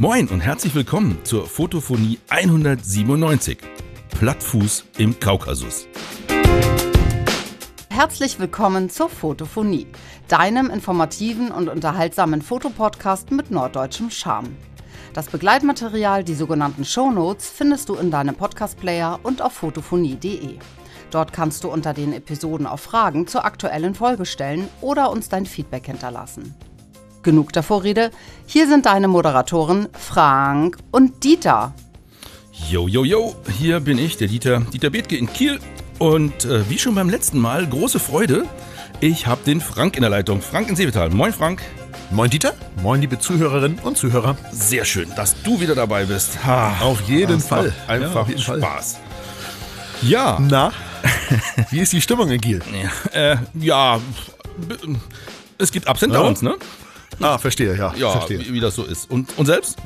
Moin und herzlich willkommen zur Fotophonie 197. Plattfuß im Kaukasus. Herzlich willkommen zur Fotophonie, deinem informativen und unterhaltsamen Fotopodcast mit norddeutschem Charme. Das Begleitmaterial, die sogenannten Shownotes, findest du in deinem Podcast-Player und auf fotophonie.de. Dort kannst du unter den Episoden auch Fragen zur aktuellen Folge stellen oder uns dein Feedback hinterlassen. Genug der Vorrede, hier sind deine Moderatoren Frank und Dieter. Jo, jo, jo, hier bin ich, der Dieter, Dieter Bethke in Kiel. Und äh, wie schon beim letzten Mal, große Freude, ich habe den Frank in der Leitung. Frank in Seevetal. Moin, Frank. Moin Dieter, moin liebe Zuhörerinnen und Zuhörer. Sehr schön, dass du wieder dabei bist. Ha, auf jeden Fall. Einfach ja, jeden Spaß. Fall. Ja. Na, wie ist die Stimmung in Kiel? Ja, äh, ja es gibt Ups und Downs, ne? Ah, verstehe, ja. Ja, verstehe. Wie, wie, das so ist. Und, und selbst?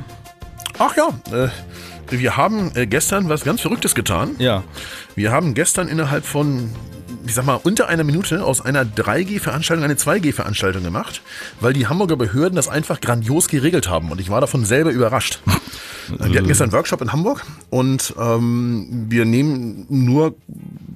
Ach ja, äh, wir haben äh, gestern was ganz Verrücktes getan. Ja. Wir haben gestern innerhalb von ich sag mal, unter einer Minute aus einer 3G-Veranstaltung eine 2G-Veranstaltung gemacht, weil die Hamburger Behörden das einfach grandios geregelt haben und ich war davon selber überrascht. Wir hatten gestern einen Workshop in Hamburg und ähm, wir nehmen nur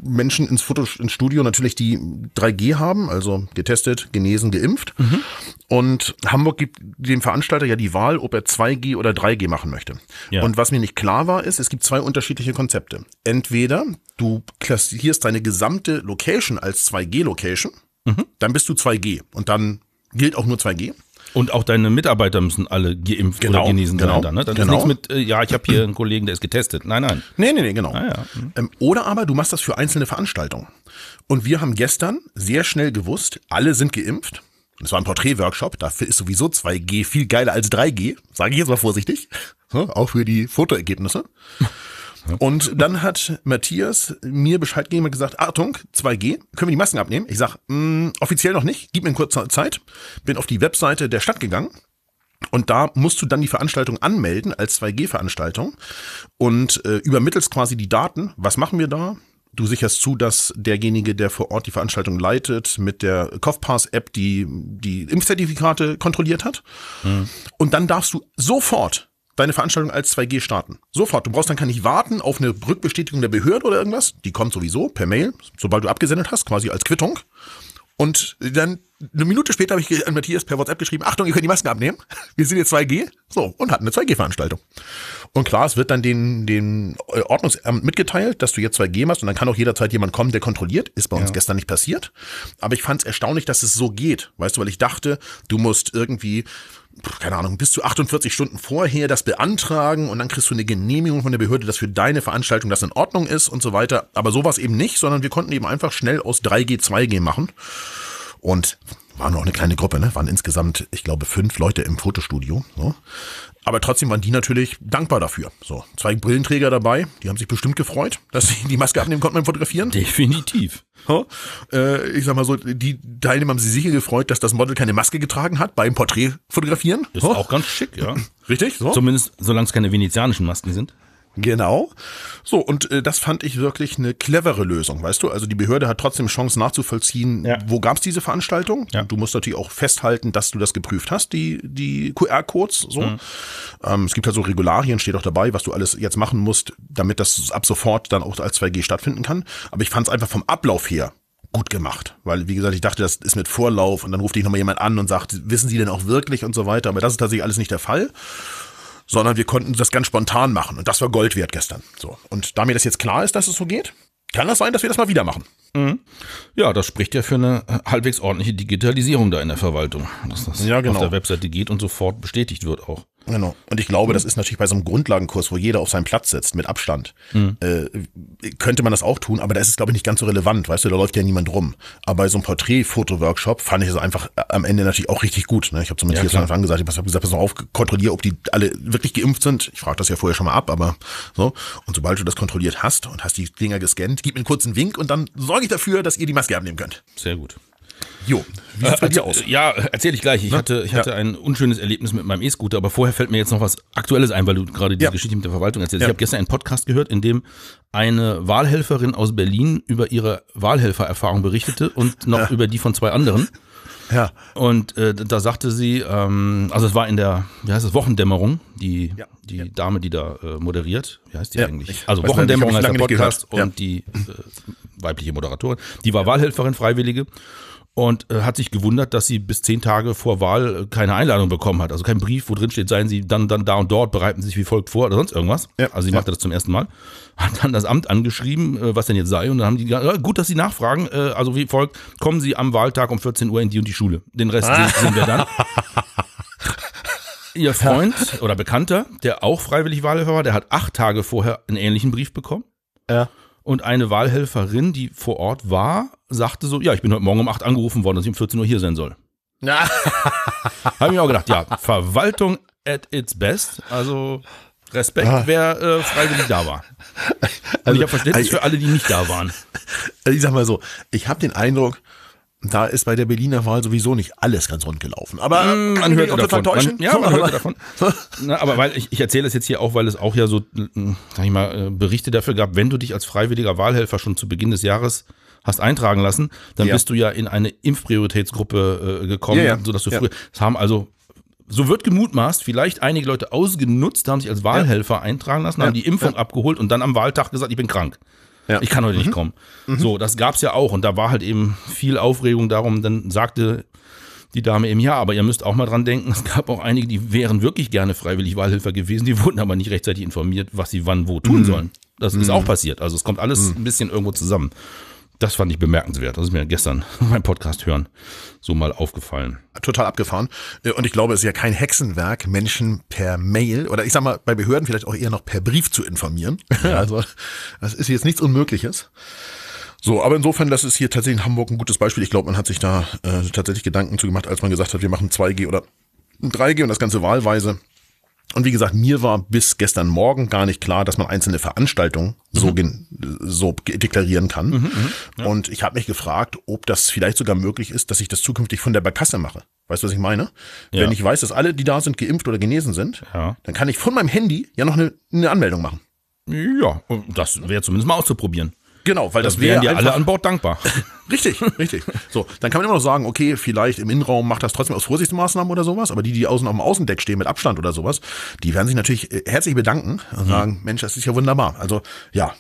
Menschen ins Foto ins Studio natürlich, die 3G haben, also getestet, genesen, geimpft. Mhm. Und Hamburg gibt dem Veranstalter ja die Wahl, ob er 2G oder 3G machen möchte. Ja. Und was mir nicht klar war, ist, es gibt zwei unterschiedliche Konzepte. Entweder du klassifizierst deine gesamte Location als 2G-Location, mhm. dann bist du 2G und dann gilt auch nur 2G. Und auch deine Mitarbeiter müssen alle geimpft genau, oder genesen genau, sein dann, ne? Dann genau. ist nichts mit, äh, ja, ich habe hier einen Kollegen, der ist getestet. Nein, nein. Nee, nee, nee, genau. Ah, ja. ähm, oder aber du machst das für einzelne Veranstaltungen. Und wir haben gestern sehr schnell gewusst, alle sind geimpft. Das war ein Porträt-Workshop, dafür ist sowieso 2G viel geiler als 3G, sage ich jetzt mal vorsichtig, auch für die Fotoergebnisse. Und dann hat Matthias mir Bescheid gegeben und gesagt, Achtung, 2G, können wir die Masken abnehmen? Ich sag, mm, offiziell noch nicht, gib mir eine kurze Zeit. Bin auf die Webseite der Stadt gegangen und da musst du dann die Veranstaltung anmelden als 2G-Veranstaltung und äh, übermittelst quasi die Daten. Was machen wir da? Du sicherst zu, dass derjenige, der vor Ort die Veranstaltung leitet, mit der Kopfpass-App die, die Impfzertifikate kontrolliert hat. Mhm. Und dann darfst du sofort deine Veranstaltung als 2G starten. Sofort. Du brauchst dann gar nicht warten auf eine Rückbestätigung der Behörde oder irgendwas. Die kommt sowieso per Mail, sobald du abgesendet hast, quasi als Quittung. Und dann eine Minute später habe ich an Matthias per WhatsApp geschrieben, Achtung, ihr könnt die Masken abnehmen. Wir sind jetzt 2G. So, und hatten eine 2G-Veranstaltung. Und klar, es wird dann den, den Ordnungsamt mitgeteilt, dass du jetzt 2G machst und dann kann auch jederzeit jemand kommen, der kontrolliert. Ist bei uns ja. gestern nicht passiert. Aber ich fand es erstaunlich, dass es so geht. Weißt du, weil ich dachte, du musst irgendwie keine Ahnung, bis zu 48 Stunden vorher das beantragen und dann kriegst du eine Genehmigung von der Behörde, dass für deine Veranstaltung das in Ordnung ist und so weiter. Aber sowas eben nicht, sondern wir konnten eben einfach schnell aus 3G 2G machen. Und war noch eine kleine Gruppe, ne? Waren insgesamt, ich glaube, fünf Leute im Fotostudio. So. Aber trotzdem waren die natürlich dankbar dafür. So, zwei Brillenträger dabei, die haben sich bestimmt gefreut, dass sie die Maske abnehmen konnten beim Fotografieren. Definitiv. Äh, ich sag mal so, die Teilnehmer haben sich sicher gefreut, dass das Model keine Maske getragen hat beim Porträtfotografieren. Ist auch ganz schick, ja. Richtig, so. Zumindest solange es keine venezianischen Masken sind. Genau. So, und äh, das fand ich wirklich eine clevere Lösung, weißt du? Also die Behörde hat trotzdem Chance nachzuvollziehen, ja. wo gab's diese Veranstaltung. Ja. Du musst natürlich auch festhalten, dass du das geprüft hast, die, die QR-Codes. So. Mhm. Ähm, es gibt halt so Regularien, steht auch dabei, was du alles jetzt machen musst, damit das ab sofort dann auch als 2G stattfinden kann. Aber ich fand es einfach vom Ablauf her gut gemacht. Weil, wie gesagt, ich dachte, das ist mit Vorlauf und dann ruft dich nochmal jemand an und sagt, wissen Sie denn auch wirklich und so weiter. Aber das ist tatsächlich alles nicht der Fall sondern wir konnten das ganz spontan machen. Und das war Gold wert gestern. So. Und da mir das jetzt klar ist, dass es so geht, kann das sein, dass wir das mal wieder machen. Mhm. Ja, das spricht ja für eine halbwegs ordentliche Digitalisierung da in der Verwaltung. Dass das ja, genau. auf der Webseite geht und sofort bestätigt wird auch. Genau. Und ich glaube, das ist natürlich bei so einem Grundlagenkurs, wo jeder auf seinem Platz sitzt, mit Abstand, mhm. äh, könnte man das auch tun, aber da ist es, glaube ich, nicht ganz so relevant, weißt du, da läuft ja niemand rum. Aber bei so einem Porträt-Foto-Workshop fand ich es einfach äh, am Ende natürlich auch richtig gut. Ne? Ich habe zumindest ja, von Anfang gesagt, ich habe gesagt, pass auf, kontrolliere, ob die alle wirklich geimpft sind. Ich frage das ja vorher schon mal ab, aber so. Und sobald du das kontrolliert hast und hast die Dinger gescannt, gib mir einen kurzen Wink und dann sorge ich dafür, dass ihr die Maske abnehmen könnt. Sehr gut. Jo, wie sieht's bei dir aus? Ja, erzähle ich gleich. Ich Na? hatte, ich hatte ja. ein unschönes Erlebnis mit meinem E-Scooter, aber vorher fällt mir jetzt noch was Aktuelles ein, weil du gerade die ja. Geschichte mit der Verwaltung erzählst. Ja. Ich habe gestern einen Podcast gehört, in dem eine Wahlhelferin aus Berlin über ihre Wahlhelfererfahrung berichtete und noch über die von zwei anderen. Ja. Und äh, da sagte sie, ähm, also es war in der, wie heißt es, Wochendämmerung, die, Ja, die ja. Dame, die da äh, moderiert, wie heißt die eigentlich? ich Also Wochendämmerung heißt der Podcast und die äh, weibliche Moderatorin, die war Wahlhelferin, Freiwillige und äh, hat sich gewundert, dass sie bis zehn Tage vor Wahl äh, keine Einladung bekommen hat. Also kein Brief, wo drin steht, seien Sie dann, dann da und dort, bereiten Sie sich wie folgt vor oder sonst irgendwas. Ja, Also sie ja. machte das zum ersten Mal. Hat dann das Amt angeschrieben, äh, was denn jetzt sei. Und dann haben die gesagt, ja, gut, dass Sie nachfragen. Äh, also wie folgt, kommen Sie am Wahltag um 14 Uhr in die und die Schule. Den Rest sehen, sehen wir dann. Ihr Freund oder Bekannter, der auch freiwillig Wahlhelfer war, der hat acht Tage vorher einen ähnlichen Brief bekommen. Ja. Und eine Wahlhelferin, die vor Ort war, sagte so, ja, ich bin heute Morgen um 8 angerufen worden, dass ich um 14 Uhr hier sein soll. Ja. Habe ich mir auch gedacht, ja, Verwaltung at its best. Also Respekt, wer äh, freiwillig da war. Und ich habe Verständnis also- für alle, die nicht da waren. Ich sag mal so, ich habe den Eindruck, da ist bei der Berliner Wahl sowieso nicht alles ganz rund gelaufen. Aber Mm, Man kann ich hört auch davon. Man, ja, man aber- hört davon. Na, aber weil ich, ich erzähle es jetzt hier auch, weil es auch ja so, äh, sag ich mal, äh, Berichte dafür gab, wenn du dich als freiwilliger Wahlhelfer schon zu Beginn des Jahres hast eintragen lassen, dann Ja. bist du ja in eine Impfprioritätsgruppe äh, gekommen, Ja, ja. sodass du Ja. früher, es haben also so wird gemutmaßt, vielleicht einige Leute ausgenutzt, haben sich als Wahlhelfer eintragen lassen, haben Ja, die Impfung abgeholt und dann am Wahltag gesagt, ich bin krank. Ja. Mhm. Ich kann heute nicht kommen. So, das gab's ja auch und da war halt eben viel Aufregung darum, dann sagte die Dame eben, ja, aber ihr müsst auch mal dran denken, es gab auch einige, die wären wirklich gerne freiwillig Wahlhelfer gewesen, die wurden aber nicht rechtzeitig informiert, was sie wann wo tun sollen. Das ist auch passiert. Also es kommt alles ein bisschen irgendwo zusammen. Das fand ich bemerkenswert. Das ist mir gestern beim Podcast hören so mal aufgefallen. total abgefahren. Äh, Und ich glaube, es ist ja kein Hexenwerk, Menschen per Mail oder ich sag mal, bei Behörden vielleicht auch eher noch per Brief zu informieren. Also, das ist jetzt nichts Unmögliches. So, aber insofern, das ist hier tatsächlich in Hamburg ein gutes Beispiel. Ich glaube, man hat sich da äh, tatsächlich Gedanken zu gemacht, als man gesagt hat, wir machen 2G oder 3G und das Ganze wahlweise. Und wie gesagt, mir war bis gestern Morgen gar nicht klar, dass man einzelne Veranstaltungen so, gen, so deklarieren kann. Und ich habe mich gefragt, ob das vielleicht sogar möglich ist, dass ich das zukünftig von der Barkasse mache. Weißt du, was ich meine? Ja. Wenn ich weiß, dass alle, die da sind, geimpft oder genesen sind, Ja. dann kann ich von meinem Handy ja noch eine, eine Anmeldung machen. Ja, das wäre zumindest mal auszuprobieren. Genau, weil das, Das wären wäre dir alle an Bord dankbar. Richtig, richtig. So, dann kann man immer noch sagen, okay, vielleicht im Innenraum macht das trotzdem aus Vorsichtsmaßnahmen oder sowas, aber die, die außen auf dem Außendeck stehen mit Abstand oder sowas, die werden sich natürlich äh, herzlich bedanken und sagen, Mensch, das ist ja wunderbar. Also ja,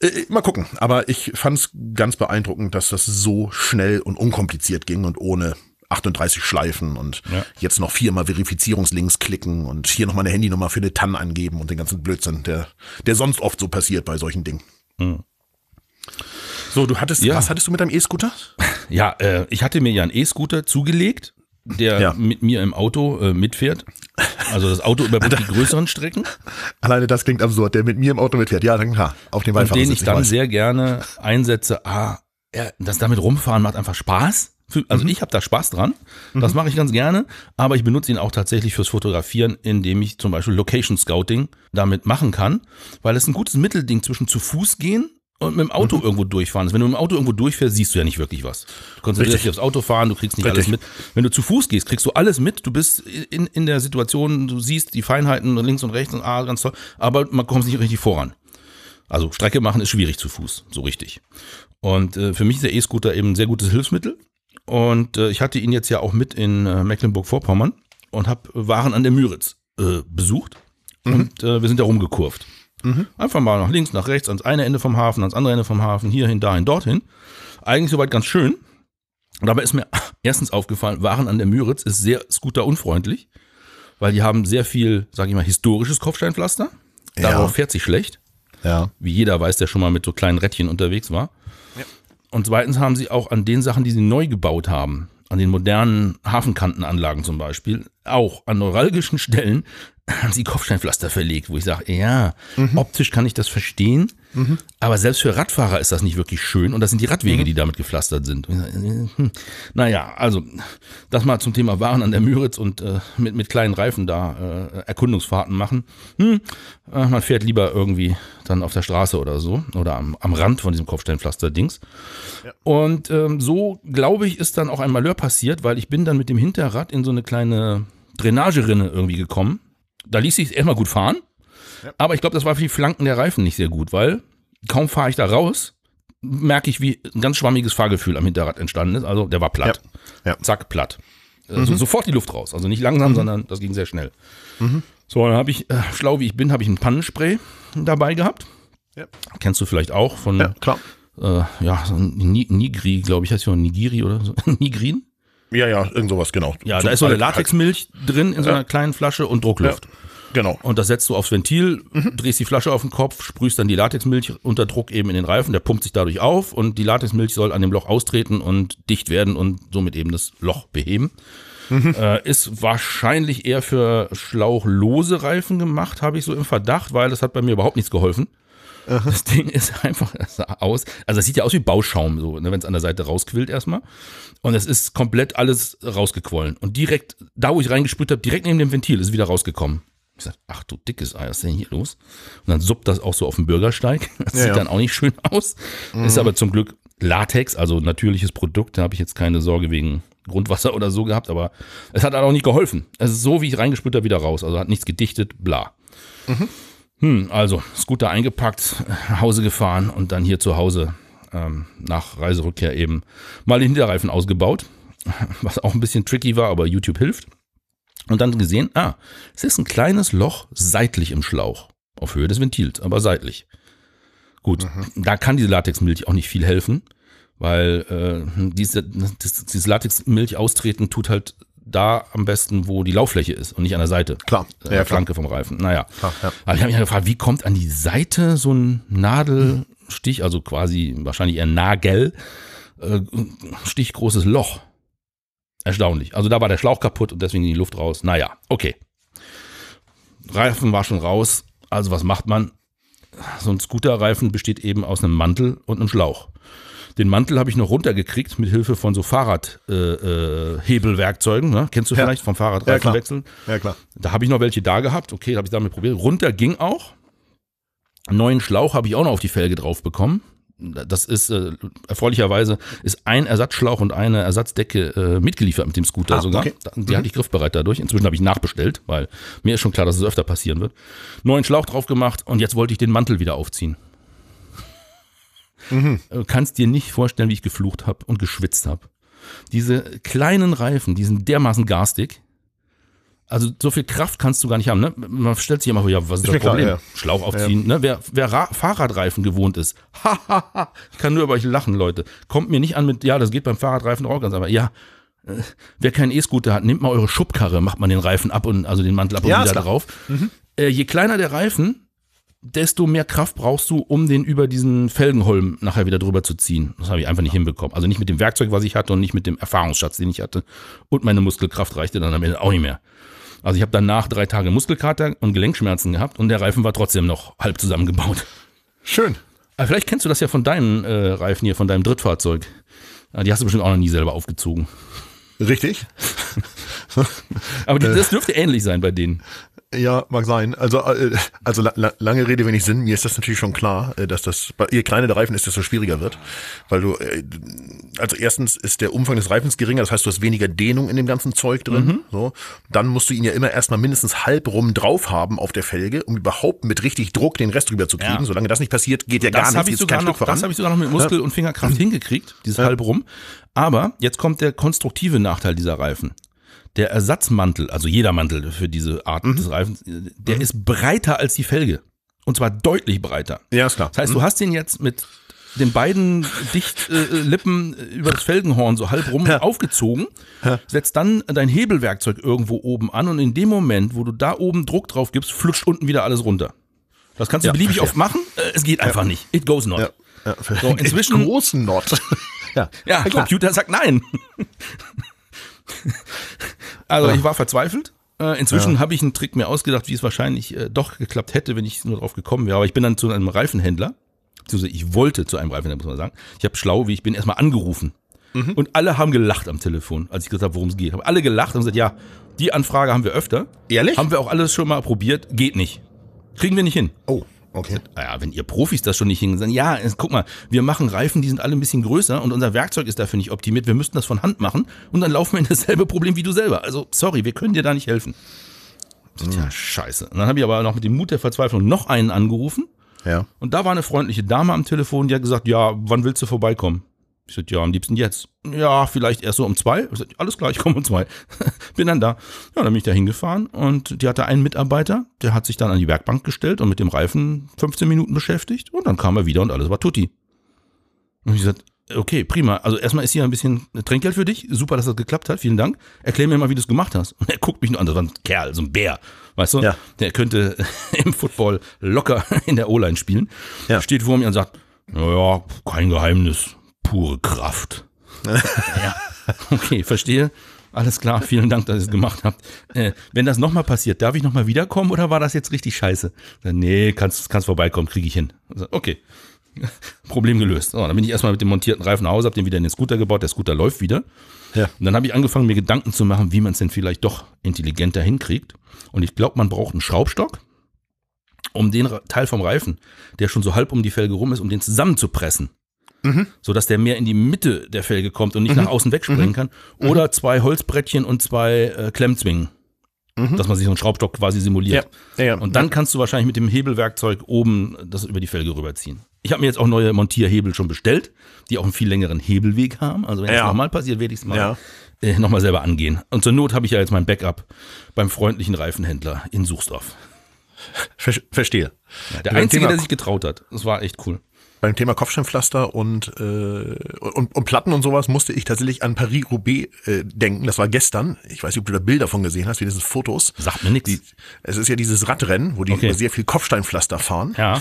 äh, äh, mal gucken. Aber ich fand es ganz beeindruckend, dass das so schnell und unkompliziert ging und ohne 38 Schleifen und Ja. jetzt noch viermal Verifizierungslinks klicken und hier nochmal eine Handynummer für eine TAN angeben und den ganzen Blödsinn, der, der sonst oft so passiert bei solchen Dingen. So, du hattest, Ja. was hattest du mit deinem E-Scooter? Ja, äh, ich hatte mir ja einen E-Scooter zugelegt, der Ja. mit mir im Auto äh, mitfährt. Also das Auto überbrückt die größeren Strecken, Alleine das klingt absurd, der mit mir im Auto mitfährt. Ja, dann klar, auf den und Beifahrersitz. den ich dann weiß. sehr gerne einsetze. Ah, ja, das damit rumfahren macht einfach Spaß. Für- Also ich habe da Spaß dran. Das mache ich ganz gerne. Aber ich benutze ihn auch tatsächlich fürs Fotografieren, indem ich zum Beispiel Location Scouting damit machen kann, weil es ein gutes Mittelding zwischen zu Fuß gehen und mit dem Auto irgendwo durchfahren ist. Wenn du mit dem Auto irgendwo durchfährst, siehst du ja nicht wirklich was. Du konzentrierst Richtig. dich aufs Auto fahren, du kriegst nicht Richtig. alles mit. Wenn du zu Fuß gehst, kriegst du alles mit. Du bist in, in der Situation, du siehst die Feinheiten links und rechts und ah, ganz toll, aber man kommt nicht richtig voran. Also Strecke machen ist schwierig zu Fuß, so richtig. Und äh, für mich ist der E-Scooter eben ein sehr gutes Hilfsmittel. Und äh, ich hatte ihn jetzt ja auch mit in äh, Mecklenburg-Vorpommern und habe Waren an der Müritz äh, besucht. Und äh, wir sind da rumgekurvt. Einfach mal nach links, nach rechts, ans eine Ende vom Hafen, ans andere Ende vom Hafen, hierhin, dahin, dorthin. Eigentlich soweit ganz schön. Und dabei ist mir erstens aufgefallen, Waren an der Müritz ist sehr scooterunfreundlich, weil die haben sehr viel, sage ich mal, historisches Kopfsteinpflaster. Ja. Darauf fährt sich schlecht Ja. wie jeder weiß, der schon mal mit so kleinen Rädchen unterwegs war. Und zweitens haben sie auch an den Sachen, die sie neu gebaut haben, an den modernen Hafenkantenanlagen zum Beispiel, auch an neuralgischen Stellen haben sie Kopfsteinpflaster verlegt, wo ich sage, ja, optisch kann ich das verstehen, aber selbst für Radfahrer ist das nicht wirklich schön und das sind die Radwege, die damit gepflastert sind. Äh, hm. Naja, also das mal zum Thema Waren an der Müritz und äh, mit, mit kleinen Reifen da äh, Erkundungsfahrten machen. Hm, äh, man fährt lieber irgendwie dann auf der Straße oder so oder am, am Rand von diesem Kopfsteinpflaster-Dings. Und ähm, so, glaube ich, ist dann auch ein Malheur passiert, weil ich bin dann mit dem Hinterrad in so eine kleine Drainagerinne irgendwie gekommen. Da ließ sich erstmal gut fahren, aber ich glaube, das war für die Flanken der Reifen nicht sehr gut, weil kaum fahre ich da raus, merke ich, wie ein ganz schwammiges Fahrgefühl am Hinterrad entstanden ist. Also der war platt. Ja, ja. Zack, platt. Also sofort die Luft raus. Also nicht langsam, sondern das ging sehr schnell. So, dann habe ich, äh, schlau wie ich bin, habe ich ein Pannenspray dabei gehabt. Ja. Kennst du vielleicht auch von, Ja, klar. äh, ja, so Nigri, glaube ich, heißt ja Nigiri oder so. Nigrin? Ja, ja, irgend sowas, genau. Ja, da ist so eine Latexmilch drin in so einer kleinen Flasche und Druckluft. halt- Genau. Und das setzt du aufs Ventil, drehst die Flasche auf den Kopf, sprühst dann die Latexmilch unter Druck eben in den Reifen, der pumpt sich dadurch auf und die Latexmilch soll an dem Loch austreten und dicht werden und somit eben das Loch beheben. Äh, ist wahrscheinlich eher für schlauchlose Reifen gemacht, habe ich so im Verdacht, weil das hat bei mir überhaupt nichts geholfen. Das Ding ist einfach das sah aus, also es sieht ja aus wie Bauschaum, so, ne, wenn es an der Seite rausquillt erstmal. Und es ist komplett alles rausgequollen. Und direkt, da wo ich reingesprüht habe, direkt neben dem Ventil ist es wieder rausgekommen. Ich sag, ach du dickes Ei, was ist denn hier los? Und dann suppt das auch so auf dem Bürgersteig. Das Ja, sieht ja. dann auch nicht schön aus. Ist aber zum Glück Latex, also natürliches Produkt. Da habe ich jetzt keine Sorge wegen Grundwasser oder so gehabt, aber es hat halt auch nicht geholfen. Es ist so, wie ich reingesprüht habe, wieder raus. Also hat nichts gedichtet, bla. Hm, also Scooter eingepackt, nach Hause gefahren und dann hier zu Hause ähm, nach Reiserückkehr eben mal den Hinterreifen ausgebaut, was auch ein bisschen tricky war, aber YouTube hilft. Und dann gesehen, ah, es ist ein kleines Loch seitlich im Schlauch, auf Höhe des Ventils, aber seitlich. Gut, da kann diese Latexmilch auch nicht viel helfen, weil äh, diese, das, dieses Latexmilch austreten tut halt da am besten, wo die Lauffläche ist und nicht an der Seite. Klar. Ja, Ja, der klar. Flanke vom Reifen. Naja. Klar, ja. Aber ich habe mich ja gefragt, wie kommt an die Seite so ein Nadelstich, also quasi wahrscheinlich eher Nagel, äh, stichgroßes Loch. Erstaunlich. Also da war der Schlauch kaputt und deswegen die Luft raus. Naja, okay. Reifen war schon raus. Also was macht man? So ein Scooterreifen besteht eben aus einem Mantel und einem Schlauch. Den Mantel habe ich noch runtergekriegt mit Hilfe von so Fahrradhebelwerkzeugen. Äh, Hebelwerkzeugen, ne? Kennst du Ja. vielleicht vom Ja, klar. Fahrradreifenwechsel? Ja, klar. Da habe ich noch welche da gehabt. Okay, habe ich damit probiert. Runter ging auch. Einen neuen Schlauch habe ich auch noch auf die Felge drauf bekommen. Das ist äh, erfreulicherweise ist ein Ersatzschlauch und eine Ersatzdecke äh, mitgeliefert mit dem Scooter Ah, sogar. okay. Die hatte ich griffbereit dadurch. Inzwischen habe ich nachbestellt, weil mir ist schon klar, dass es öfter passieren wird. Neuen Schlauch drauf gemacht und jetzt wollte ich den Mantel wieder aufziehen. Du kannst dir nicht vorstellen, wie ich geflucht habe und geschwitzt habe. Diese kleinen Reifen, die sind dermaßen garstig. Also so viel Kraft kannst du gar nicht haben. Ne? Man stellt sich immer vor, ja, was ist, mir das klar, Problem? ja. Schlauch aufziehen. Ne? Wer, wer Ra Fahrradreifen gewohnt ist, ich kann nur über euch lachen, Leute. Kommt mir nicht an mit, ja, das geht beim Fahrradreifen auch ganz einfach. Ja, äh, wer keinen E-Scooter hat, nehmt mal eure Schubkarre, macht mal den Reifen ab und also den Mantel ab und Ja, wieder ist klar. drauf. Äh, je kleiner der Reifen, desto mehr Kraft brauchst du, um den über diesen Felgenholm nachher wieder drüber zu ziehen. Das habe ich einfach nicht hinbekommen. Also nicht mit dem Werkzeug, was ich hatte und nicht mit dem Erfahrungsschatz, den ich hatte. Und meine Muskelkraft reichte dann am Ende auch nicht mehr. Also ich habe danach drei Tage Muskelkater und Gelenkschmerzen gehabt und der Reifen war trotzdem noch halb zusammengebaut. Schön. Aber vielleicht kennst du das ja von deinen äh, Reifen hier, von deinem Drittfahrzeug. Die hast du bestimmt auch noch nie selber aufgezogen. Richtig? Aber die, das dürfte ähnlich sein bei denen. Ja, mag sein. Also, äh, also la la lange Rede, wenig Sinn. Mir ist das natürlich schon klar, äh, dass das, je kleiner der Reifen ist, desto schwieriger wird. Weil du, äh, also erstens ist der Umfang des Reifens geringer, das heißt, du hast weniger Dehnung in dem ganzen Zeug drin. Mhm. So. Dann musst du ihn ja immer erstmal mindestens halb rum drauf haben auf der Felge, um überhaupt mit richtig Druck den Rest drüber zu kriegen. Ja. Solange das nicht passiert, geht ja gar nichts, habe sogar noch- das hab ich sogar noch mit Muskel- und Fingerkraft hingekriegt, dieses halb rum. Aber jetzt kommt der konstruktive Nachteil dieser Reifen. Der Ersatzmantel, also jeder Mantel für diese Art Mhm. des Reifens, äh, der ist breiter als die Felge. Und zwar deutlich breiter. ja, ist klar. Das heißt, du hast den jetzt mit den beiden dicht äh, äh, äh, über das Felgenhorn so halb rum aufgezogen, setzt dann dein Hebelwerkzeug irgendwo oben an und in dem Moment, wo du da oben Druck drauf gibst, flutscht unten wieder alles runter. Das kannst du Ja, beliebig verstehe. oft machen, äh, es geht einfach nicht. It goes not. ja, ja, So, inzwischen- großen Not. ja, Ja, klar. Computer sagt nein. also ich war verzweifelt. Äh, inzwischen habe ich einen Trick mir ausgedacht, wie es wahrscheinlich äh, doch geklappt hätte, wenn ich nur drauf gekommen wäre. Aber ich bin dann zu einem Reifenhändler, beziehungsweise ich wollte zu einem Reifenhändler, muss man sagen. Ich habe schlau, wie ich bin, erstmal angerufen. Und alle haben gelacht am Telefon, als ich gesagt habe, worum es geht. Haben alle gelacht und gesagt, ja, die Anfrage haben wir öfter. Ehrlich? Haben wir auch alles schon mal probiert, geht nicht. Kriegen wir nicht hin. Oh, okay. Naja, wenn ihr Profis das schon nicht sagen, ja, guck mal, wir machen Reifen, die sind alle ein bisschen größer und unser Werkzeug ist dafür nicht optimiert. Wir müssten das von Hand machen und dann laufen wir in dasselbe Problem wie du selber. Also, sorry, wir können dir da nicht helfen. Ich sag, Ja, scheiße. Und dann habe ich aber noch mit dem Mut der Verzweiflung noch einen angerufen Ja. Und da war eine freundliche Dame am Telefon, die hat gesagt, ja, wann willst du vorbeikommen? Ich sagte, ja, am liebsten jetzt. Ja, vielleicht erst so um zwei. Ich sagte, alles klar, ich komme um zwei. bin dann da. Ja, dann bin ich da hingefahren und die hatte einen Mitarbeiter, der hat sich dann an die Werkbank gestellt und mit dem Reifen 15 Minuten beschäftigt und dann kam er wieder und alles war tutti. Und ich sagte, okay, prima. Also erstmal ist hier ein bisschen Trinkgeld für dich. Super, dass das geklappt hat. Vielen Dank. Erklär mir mal, wie du es gemacht hast. Und er guckt mich nur an. Das war ein Kerl, so ein Bär. Weißt du? Ja. Der könnte im Football locker in der O-Line spielen. Ja. Steht vor mir und sagt, naja, kein Geheimnis. Pure Kraft. ja. Okay, verstehe. Alles klar, vielen Dank, dass ihr es gemacht habt. Äh, wenn das nochmal passiert, darf ich nochmal wiederkommen oder war das jetzt richtig scheiße? Dann, nee, kannst, kannst vorbeikommen, kriege ich hin. Also, okay. Problem gelöst. So, dann bin ich erstmal mit dem montierten Reifen nach Hause, hab den wieder in den Scooter gebaut, der Scooter läuft wieder. Ja. Und dann habe ich angefangen, mir Gedanken zu machen, wie man es denn vielleicht doch intelligenter hinkriegt. Und ich glaube, man braucht einen Schraubstock, um den Teil vom Reifen, der schon so halb um die Felge rum ist, um den zusammenzupressen. So dass der mehr in die Mitte der Felge kommt und nicht nach außen wegspringen kann. Oder zwei Holzbrettchen und zwei äh, Klemmzwingen. Dass man sich so einen Schraubstock quasi simuliert. Ja, ja, ja. Und dann kannst du wahrscheinlich mit dem Hebelwerkzeug oben das über die Felge rüberziehen. Ich habe mir jetzt auch neue Montierhebel schon bestellt, die auch einen viel längeren Hebelweg haben. Also wenn das Ja. nochmal passiert, werde ich es mal Ja. äh, nochmal selber angehen. Und zur Not habe ich ja jetzt mein Backup beim freundlichen Reifenhändler in Suchsdorf. Ver verstehe. Der Beim Einzige, Thema- der sich getraut hat. Das war echt cool. Beim Thema Kopfsteinpflaster und, äh, und, und Platten und sowas musste ich tatsächlich an Paris-Roubaix äh, denken. Das war gestern. Ich weiß nicht, ob du da Bilder von gesehen hast, wie diese Fotos. Sagt mir nichts. Es ist ja dieses Radrennen, wo die Okay. über sehr viel Kopfsteinpflaster fahren. Ja.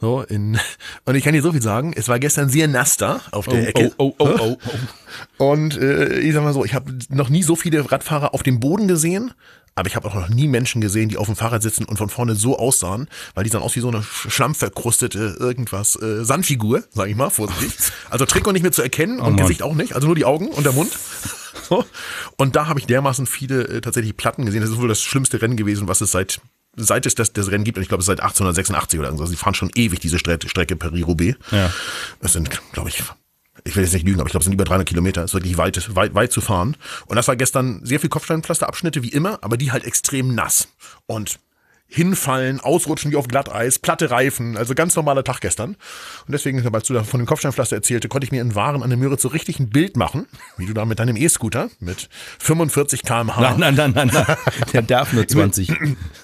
So in, und ich kann dir so viel sagen, es war gestern sehr nass da auf der Ecke. Oh, oh, oh, oh, oh. Und äh, ich sag mal so, ich habe noch nie so viele Radfahrer auf dem Boden gesehen, aber ich habe auch noch nie Menschen gesehen, die auf dem Fahrrad sitzen und von vorne so aussahen, weil die sahen aus wie so eine sch- schlammverkrustete irgendwas äh, Sandfigur, sag ich mal, vorsichtig. Also Trikot nicht mehr zu erkennen und Mann. Gesicht auch nicht, also nur die Augen und der Mund. So. Und da habe ich dermaßen viele äh, tatsächlich Platten gesehen. Das ist wohl das schlimmste Rennen gewesen, was es seit seit es das, das Rennen gibt, und ich glaube, es ist seit 1886 oder so. Also, sie fahren schon ewig diese Strecke, Strecke Paris-Roubaix. Ja. Das sind, glaube ich, ich will jetzt nicht lügen, aber ich glaube, es sind über 300 Kilometer. Es ist wirklich weit, weit, weit zu fahren. Und das war gestern sehr viel Kopfsteinpflasterabschnitte wie immer, aber die halt extrem nass. Und hinfallen, ausrutschen wie auf Glatteis, platte Reifen, also ganz normaler Tag gestern. Und deswegen, als du da von dem Kopfsteinpflaster erzählte, konnte ich mir in Waren an der Müritz so richtig ein Bild machen, wie du da mit deinem E-Scooter mit 45 kmh Nein, nein, nein, nein, nein. Der darf nur 20.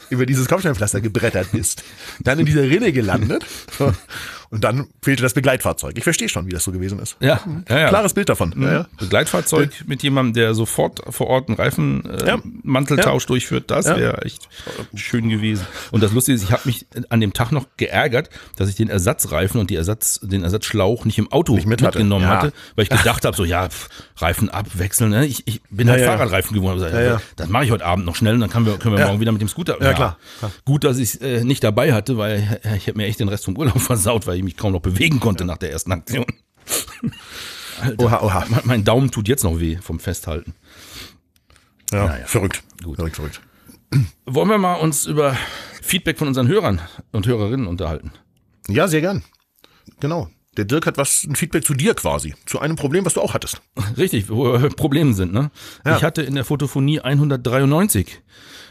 über dieses Kopfsteinpflaster gebrettert bist, dann in dieser Rinne gelandet und dann fehlte das Begleitfahrzeug. Ich verstehe schon, wie das so gewesen ist. Ja, ja, ja. Klares Bild davon. Ja, ja. Begleitfahrzeug mit jemandem, der sofort vor Ort einen Reifenmanteltausch äh, durchführt, das wäre echt schön gewesen. Und das Lustige ist, ich habe mich an dem Tag noch geärgert, dass ich den Ersatzreifen und die Ersatz, den Ersatzschlauch nicht im Auto Nicht mit hatte. mitgenommen Ja. hatte, weil ich gedacht habe, so ja, pff, Reifen abwechseln. Ne? Ich, ich bin halt. Fahrradreifen gewohnt. Gesagt, ja. Das mache ich heute Abend noch schnell und dann können wir, können wir morgen wieder mit dem Scooter. Ja, klar. Gut, dass ich es äh, nicht dabei hatte, weil äh, ich hätte mir echt den Rest vom Urlaub versaut, weil ich mich kaum noch bewegen konnte nach der ersten Aktion. Oha, oha. Mein- Mein Daumen tut jetzt noch weh vom Festhalten. Ja, Naja. verrückt. Gut. Verrückt, verrückt. Wollen wir mal uns über Feedback von unseren Hörern und Hörerinnen unterhalten? Ja, sehr gern. Genau. Der Dirk hat was, ein Feedback zu dir quasi. Zu einem Problem, was du auch hattest. Richtig, wo äh, Probleme sind, ne? Ja. Ich hatte in der Fotophonie 193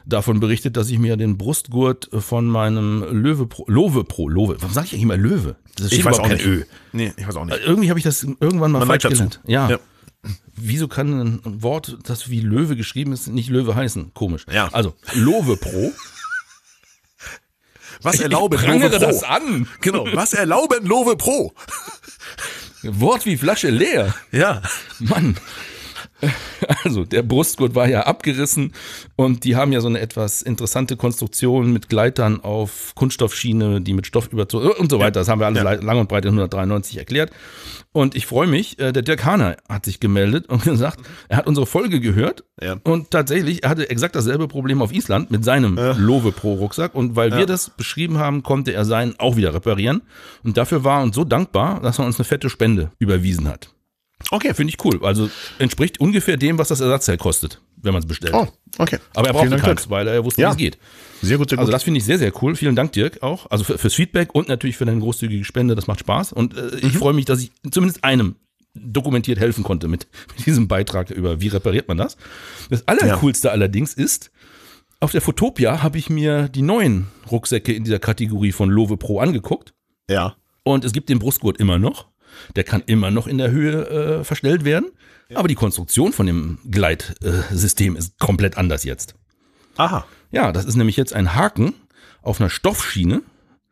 davon berichtet, dass ich mir den Brustgurt von meinem Löwe Pro, Lowe Pro, Lowe, warum sage ich eigentlich immer Löwe? Das steht überhaupt kein Ö. Nee, ich weiß auch nicht. Irgendwie habe ich das irgendwann mal Man falsch gelernt. Ja. Ja. Wieso kann ein Wort, das wie Löwe geschrieben ist, nicht Löwe heißen? Komisch. Ja. Also, Lowe Pro. Was erlauben ich Love Pro? das an. Genau. Was erlauben Love Pro? Wort wie Flasche leer. Ja. Mann. Also, der Brustgurt war ja abgerissen und die haben ja so eine etwas interessante Konstruktion mit Gleitern auf Kunststoffschiene, die mit Stoff überzogen und so weiter. Das haben wir alles Ja. lang und breit in 193 erklärt. Und ich freue mich, äh, der Dirk Hahner hat sich gemeldet und gesagt, er hat unsere Folge gehört Ja. und tatsächlich, er hatte exakt dasselbe Problem auf Island mit seinem Lowe Pro Rucksack und weil wir das beschrieben haben, konnte er seinen auch wieder reparieren und dafür war er uns so dankbar, dass er uns eine fette Spende überwiesen hat. Okay. Finde ich cool. Also entspricht ungefähr dem, was das Ersatzteil kostet, wenn man es bestellt. Oh, okay. Aber er brauchte Dank, keins, weil er wusste, Ja. wie es geht. Sehr gut, sehr gut. Also das finde ich sehr, sehr cool. Vielen Dank, Dirk, auch. Also für, fürs Feedback und natürlich für deine großzügige Spende. Das macht Spaß. Und äh, ich freue mich, dass ich zumindest einem dokumentiert helfen konnte mit, mit diesem Beitrag über, wie repariert man das. Das Allercoolste allerdings ist, auf der Fotopia habe ich mir die neuen Rucksäcke in dieser Kategorie von Lowe Pro angeguckt. Ja. Und es gibt den Brustgurt immer noch. Der kann immer noch in der Höhe äh, verstellt werden. Aber die Konstruktion von dem Gleitsystem ist komplett anders jetzt. Aha. Ja, das ist nämlich jetzt ein Haken auf einer Stoffschiene.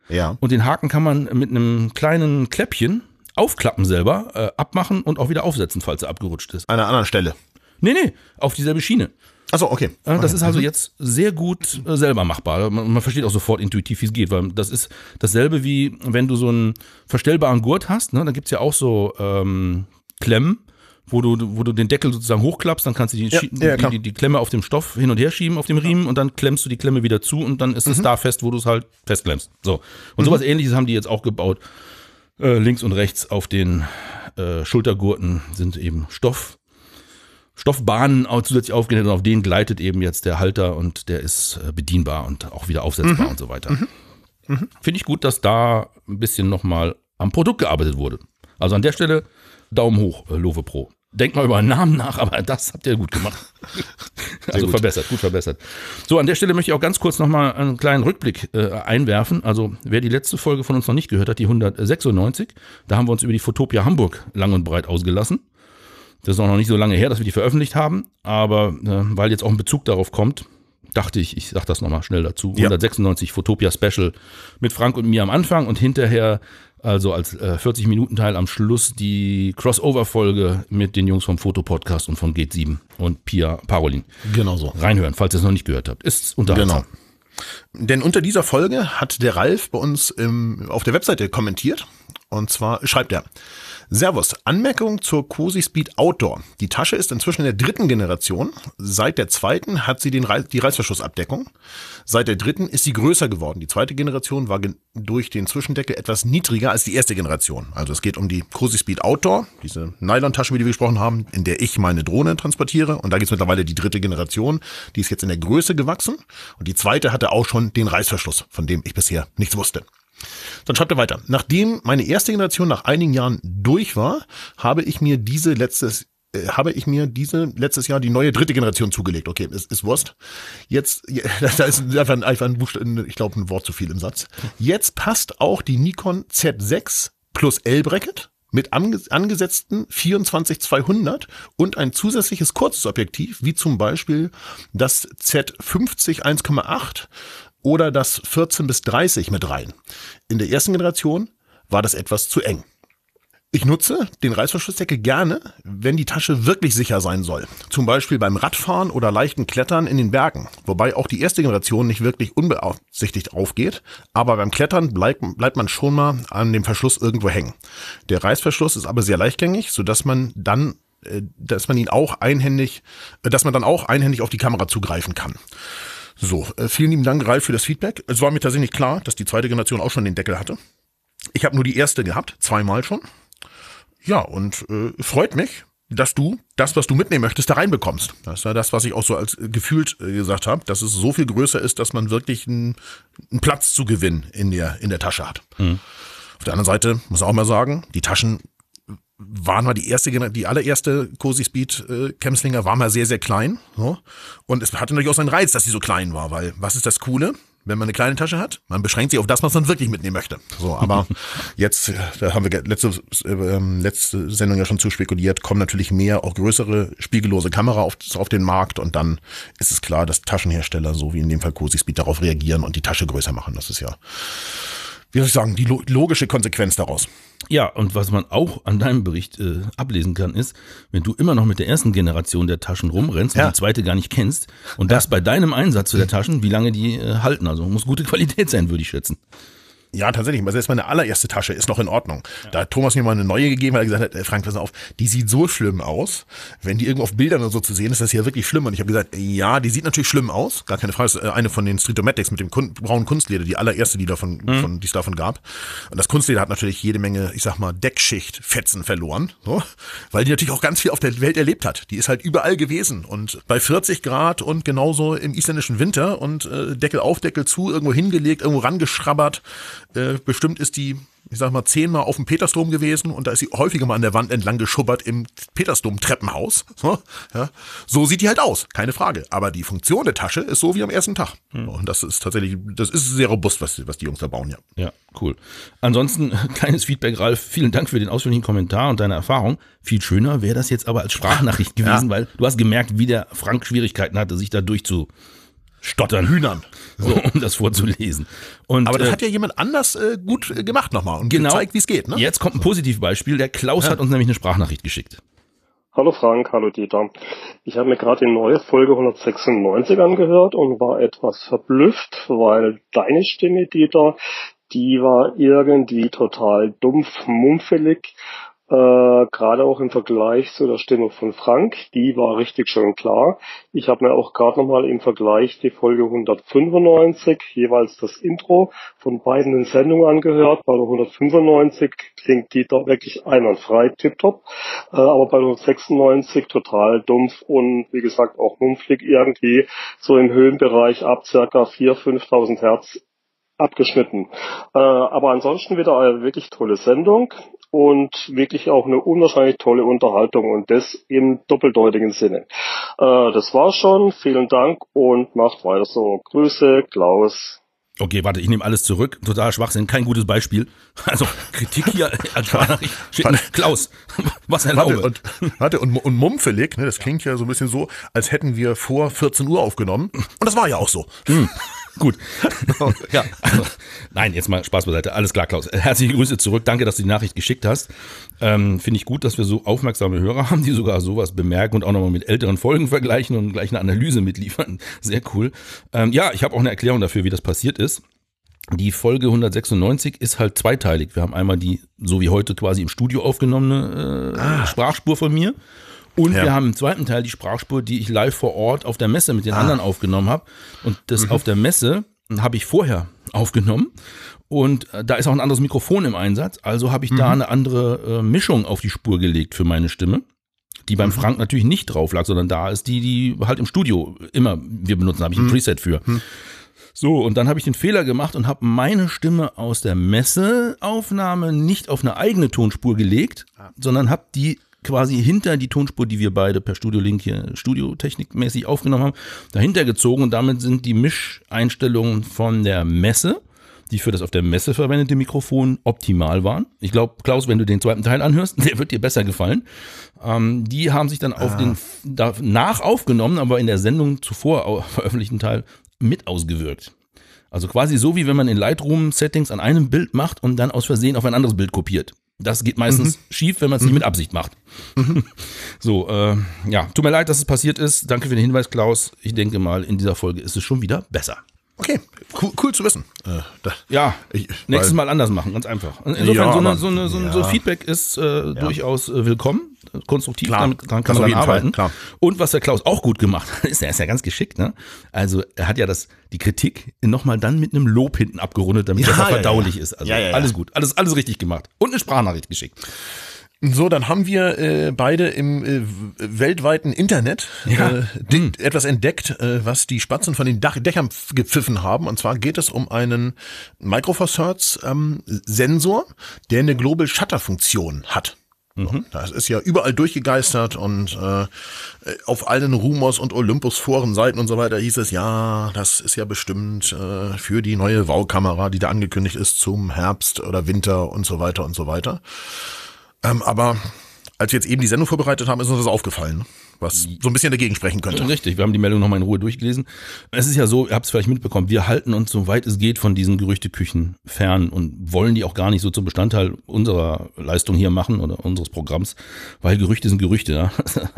Ja. Und den Haken kann man mit einem kleinen Kläppchen aufklappen selber, äh, abmachen und auch wieder aufsetzen, falls er abgerutscht ist. An einer anderen Stelle. Nee, nee, auf dieselbe Schiene. Achso, okay. Äh, Das okay. ist also jetzt sehr gut äh, selber machbar. Man, man versteht auch sofort intuitiv, wie es geht, weil das ist dasselbe wie wenn du so einen verstellbaren Gurt hast, ne? da gibt's ja auch so ähm, Klemmen, wo du, wo du den Deckel sozusagen hochklappst, dann kannst du die, Ja, ja, die, die, die Klemme auf dem Stoff hin und her schieben auf dem Riemen und dann klemmst du die Klemme wieder zu und dann Mhm. ist es da fest, wo du es halt festklemmst. So. Und sowas ähnliches haben die jetzt auch gebaut. Äh, links und rechts auf den äh, Schultergurten sind eben Stoff. Stoffbahnen zusätzlich aufgenäht und auf den gleitet eben jetzt der Halter und der ist äh, bedienbar und auch wieder aufsetzbar und so weiter. Finde ich gut, dass da ein bisschen nochmal am Produkt gearbeitet wurde. Also an der Stelle Daumen hoch, äh, Love Pro. Denkt mal über einen Namen nach, aber das habt ihr gut gemacht. also gut. verbessert, gut verbessert. So, an der Stelle möchte ich auch ganz kurz nochmal einen kleinen Rückblick äh, einwerfen. Also wer die letzte Folge von uns noch nicht gehört hat, die 196, da haben wir uns über die Fotopia Hamburg lang und breit ausgelassen. Das ist auch noch nicht so lange her, dass wir die veröffentlicht haben, aber äh, weil jetzt auch ein Bezug darauf kommt, dachte ich, ich sag das nochmal schnell dazu. Ja. 196 Fotopia Special mit Frank und mir am Anfang und hinterher, also als äh, 40-Minuten-Teil am Schluss, die Crossover-Folge mit den Jungs vom Fotopodcast und von Geht 7 und Pia Parolin. Genau so. Reinhören, falls ihr es noch nicht gehört habt. Ist unterhaltsam. Genau. Denn unter dieser Folge hat der Ralf bei uns im, auf der Webseite kommentiert. Und zwar schreibt er, Servus, Anmerkung zur Cosi Speed Outdoor. Die Tasche ist inzwischen in der dritten Generation. Seit der zweiten hat sie den, Reiß- die Reißverschlussabdeckung. Seit der dritten ist sie größer geworden. Die zweite Generation war gen- durch den Zwischendeckel etwas niedriger als die erste Generation. Also es geht um die Cosi Speed Outdoor, diese Nylon-Tasche, die wir gesprochen haben, in der ich meine Drohne transportiere. Und da gibt es mittlerweile die dritte Generation. Die ist jetzt in der Größe gewachsen. Und die zweite hatte auch schon den Reißverschluss, von dem ich bisher nichts wusste. Dann schreibt er weiter. Nachdem meine erste Generation nach einigen Jahren durch war, habe ich mir diese letztes äh, habe ich mir diese letztes Jahr die neue dritte Generation zugelegt. Okay, ist, ist Wurst. Jetzt, da ist einfach ein, einfach ein Buchstaben, ich glaube ein Wort zu viel im Satz. Jetzt passt auch die Nikon Z6 plus L-Bracket mit ange angesetzten 24-200 und ein zusätzliches kurzes Objektiv, wie zum Beispiel das Z50 1,8 oder das 14 bis 30 mit rein. In der ersten Generation war das etwas zu eng. Ich nutze den Reißverschlussdeckel gerne, wenn die Tasche wirklich sicher sein soll. Zum Beispiel beim Radfahren oder leichten Klettern in den Bergen. Wobei auch die erste Generation nicht wirklich unbeaufsichtigt aufgeht. Aber beim Klettern bleibt, bleibt man schon mal an dem Verschluss irgendwo hängen. Der Reißverschluss ist aber sehr leichtgängig, sodass man dann äh, dass man ihn auch einhändig, äh, dass man dann auch einhändig auf die Kamera zugreifen kann. So, äh, vielen lieben Dank, Ralf, für das Feedback. Es war mir tatsächlich klar, dass die zweite Generation auch schon den Deckel hatte. Ich habe nur die erste gehabt, zweimal schon. Ja, und äh, freut mich, dass du das, was du mitnehmen möchtest, da reinbekommst. Das ist ja das, was ich auch so als äh, gefühlt äh, gesagt habe, dass es so viel größer ist, dass man wirklich einen, einen Platz zu gewinnen in der, in der Tasche hat. Auf der anderen Seite muss ich auch mal sagen, die Taschen waren mal die erste, die allererste Cozy Speed äh, Camslinger war mal sehr, sehr klein. So. Und es hatte natürlich auch seinen Reiz, dass sie so klein war, weil was ist das Coole? Wenn man eine kleine Tasche hat, man beschränkt sich auf das, was man wirklich mitnehmen möchte. So, aber jetzt, äh, da haben wir letzte, äh, ähm, letzte Sendung ja schon zu spekuliert, kommen natürlich mehr, auch größere spiegellose Kamera auf, auf den Markt und dann ist es klar, dass Taschenhersteller, so wie in dem Fall Cozy Speed, darauf reagieren und die Tasche größer machen. Das ist ja, wie soll ich sagen, die lo logische Konsequenz daraus. Ja, und was man auch an deinem Bericht äh, ablesen kann, ist, wenn du immer noch mit der ersten Generation der Taschen rumrennst und Ja. die zweite gar nicht kennst und das bei deinem Einsatz der Taschen, wie lange die äh, halten. Also muss gute Qualität sein, würde ich schätzen. Ja, tatsächlich. Also jetzt meine allererste Tasche ist noch in Ordnung. Da hat Thomas mir mal eine neue gegeben, weil er gesagt hat, äh, Frank, pass auf, die sieht so schlimm aus. Wenn die irgendwo auf Bildern oder so zu sehen ist, das ja wirklich schlimm. Und ich habe gesagt, ja, die sieht natürlich schlimm aus. Gar keine Frage. Das ist äh, eine von den Streetomatics mit dem kun braunen Kunstleder, die allererste, die davon, von, die es davon gab. Und das Kunstleder hat natürlich jede Menge, ich sag mal, Deckschicht-Fetzen verloren. So, weil die natürlich auch ganz viel auf der Welt erlebt hat. Die ist halt überall gewesen. Und bei 40 Grad und genauso im isländischen Winter und äh, Deckel auf, Deckel zu, irgendwo hingelegt, irgendwo rangeschrabbert. Äh, bestimmt ist die ich sag mal, zehnmal auf dem Petersdom gewesen und da ist sie häufiger mal an der Wand entlang geschubbert im Petersdom-Treppenhaus. So, ja. so sieht die halt aus, keine Frage. Aber die Funktion der Tasche ist so wie am ersten Tag. Hm. Und das ist tatsächlich, das ist sehr robust, was, was die Jungs da bauen, ja. Ja, cool. Ansonsten, kleines Feedback, Ralf. Vielen Dank für den ausführlichen Kommentar und deine Erfahrung. Viel schöner wäre das jetzt aber als Sprachnachricht gewesen, ja. weil du hast gemerkt, wie der Frank Schwierigkeiten hatte, sich da durchzu stottern. Hühnern. So, um das vorzulesen. Und, Aber das äh, hat ja jemand anders äh, gut äh, gemacht nochmal und genau, gezeigt, wie es geht. Ne? Jetzt kommt ein Positivbeispiel. Der Klaus ja. hat uns nämlich eine Sprachnachricht geschickt. Hallo Frank, hallo Dieter. Ich habe mir gerade die neue Folge 196 angehört und war etwas verblüfft, weil deine Stimme, Dieter, die war irgendwie total dumpf, mumpfelig äh, Gerade auch im Vergleich zu der Stimme von Frank, die war richtig schön klar. Ich habe mir auch gerade nochmal im Vergleich die Folge 195 jeweils das Intro von beiden Sendungen angehört. Bei der 195 klingt die da wirklich einwandfrei, tipptopp. Äh, aber bei der 196 total dumpf und wie gesagt auch mumpfig irgendwie so im Höhenbereich ab circa 4.000, 5.000 Hertz abgeschnitten. Äh, aber ansonsten wieder eine wirklich tolle Sendung und wirklich auch eine unwahrscheinlich tolle Unterhaltung und das im doppeldeutigen Sinne. Äh, das war schon. Vielen Dank und macht weiter so. Grüße, Klaus. Okay, warte, ich nehme alles zurück. Total Schwachsinn, kein gutes Beispiel. Also Kritik hier als Sprachnachricht. Klaus, was erlaube. Warte, und, warte, und, und mumpfelig, ne, das klingt ja so ein bisschen so, als hätten wir vor 14 Uhr aufgenommen. Und das war ja auch so. Hm. Gut. ja. Also, nein, jetzt mal Spaß beiseite. Alles klar, Klaus. Herzliche Grüße zurück. Danke, dass du die Nachricht geschickt hast. Ähm, Finde ich gut, dass wir so aufmerksame Hörer haben, die sogar sowas bemerken und auch nochmal mit älteren Folgen vergleichen und gleich eine Analyse mitliefern. Sehr cool. Ähm, ja, ich habe auch eine Erklärung dafür, wie das passiert ist. Die Folge 196 ist halt zweiteilig. Wir haben einmal die, so wie heute quasi im Studio aufgenommene äh, ah. Sprachspur von mir. Und ja. wir haben im zweiten Teil die Sprachspur, die ich live vor Ort auf der Messe mit den ah. anderen aufgenommen habe. Und das mhm. auf der Messe habe ich vorher aufgenommen. Und äh, da ist auch ein anderes Mikrofon im Einsatz. Also habe ich mhm. da eine andere äh, Mischung auf die Spur gelegt für meine Stimme. Die beim mhm. Frank natürlich nicht drauf lag, sondern da ist die, die halt im Studio immer wir benutzen, habe ich ein mhm. Preset für. Mhm. So, und dann habe ich den Fehler gemacht und habe meine Stimme aus der Messeaufnahme nicht auf eine eigene Tonspur gelegt, ah. sondern habe die quasi hinter die Tonspur, die wir beide per Studio Link hier studiotechnikmäßig aufgenommen haben, dahinter gezogen und damit sind die Mischeinstellungen von der Messe, die für das auf der Messe verwendete Mikrofon optimal waren. Ich glaube, Klaus, wenn du den zweiten Teil anhörst, der wird dir besser gefallen. Ähm, die haben sich dann auf ah. den nach aufgenommen, aber in der Sendung zuvor veröffentlichten Teil mit ausgewirkt. Also quasi so, wie wenn man in Lightroom Settings an einem Bild macht und dann aus Versehen auf ein anderes Bild kopiert. Das geht meistens mhm. schief, wenn man es nicht mhm. mit Absicht macht. Mhm. So, äh, ja, tut mir leid, dass es passiert ist. Danke für den Hinweis, Klaus. Ich denke mal, in dieser Folge ist es schon wieder besser. Okay, cool, cool zu wissen. Äh, da, ja, ich, nächstes Mal anders machen, ganz einfach. Insofern, ja, so, eine, so, eine, so, ein, ja. so Feedback ist äh, durchaus äh, willkommen konstruktiv, klar, damit daran kann man dann arbeiten. Fall, und was der Klaus auch gut gemacht hat, ist, er ist ja ganz geschickt, ne? Also er hat ja das, die Kritik nochmal dann mit einem Lob hinten abgerundet, damit ja, das verdaulich ist. Also alles gut, alles, alles richtig gemacht. Und eine Sprachnachricht geschickt. So, dann haben wir äh, beide im äh, weltweiten Internet ja. äh, hm. etwas entdeckt, äh, was die Spatzen von den Dach Dächern gepfiffen haben. Und zwar geht es um einen Micro Four Hertz ähm, Sensor, der eine Global Shutter Funktion hat. Mhm. Das ist ja überall durchgegeistert und äh, auf allen Rumors und Olympus-Foren-Seiten und so weiter hieß es, ja, das ist ja bestimmt äh, für die neue Wow-Kamera, die da angekündigt ist zum Herbst oder Winter und so weiter und so weiter. Ähm, aber als wir jetzt eben die Sendung vorbereitet haben, ist uns das aufgefallen was so ein bisschen dagegen sprechen könnte. Richtig, wir haben die Meldung nochmal in Ruhe durchgelesen. Es ist ja so, ihr habt es vielleicht mitbekommen, wir halten uns so weit es geht von diesen Gerüchteküchen fern und wollen die auch gar nicht so zum Bestandteil unserer Leistung hier machen oder unseres Programms, weil Gerüchte sind Gerüchte. Ja?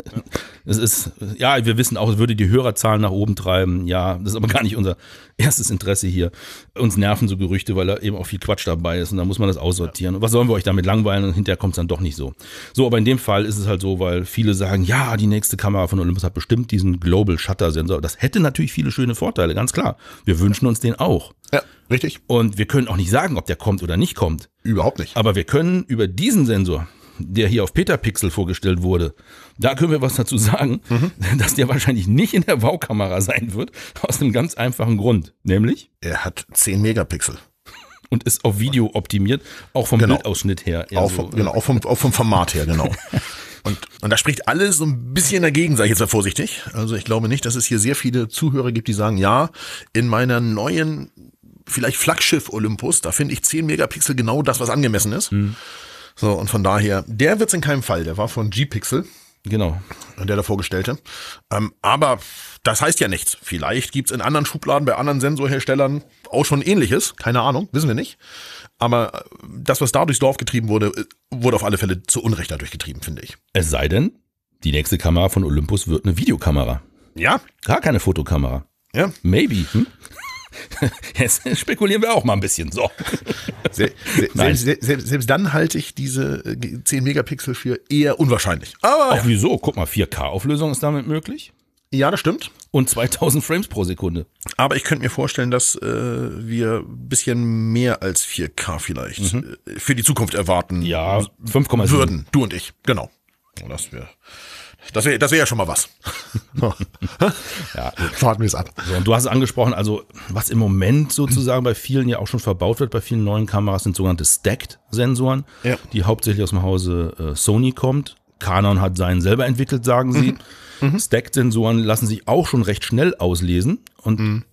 Es ist, ja, wir wissen auch, es würde die Hörerzahlen nach oben treiben. Ja, das ist aber gar nicht unser erstes Interesse hier. Uns nerven so Gerüchte, weil da eben auch viel Quatsch dabei ist und da muss man das aussortieren. Und was sollen wir euch damit langweilen und hinterher kommt es dann doch nicht so. So, aber in dem Fall ist es halt so, weil viele sagen, ja, die nächste nächste Kamera von Olympus hat bestimmt diesen Global Shutter Sensor. Das hätte natürlich viele schöne Vorteile, ganz klar. Wir wünschen uns den auch. Ja, richtig. Und wir können auch nicht sagen, ob der kommt oder nicht kommt. Überhaupt nicht. Aber wir können über diesen Sensor, der hier auf Petapixel vorgestellt wurde, da können wir was dazu sagen, mhm. dass der wahrscheinlich nicht in der Wow-Kamera sein wird, aus einem ganz einfachen Grund. Nämlich? Er hat 10 Megapixel. und ist auf Video optimiert, auch vom Genau. Bildausschnitt her. Auch, so, vom, genau, auch, vom, auch vom Format her, genau. Und, und da spricht alles so ein bisschen dagegen, sage ich jetzt mal vorsichtig. Also ich glaube nicht, dass es hier sehr viele Zuhörer gibt, die sagen, ja, in meiner neuen, vielleicht Flaggschiff Olympus, da finde ich 10 Megapixel genau das, was angemessen ist. So, und von daher, der wird's in keinem Fall. Der war von G-Pixel, Genau. der da vorgestellte. Ähm, aber das heißt ja nichts. Vielleicht gibt's in anderen Schubladen bei anderen Sensorherstellern auch schon ähnliches. Keine Ahnung, wissen wir nicht. Aber äh, das, was da durchs Dorf getrieben wurde, äh, wurde auf alle Fälle zu Unrecht dadurch getrieben, finde ich. Es sei denn, die nächste Kamera von Olympus wird eine Videokamera. Ja, Gar keine Fotokamera. ja. Maybe. Hm? Jetzt spekulieren wir auch mal ein bisschen. So. Se se selbst, selbst, selbst dann halte ich diese äh, 10 Megapixel für eher unwahrscheinlich. Aber Auch wieso? Guck mal, 4K-Auflösung ist damit möglich. ja, das stimmt. Und 2000 Frames pro Sekunde. Aber ich könnte mir vorstellen, dass äh, wir ein bisschen mehr als 4K vielleicht äh, für die Zukunft erwarten Mhm. Ja, 5,7. würden. Du und ich, genau. Das wäre das wäre das wär ja schon mal was. Ja, Warten wir es ab. So, und du hast es angesprochen, also was im Moment sozusagen bei vielen ja auch schon verbaut wird, bei vielen neuen Kameras sind sogenannte Stacked-Sensoren, Ja. die hauptsächlich aus dem Hause äh, Sony kommt. Canon hat seinen selber entwickelt, sagen sie. Stacked-Sensoren lassen sich auch schon recht schnell auslesen und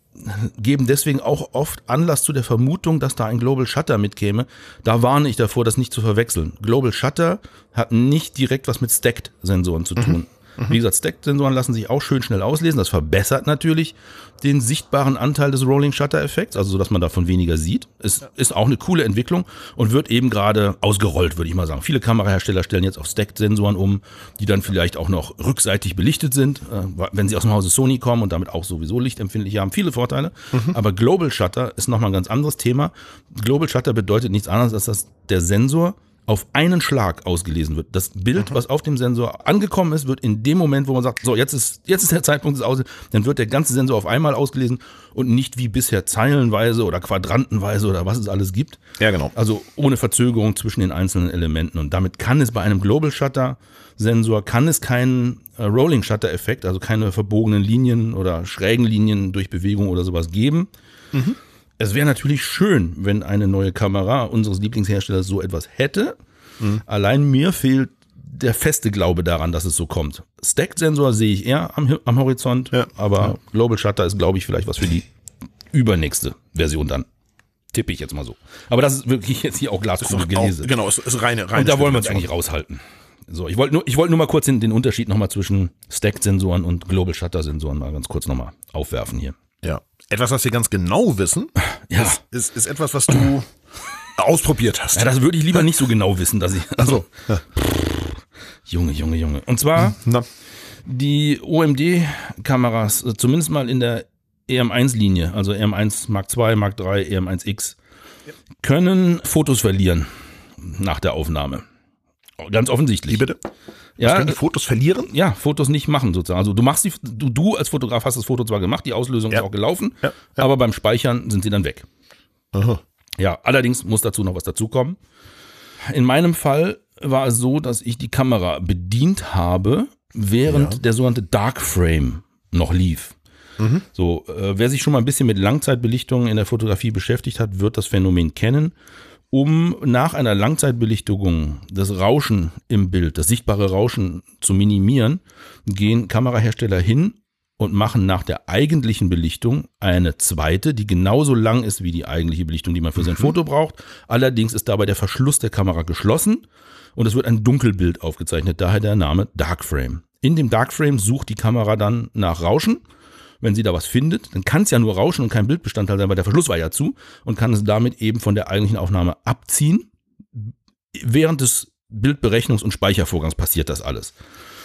geben deswegen auch oft Anlass zu der Vermutung, dass da ein Global Shutter mitkäme. Da warne ich davor, das nicht zu verwechseln. Global Shutter hat nicht direkt was mit Stacked-Sensoren zu tun. Wie gesagt, Stacked-Sensoren lassen sich auch schön schnell auslesen. Das verbessert natürlich den sichtbaren Anteil des Rolling Shutter-Effekts, also so, dass man davon weniger sieht. Es ist auch eine coole Entwicklung und wird eben gerade ausgerollt, würde ich mal sagen. Viele Kamerahersteller stellen jetzt auf Stacked-Sensoren um, die dann vielleicht auch noch rückseitig belichtet sind, äh, wenn sie aus dem Hause Sony kommen und damit auch sowieso lichtempfindlich haben. Viele Vorteile. Aber Global Shutter ist nochmal ein ganz anderes Thema. Global Shutter bedeutet nichts anderes, als dass der Sensor auf einen Schlag ausgelesen wird. Das Bild, was auf dem Sensor angekommen ist, wird in dem Moment, wo man sagt, so, jetzt ist, jetzt ist der Zeitpunkt des Aus, dann wird der ganze Sensor auf einmal ausgelesen und nicht wie bisher zeilenweise oder quadrantenweise oder was es alles gibt. Ja, genau. Also ohne Verzögerung zwischen den einzelnen Elementen. Und damit kann es bei einem Global Shutter Sensor, kann es keinen äh, Rolling Shutter Effekt, also keine verbogenen Linien oder schrägen Linien durch Bewegung oder sowas geben. Es wäre natürlich schön, wenn eine neue Kamera unseres Lieblingsherstellers so etwas hätte. Allein mir fehlt der feste Glaube daran, dass es so kommt. Stacked-Sensor sehe ich eher am, am Horizont, Ja. aber Global Shutter ist, glaube ich, vielleicht was für die übernächste Version dann. Tippe ich jetzt mal so. Aber das ist wirklich jetzt hier auch Glaskugel gelesen. genau, es ist reine, reine Und da wollen wir uns eigentlich raushalten. So, ich wollte nur, ich wollte nur mal kurz den, den Unterschied nochmal zwischen Stacked-Sensoren und Global Shutter-Sensoren mal ganz kurz nochmal aufwerfen hier. Ja. Etwas, was wir ganz genau wissen, Ja. ist, ist, ist etwas, was du ausprobiert hast. Ja, das würde ich lieber nicht so genau wissen, dass ich. Also, Junge, Junge, Junge. Und zwar Na, die OMD-Kameras, äh, zumindest mal in der EM1-Linie, also EM1 Mark II, Mark III, EM1X, können Fotos verlieren nach der Aufnahme. Ganz offensichtlich. wie bitte? Ja, Können die Fotos verlieren? ja, Fotos nicht machen sozusagen. Also du machst die, du, du als Fotograf hast das Foto zwar gemacht, die Auslösung Ja. ist auch gelaufen, Ja, aber beim Speichern sind sie dann weg. Aha. Ja, allerdings muss dazu noch was dazukommen. In meinem Fall war es so, dass ich die Kamera bedient habe, während Ja. der sogenannte Dark Frame noch lief. So, äh, wer sich schon mal ein bisschen mit Langzeitbelichtung in der Fotografie beschäftigt hat, wird das Phänomen kennen. Um nach einer Langzeitbelichtung das Rauschen im Bild, das sichtbare Rauschen zu minimieren, gehen Kamerahersteller hin und machen nach der eigentlichen Belichtung eine zweite, die genauso lang ist wie die eigentliche Belichtung, die man für sein Foto braucht. Allerdings ist dabei der Verschluss der Kamera geschlossen und es wird ein Dunkelbild aufgezeichnet, daher der Name Dark Frame. In dem Dark Frame sucht die Kamera dann nach Rauschen. Wenn sie da was findet, dann kann es ja nur Rauschen und kein Bildbestandteil sein, weil der Verschluss war ja zu und kann es damit eben von der eigentlichen Aufnahme abziehen. Während des Bildberechnungs- und Speichervorgangs passiert das alles.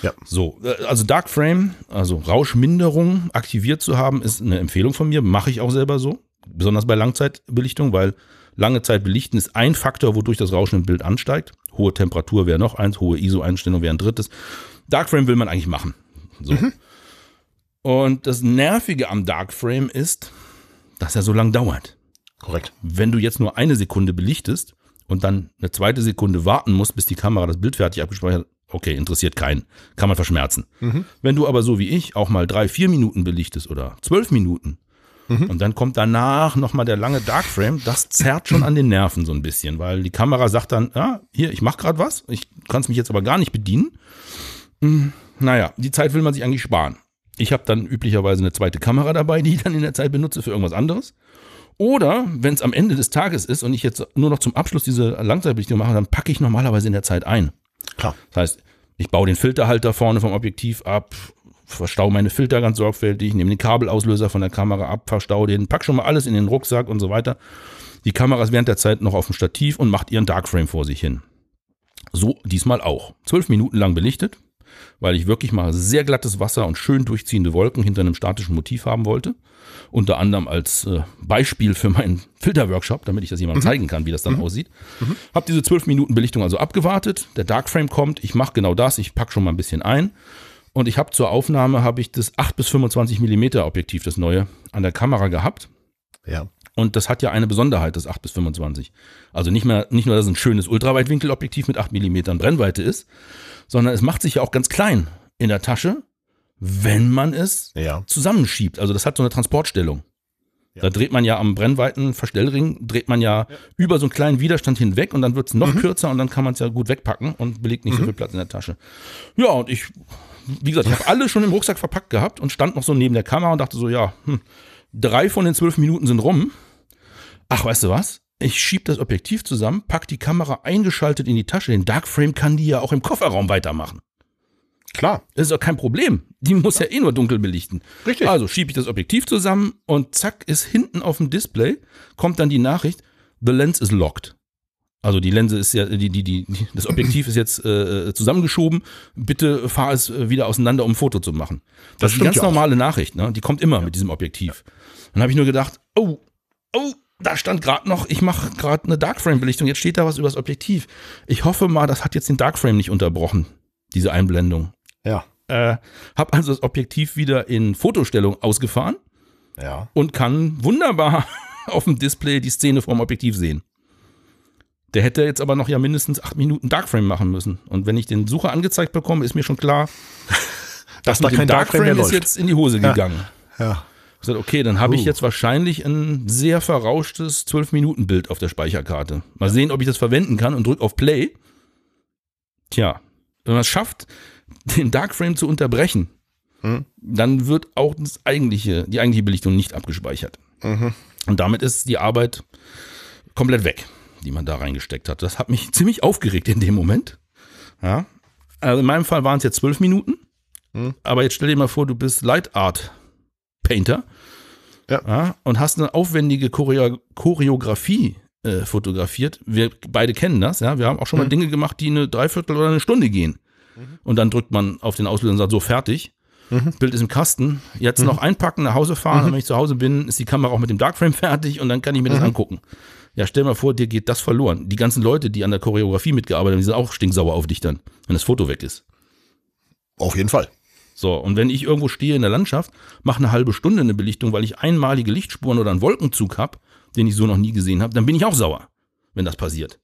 Ja. So, äh, also Dark Frame, also Rauschminderung aktiviert zu haben, ist eine Empfehlung von mir. Mache ich auch selber so. Besonders bei Langzeitbelichtung, weil lange Zeit belichten ist ein Faktor, wodurch das Rauschen im Bild ansteigt. Hohe Temperatur wäre noch eins, hohe ISO-Einstellung wäre ein drittes. Dark Frame will man eigentlich machen. So. Und das Nervige am Dark Frame ist, dass er so lang dauert. Korrekt. Wenn du jetzt nur eine Sekunde belichtest und dann eine zweite Sekunde warten musst, bis die Kamera das Bild fertig abgespeichert hat, okay, interessiert keinen, kann man verschmerzen. Wenn du aber so wie ich auch mal drei, vier Minuten belichtest oder zwölf Minuten, Und dann kommt danach nochmal der lange Dark Frame. Das zerrt schon an den Nerven so ein bisschen, weil die Kamera sagt dann, ja, hier, ich mache gerade was, ich kann es mich jetzt aber gar nicht bedienen. Hm, naja, die Zeit will man sich eigentlich sparen. Ich habe dann üblicherweise eine zweite Kamera dabei, die ich dann in der Zeit benutze für irgendwas anderes. Oder wenn es am Ende des Tages ist und ich jetzt nur noch zum Abschluss diese Langzeitbelichtung mache, dann packe ich normalerweise in der Zeit ein. Klar. Das heißt, ich baue den Filterhalter vorne vom Objektiv ab, verstaue meine Filter ganz sorgfältig, nehme den Kabelauslöser von der Kamera ab, verstaue den, pack schon mal alles in den Rucksack und so weiter. Die Kamera ist während der Zeit noch auf dem Stativ und macht ihren Darkframe vor sich hin. So diesmal auch. Zwölf Minuten lang belichtet, weil ich wirklich mal sehr glattes Wasser und schön durchziehende Wolken hinter einem statischen Motiv haben wollte. Unter anderem als äh, Beispiel für meinen Filterworkshop, damit ich das jemandem zeigen kann, wie das dann aussieht. Hab diese zwölf Minuten Belichtung also abgewartet. Der Darkframe kommt, ich mache genau das, ich pack schon mal ein bisschen ein. Und ich habe zur Aufnahme habe ich das 8 bis 25 Millimeter Objektiv, das neue, an der Kamera gehabt. Ja. Und das hat ja eine Besonderheit, das 8 bis 25. Also nicht mehr, nicht nur, dass es ein schönes Ultraweitwinkelobjektiv mit 8 Millimetern Brennweite ist, sondern es macht sich ja auch ganz klein in der Tasche, wenn man es Ja. zusammenschiebt. Also das hat so eine Transportstellung. Ja. Da dreht man ja am Brennweiten-Verstellring, dreht man ja, über so einen kleinen Widerstand hinweg und dann wird es noch kürzer und dann kann man es ja gut wegpacken und belegt nicht so viel Platz in der Tasche. Ja, und ich, wie gesagt, ich habe alle schon im Rucksack verpackt gehabt und stand noch so neben der Kamera und dachte so, ja, hm, drei von den zwölf Minuten sind rum. Ach, weißt du was? Ich schieb das Objektiv zusammen, pack die Kamera eingeschaltet in die Tasche. Den Darkframe kann die ja auch im Kofferraum weitermachen. Klar. Das ist doch kein Problem. Die muss ja eh nur dunkel belichten. Richtig. Also schiebe ich das Objektiv zusammen und zack, ist hinten auf dem Display, kommt dann die Nachricht, the lens is locked. Also die Linse ist ja, die, die, die, das Objektiv ist jetzt äh, zusammengeschoben. Bitte fahr es äh, wieder auseinander, um ein Foto zu machen. Das, Das ist eine ganz ja normale Nachricht, ne? Die kommt immer mit diesem Objektiv. Dann habe ich nur gedacht, oh, oh, da stand gerade noch, ich mache gerade eine Darkframe-Belichtung. Jetzt steht da was über das Objektiv. Ich hoffe mal, das hat jetzt den Darkframe nicht unterbrochen, diese Einblendung. Ja. Äh, habe also das Objektiv wieder in Fotostellung ausgefahren Ja. und kann wunderbar auf dem Display die Szene vom Objektiv sehen. Der hätte jetzt aber noch ja mindestens acht Minuten Darkframe machen müssen. Und wenn ich den Sucher angezeigt bekomme, ist mir schon klar, Dass da mit dem kein Darkframe mehr ist läuft. jetzt in die Hose gegangen. Ja. Ich gesagt, okay, dann habe ich Uh. jetzt wahrscheinlich ein sehr verrauschtes 12-Minuten-Bild auf der Speicherkarte. Mal sehen, ob ich das verwenden kann und drück auf Play. Tja, wenn man es schafft, den Darkframe zu unterbrechen, Hm. dann wird auch das eigentliche, die eigentliche Belichtung nicht abgespeichert. Mhm. Und damit ist die Arbeit komplett weg, die man da reingesteckt hat. Das hat mich ziemlich aufgeregt in dem Moment. Ja. Also in meinem Fall waren es jetzt zwölf Minuten. Hm. Aber jetzt stell dir mal vor, du bist Light Art Painter Ja. und hast eine aufwendige Choreo Choreografie äh, fotografiert. Wir beide kennen das, ja. Wir haben auch schon mal Mhm. Dinge gemacht, die eine Dreiviertel oder eine Stunde gehen. Und dann drückt man auf den Auslöser und sagt, so fertig. Mhm. Das Bild ist im Kasten. Jetzt noch einpacken, nach Hause fahren. Und wenn ich zu Hause bin, ist die Kamera auch mit dem Darkframe fertig und dann kann ich mir das Mhm. angucken. Ja, stell mal vor, dir geht das verloren. Die ganzen Leute, die an der Choreografie mitgearbeitet haben, die sind auch stinksauer auf dich dann, wenn das Foto weg ist. Auf jeden Fall. So, und wenn ich irgendwo stehe in der Landschaft, mache eine halbe Stunde eine Belichtung, weil ich einmalige Lichtspuren oder einen Wolkenzug habe, den ich so noch nie gesehen habe, dann bin ich auch sauer, wenn das passiert.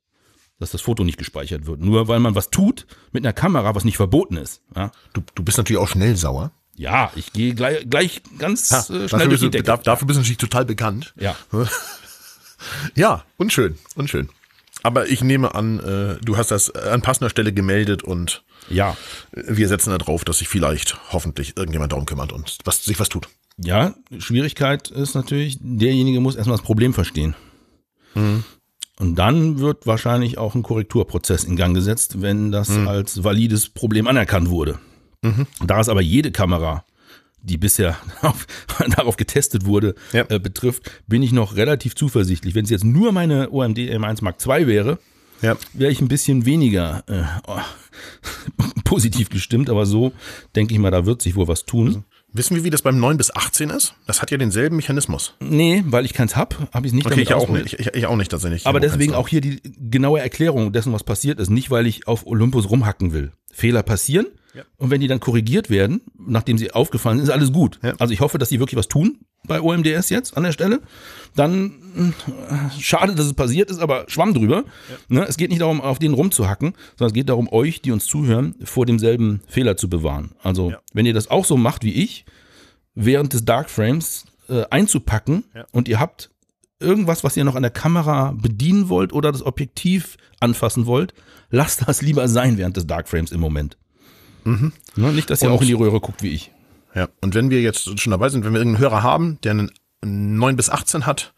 Dass das Foto nicht gespeichert wird. Nur weil man was tut mit einer Kamera, was nicht verboten ist. Ja, Du, du bist natürlich auch schnell sauer. ja ich gehe gleich, gleich ganz Ha, äh, schnell dafür, durch bist die du, Decke. da, dafür bist du natürlich total bekannt. Ja, Ja, unschön, unschön. Aber ich nehme an, äh, du hast das an passender Stelle gemeldet und ja. wir setzen da drauf, dass sich vielleicht hoffentlich irgendjemand darum kümmert und was, sich was tut. Ja, Schwierigkeit ist natürlich, derjenige muss erstmal das Problem verstehen. Und dann wird wahrscheinlich auch ein Korrekturprozess in Gang gesetzt, wenn das als valides Problem anerkannt wurde. Da es aber jede Kamera, die bisher auf, darauf getestet wurde, Ja. äh, betrifft, bin ich noch relativ zuversichtlich. Wenn es jetzt nur meine OMD M1 Mark II wäre, Ja. wäre ich ein bisschen weniger äh, positiv gestimmt, aber so denke ich mal, da wird sich wohl was tun. Wissen wir, wie das beim 9 bis 18 ist? Das hat ja denselben Mechanismus. Nee, weil ich keins hab, habe ich nicht Okay, ich auch nicht. Ich, ich auch nicht tatsächlich. Aber deswegen auch hier die genaue Erklärung dessen, was passiert ist. Nicht, weil ich auf Olympus rumhacken will. Fehler passieren. Ja. Und wenn die dann korrigiert werden, nachdem sie aufgefallen sind, ist alles gut. Ja. Also ich hoffe, dass sie wirklich was tun bei OMDS jetzt an der Stelle. Dann äh, schade, dass es passiert ist, aber schwamm drüber. Ne? Es geht nicht darum, auf den rumzuhacken, sondern es geht darum, euch, die uns zuhören, vor demselben Fehler zu bewahren. Also Ja. wenn ihr das auch so macht wie ich, während des Dark Frames äh, einzupacken Ja. und ihr habt irgendwas, was ihr noch an der Kamera bedienen wollt oder das Objektiv anfassen wollt, lasst das lieber sein während des Darkframes im Moment. Ne, nicht, dass ihr Mhm. Und- auch in die Röhre guckt wie ich. Ja, und wenn wir jetzt schon dabei sind, wenn wir irgendeinen Hörer haben, der einen 9 bis 18 hat,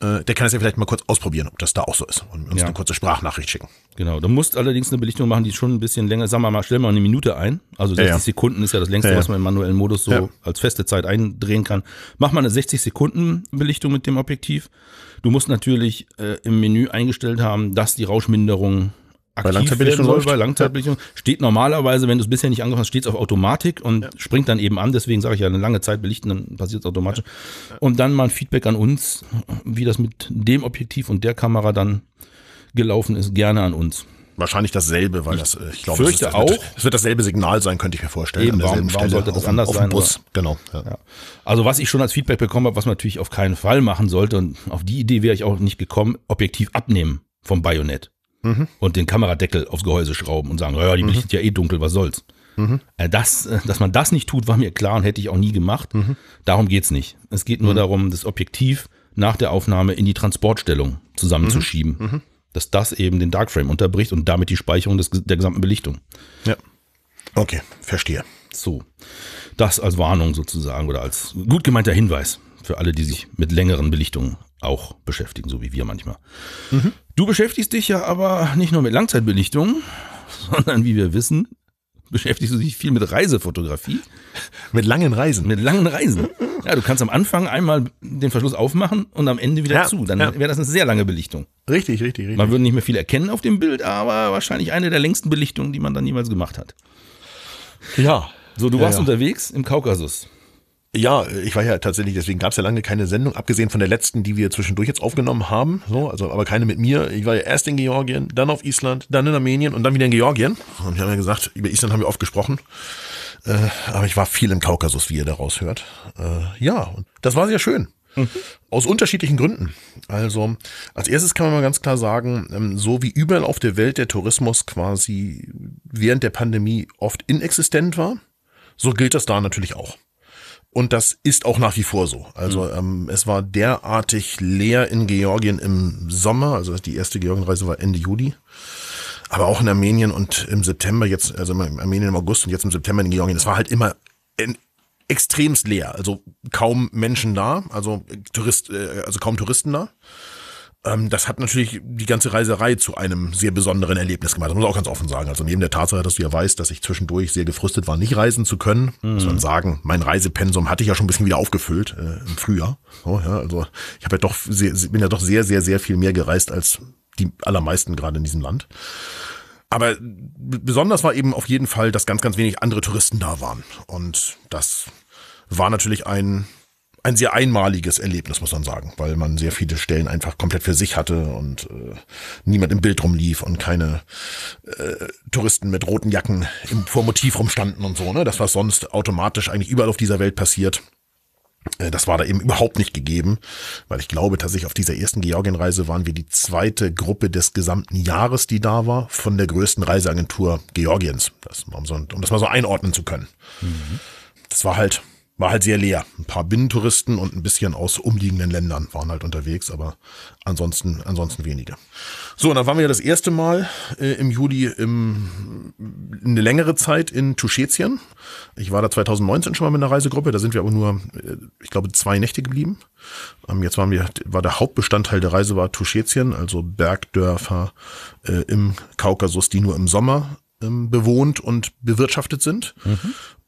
äh, der kann es ja vielleicht mal kurz ausprobieren, ob das da auch so ist und uns Ja. eine kurze Sprachnachricht schicken. Genau, du musst allerdings eine Belichtung machen, die schon ein bisschen länger, sagen wir mal, stell mal eine Minute ein. Also 60 ja. Sekunden ist ja das längste, Ja, ja. was man im manuellen Modus so Ja. als feste Zeit eindrehen kann. Mach mal eine 60 Sekunden Belichtung mit dem Objektiv. Du musst natürlich äh, im Menü eingestellt haben, dass die Rauschminderung aktiv Langzeitbelichtung werden soll. läuft. Bei Langzeitbelichtung steht normalerweise, wenn du es bisher nicht angefasst hast, steht es auf Automatik und springt dann eben an. Deswegen sage ich ja, eine lange Zeit belichten, dann passiert es automatisch. Und dann mal ein Feedback an uns, wie das mit dem Objektiv und der Kamera dann gelaufen ist, gerne an uns. Wahrscheinlich dasselbe, weil das, äh, ich glaube, fürchte das, das wird, auch. Es wird dasselbe Signal sein, könnte ich mir vorstellen. Eben, warum- warum sollte das auf, anders auf sein, Bus, genau. Ja. Ja. Also was ich schon als Feedback bekommen habe, was man natürlich auf keinen Fall machen sollte, und auf die Idee wäre ich auch nicht gekommen, Objektiv abnehmen vom Bajonett und den Kameradeckel aufs Gehäuse schrauben und sagen, ja, die belichtet ja eh dunkel, was soll's. Äh, Das, äh, dass man das nicht tut, war mir klar und hätte ich auch nie gemacht. Darum geht's nicht. Es geht nur darum, das Objektiv nach der Aufnahme in die Transportstellung zusammenzuschieben. Dass das eben den Darkframe unterbricht und damit die Speicherung des, der gesamten Belichtung. ja. Okay, verstehe. So, das als Warnung sozusagen oder als gut gemeinter Hinweis für alle, die sich mit längeren Belichtungen auch beschäftigen, so wie wir manchmal. Du beschäftigst dich ja aber nicht nur mit Langzeitbelichtungen, sondern wie wir wissen, beschäftigst du dich viel mit Reisefotografie, Mit langen Reisen. mit langen Reisen. Ja, du kannst am Anfang einmal den Verschluss aufmachen und am Ende wieder Ja, zu. Dann ja. wäre das eine sehr lange Belichtung. Richtig, richtig, richtig. Man würde nicht mehr viel erkennen auf dem Bild, aber wahrscheinlich eine der längsten Belichtungen, die man dann jemals gemacht hat. ja. So, du Ja, warst unterwegs im Kaukasus. Ja, ich war ja tatsächlich, deswegen gab es ja lange keine Sendung, abgesehen von der letzten, die wir zwischendurch jetzt aufgenommen haben. So, also aber keine mit mir. Ich war ja erst in Georgien, dann auf Island, dann in Armenien und dann wieder in Georgien. Und wir haben ja gesagt, über Island haben wir oft gesprochen. Äh, aber ich war viel im Kaukasus, wie ihr daraus hört. Äh, ja, und das war sehr schön. Aus unterschiedlichen Gründen. Also, als erstes kann man mal ganz klar sagen, ähm, so wie überall auf der Welt der Tourismus quasi während der Pandemie oft inexistent war, so gilt das da natürlich auch. Und das ist auch nach wie vor so. Also ähm, es war derartig leer in Georgien im Sommer. Also die erste Georgienreise war Ende Juli. Aber auch in Armenien und im September jetzt, also in Armenien im August und jetzt im September in Georgien. Es war halt immer in, extremst leer. Also kaum Menschen da, also Tourist, äh, also kaum Touristen da. Ähm, das hat natürlich die ganze Reiserei zu einem sehr besonderen Erlebnis gemacht. Das muss man auch ganz offen sagen. Also neben der Tatsache, dass du ja weißt, dass ich zwischendurch sehr gefrustet war, nicht reisen zu können, muss man sagen, mein Reisepensum hatte ich ja schon ein bisschen wieder aufgefüllt äh, im Frühjahr. So, ja, also ich habe ja doch sehr, bin ja doch sehr, sehr, sehr viel mehr gereist als die allermeisten gerade in diesem Land. Aber besonders war eben auf jeden Fall, dass ganz, ganz wenig andere Touristen da waren. Und das war natürlich ein, ein sehr einmaliges Erlebnis, muss man sagen, weil man sehr viele Stellen einfach komplett für sich hatte und äh, niemand im Bild rumlief und keine äh, Touristen mit roten Jacken im, vor Motiv rumstanden und so, ne? Das, was sonst automatisch eigentlich überall auf dieser Welt passiert. Äh, Das war da eben überhaupt nicht gegeben, weil ich glaube, tatsächlich auf dieser ersten Georgienreise waren wir die zweite Gruppe des gesamten Jahres, die da war, von der größten Reiseagentur Georgiens, das, um, so, um das mal so einordnen zu können. Das war halt, war halt sehr leer. Ein paar Binnentouristen und ein bisschen aus umliegenden Ländern waren halt unterwegs, aber ansonsten, ansonsten wenige. So, und dann waren wir das erste Mal äh, im Juli im, eine längere Zeit in Tuschetien. Ich war da 2019 schon mal mit einer Reisegruppe, da sind wir aber nur, äh, ich glaube, zwei Nächte geblieben. Ähm, jetzt waren wir, war der Hauptbestandteil der Reise war Tuschetien, also Bergdörfer äh, im Kaukasus, die nur im Sommer ähm, bewohnt und bewirtschaftet sind.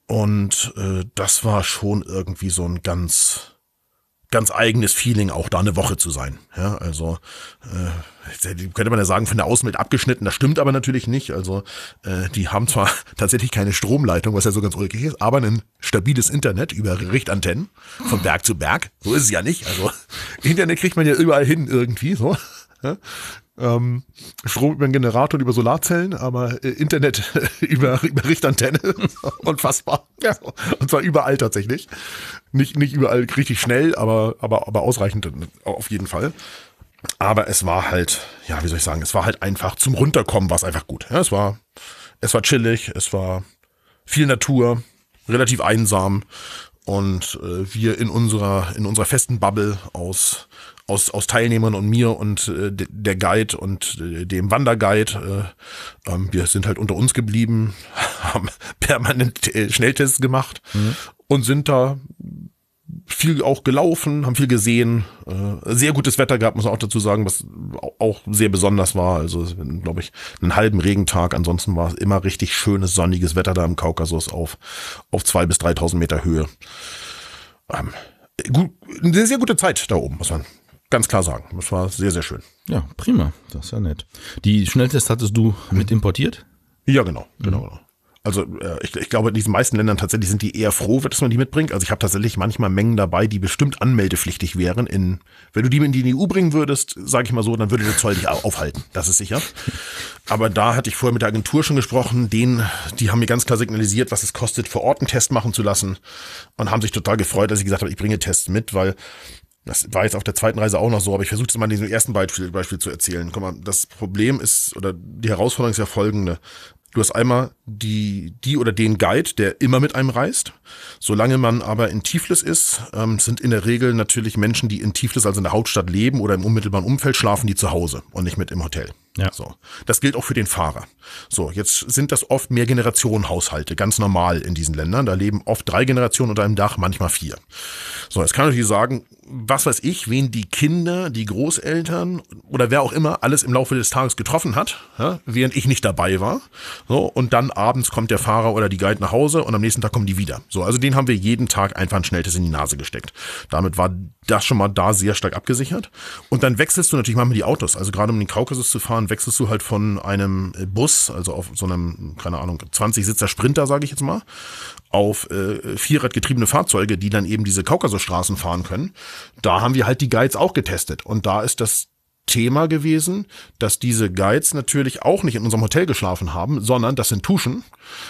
Und äh, das war schon irgendwie so ein ganz ganz eigenes Feeling, auch da eine Woche zu sein. Ja, also äh, könnte man ja sagen, von der Außenwelt abgeschnitten. Das stimmt aber natürlich nicht. Also äh, die haben zwar tatsächlich keine Stromleitung, was ja so ganz ulkig ist, aber ein stabiles Internet über Richtantennen von Berg zu Berg. So ist es ja nicht. Also Internet kriegt man ja überall hin irgendwie. So. Ja? Ähm, Strom über einen Generator und über Solarzellen, aber äh, Internet über, über Richtantenne. Unfassbar. Ja. Und zwar überall tatsächlich. Nicht, nicht überall richtig schnell, aber, aber, aber ausreichend auf jeden Fall. Aber es war halt, ja, wie soll ich sagen, es war halt einfach zum Runterkommen war es einfach gut. Ja, es war, es war chillig, es war viel Natur, relativ einsam und äh, wir in unserer in unserer festen Bubble aus aus, aus Teilnehmern und mir und äh, der Guide und äh, dem Wanderguide. Äh, ähm, wir sind halt unter uns geblieben, haben permanent äh, Schnelltests gemacht mhm. und sind da viel auch gelaufen, haben viel gesehen, äh, sehr gutes Wetter gehabt, muss man auch dazu sagen, was auch sehr besonders war. Also, glaube ich, einen halben Regentag. Ansonsten war es immer richtig schönes, sonniges Wetter da im Kaukasus auf, auf zwei bis 3.000 Meter Höhe. Ähm, gut, eine sehr gute Zeit da oben, muss man ganz klar sagen. Das war sehr, sehr schön. Ja, prima. Das ist ja nett. Die Schnelltests hattest du mit importiert? Ja, genau, genau, genau. Also äh, ich, ich glaube, in diesen meisten Ländern tatsächlich sind die eher froh, dass man die mitbringt. Also ich habe tatsächlich manchmal Mengen dabei, die bestimmt anmeldepflichtig wären. In, wenn du die in die EU bringen würdest, sage ich mal so, dann würde der Zoll dich aufhalten. Das ist sicher. Aber da hatte ich vorher mit der Agentur schon gesprochen. Denen, die haben mir ganz klar signalisiert, was es kostet, vor Ort einen Test machen zu lassen und haben sich total gefreut, dass ich gesagt habe, ich bringe Tests mit, weil das war jetzt auf der zweiten Reise auch noch so, aber ich versuche es mal in diesem ersten Beispiel, Beispiel zu erzählen. Guck mal, das Problem ist, oder die Herausforderung ist ja folgende. Du hast einmal die, die oder den Guide, der immer mit einem reist. Solange man aber in Tiflis ist, ähm, sind in der Regel natürlich Menschen, die in Tiflis, also in der Hauptstadt leben oder im unmittelbaren Umfeld schlafen, die zu Hause und nicht mit im Hotel. Ja. So. Das gilt auch für den Fahrer. So, jetzt sind das oft mehr Generationenhaushalte, ganz normal in diesen Ländern. Da leben oft drei Generationen unter einem Dach, manchmal vier. So, jetzt kann ich natürlich sagen, was weiß ich, wen die Kinder, die Großeltern oder wer auch immer alles im Laufe des Tages getroffen hat, ja, während ich nicht dabei war. So, und dann abends kommt der Fahrer oder die Guide nach Hause und am nächsten Tag kommen die wieder. So, also den haben wir jeden Tag einfach ein Schnelltest in die Nase gesteckt. Damit war das schon mal da sehr stark abgesichert. Und dann wechselst du natürlich manchmal die Autos. Also gerade um den Kaukasus zu fahren, wechselst du halt von einem Bus, also auf so einem, keine Ahnung, 20-Sitzer Sprinter, sage ich jetzt mal, auf äh, vierradgetriebene Fahrzeuge, die dann eben diese Kaukasusstraßen fahren können. Da haben wir halt die Guides auch getestet. Und da ist das Thema gewesen, dass diese Guides natürlich auch nicht in unserem Hotel geschlafen haben, sondern das sind Tuschen.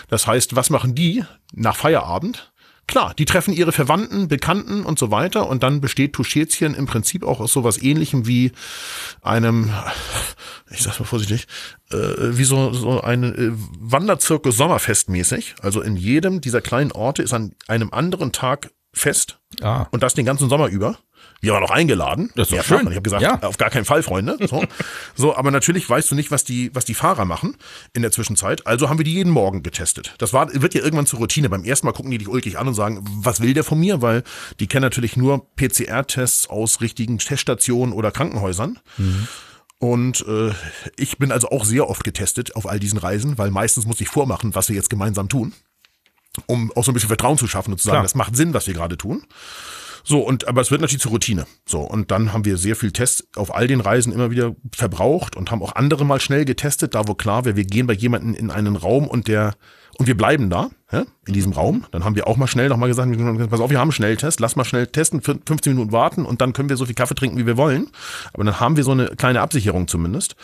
Das heißt, was machen die nach Feierabend? Klar, die treffen ihre Verwandten, Bekannten und so weiter und dann besteht Tuschetien im Prinzip auch aus sowas ähnlichem wie einem, ich sag's mal vorsichtig, äh, wie so, so ein äh, Wanderzirkus Sommerfestmäßig. Also in jedem dieser kleinen Orte ist an einem anderen Tag Fest ah. und das den ganzen Sommer über. Wir waren auch eingeladen. Das ist doch schön. Ich habe gesagt, ja. auf gar keinen Fall, Freunde. So. so, aber natürlich weißt du nicht, was die, was die Fahrer machen in der Zwischenzeit. Also haben wir die jeden Morgen getestet. Das war, wird ja irgendwann zur Routine. Beim ersten Mal gucken die dich ulkig an und sagen, was will der von mir? Weil die kennen natürlich nur PCR-Tests aus richtigen Teststationen oder Krankenhäusern. Mhm. Und äh, ich bin also auch sehr oft getestet auf all diesen Reisen, weil meistens muss ich vormachen, was wir jetzt gemeinsam tun, um auch so ein bisschen Vertrauen zu schaffen und zu sagen, Klar. das macht Sinn, was wir gerade tun. So, und aber es wird natürlich zur Routine. So, und dann haben wir sehr viel Tests auf all den Reisen immer wieder verbraucht und haben auch andere mal schnell getestet, da wo klar wäre, wir gehen bei jemandem in einen Raum und der und wir bleiben da, ja, in diesem Raum. Dann haben wir auch mal schnell nochmal gesagt, pass auf, wir haben einen Schnelltest, lass mal schnell testen, 15 Minuten warten und dann können wir so viel Kaffee trinken, wie wir wollen. Aber dann haben wir so eine kleine Absicherung zumindest.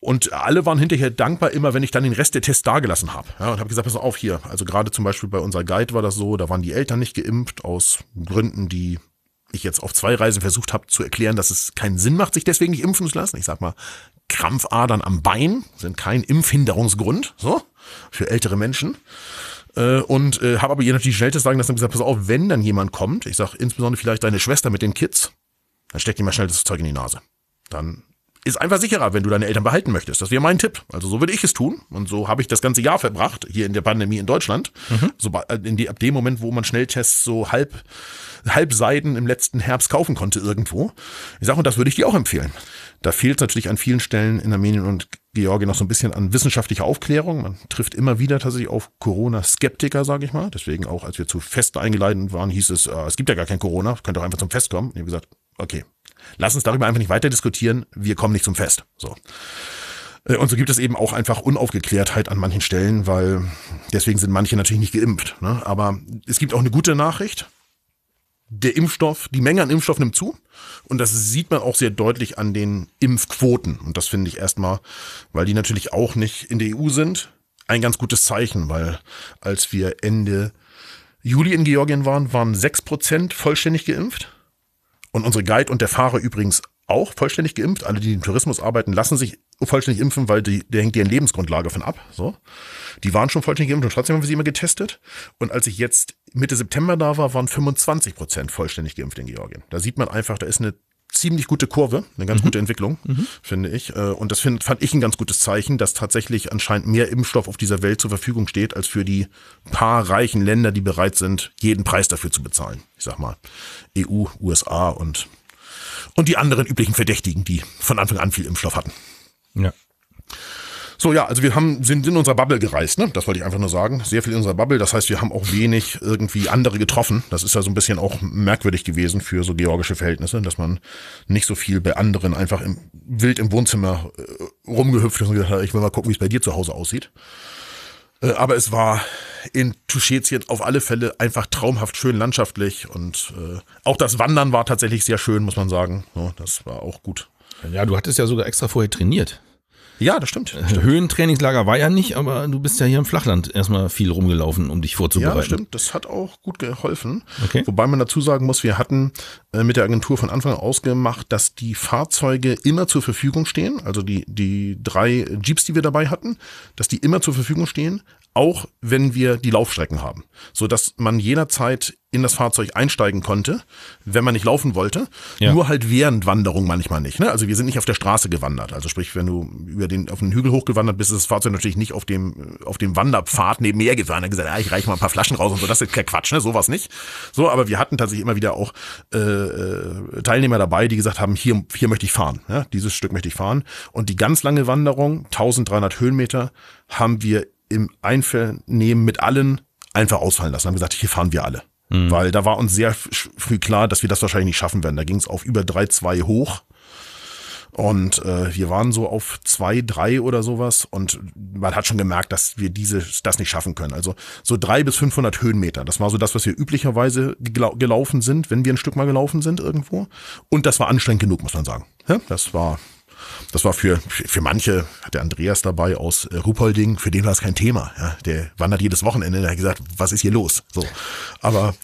Und alle waren hinterher dankbar, immer wenn ich dann den Rest der Tests dagelassen habe. Ja, und habe gesagt, pass auf hier. Also gerade zum Beispiel bei unserer Guide war das so, da waren die Eltern nicht geimpft, aus Gründen, die ich jetzt auf zwei Reisen versucht habe zu erklären, dass es keinen Sinn macht, sich deswegen nicht impfen zu lassen. Ich sag mal, Krampfadern am Bein sind kein Impfhinderungsgrund, so, für ältere Menschen. Äh, und äh, habe aber ihr natürlich schnell sagen lassen und gesagt, pass auf, wenn dann jemand kommt, ich sag insbesondere vielleicht deine Schwester mit den Kids, dann steckt ihm mal schnell das Zeug in die Nase. Dann ist einfach sicherer, wenn du deine Eltern behalten möchtest. Das wäre mein Tipp. Also so würde ich es tun. Und so habe ich das ganze Jahr verbracht, hier in der Pandemie in Deutschland. Mhm. So, äh, in die, ab dem Moment, wo man Schnelltests so halb, halb Seiden im letzten Herbst kaufen konnte irgendwo. Ich sage, und das würde ich dir auch empfehlen. Da fehlt natürlich an vielen Stellen in Armenien und Georgien noch so ein bisschen an wissenschaftlicher Aufklärung. Man trifft immer wieder tatsächlich auf Corona-Skeptiker, sage ich mal. Deswegen auch, als wir zu Fest eingeladen waren, hieß es, äh, es gibt ja gar kein Corona, könnt auch einfach zum Fest kommen. Und ich habe gesagt, okay, lass uns darüber einfach nicht weiter diskutieren, wir kommen nicht zum Fest. So. Äh, und so gibt es eben auch einfach Unaufgeklärtheit an manchen Stellen, weil deswegen sind manche natürlich nicht geimpft. Ne? Aber es gibt auch eine gute Nachricht. Der Impfstoff, die Menge an Impfstoff nimmt zu. Und das sieht man auch sehr deutlich an den Impfquoten. Und das finde ich erstmal, weil die natürlich auch nicht in der EU sind, ein ganz gutes Zeichen, weil als wir Ende Juli in Georgien waren, waren sechs Prozent vollständig geimpft. Und unsere Guide und der Fahrer übrigens auch vollständig geimpft. Alle, die im Tourismus arbeiten, lassen sich vollständig impfen, weil die, der hängt deren Lebensgrundlage von ab. So. Die waren schon vollständig geimpft und trotzdem haben wir sie immer getestet. Und als ich jetzt Mitte September da war, waren 25 Prozent vollständig geimpft in Georgien. Da sieht man einfach, da ist eine ziemlich gute Kurve, eine ganz mhm. gute Entwicklung, mhm. finde ich. Äh, und das find, fand ich ein ganz gutes Zeichen, dass tatsächlich anscheinend mehr Impfstoff auf dieser Welt zur Verfügung steht, als für die paar reichen Länder, die bereit sind, jeden Preis dafür zu bezahlen. Ich sag mal, EU, USA und, und die anderen üblichen Verdächtigen, die von Anfang an viel Impfstoff hatten. Ja. So, ja, also wir haben, sind in unserer Bubble gereist, ne? Das wollte ich einfach nur sagen. Sehr viel in unserer Bubble. Das heißt, wir haben auch wenig irgendwie andere getroffen. Das ist ja so ein bisschen auch merkwürdig gewesen für so georgische Verhältnisse, dass man nicht so viel bei anderen einfach im, wild im Wohnzimmer äh, rumgehüpft ist und gesagt hat, ich will mal gucken, wie es bei dir zu Hause aussieht. Äh, aber es war in Tuschetien auf alle Fälle einfach traumhaft schön landschaftlich und äh, auch das Wandern war tatsächlich sehr schön, muss man sagen. Ja, das war auch gut. Ja, du hattest ja sogar extra vorher trainiert. Ja, das stimmt. stimmt. Höhentrainingslager war ja nicht, aber du bist ja hier im Flachland erstmal viel rumgelaufen, um dich vorzubereiten. Ja, stimmt. Das hat auch gut geholfen. Okay. Wobei man dazu sagen muss, wir hatten äh, mit der Agentur von Anfang an ausgemacht, dass die Fahrzeuge immer zur Verfügung stehen. Also die, die drei Jeeps, die wir dabei hatten, dass die immer zur Verfügung stehen, auch wenn wir die Laufstrecken haben, so dass man jederzeit in das Fahrzeug einsteigen konnte, wenn man nicht laufen wollte. Ja. Nur halt während Wanderung manchmal nicht. Ne? Also wir sind nicht auf der Straße gewandert. Also sprich, wenn du über den auf den Hügel hochgewandert bist, ist das Fahrzeug natürlich nicht auf dem auf dem Wanderpfad neben mir gefahren. Er gesagt, ja, ich reiche mal ein paar Flaschen raus und so. Das ist kein Quatsch, ne? Sowas nicht. So, aber wir hatten tatsächlich immer wieder auch äh, äh Teilnehmer dabei, die gesagt haben, hier hier möchte ich fahren. Ja? Dieses Stück möchte ich fahren. Und die ganz lange Wanderung, 1300 Höhenmeter, haben wir im Einvernehmen mit allen einfach ausfallen lassen. Haben gesagt, hier fahren wir alle. Mhm. Weil da war uns sehr früh klar, dass wir das wahrscheinlich nicht schaffen werden. Da ging es auf über 3,2 hoch. Und äh, wir waren so auf zwei, drei oder sowas und man hat schon gemerkt, dass wir diese, das nicht schaffen können. Also so drei bis 500 Höhenmeter. Das war so das, was wir üblicherweise gelaufen sind, wenn wir ein Stück mal gelaufen sind irgendwo. Und das war anstrengend genug, muss man sagen. Ja, das war das war für, für manche, hat der Andreas dabei aus äh, Ruhpolding, für den war es kein Thema. Ja, der wandert jedes Wochenende, der hat gesagt, was ist hier los? So. Aber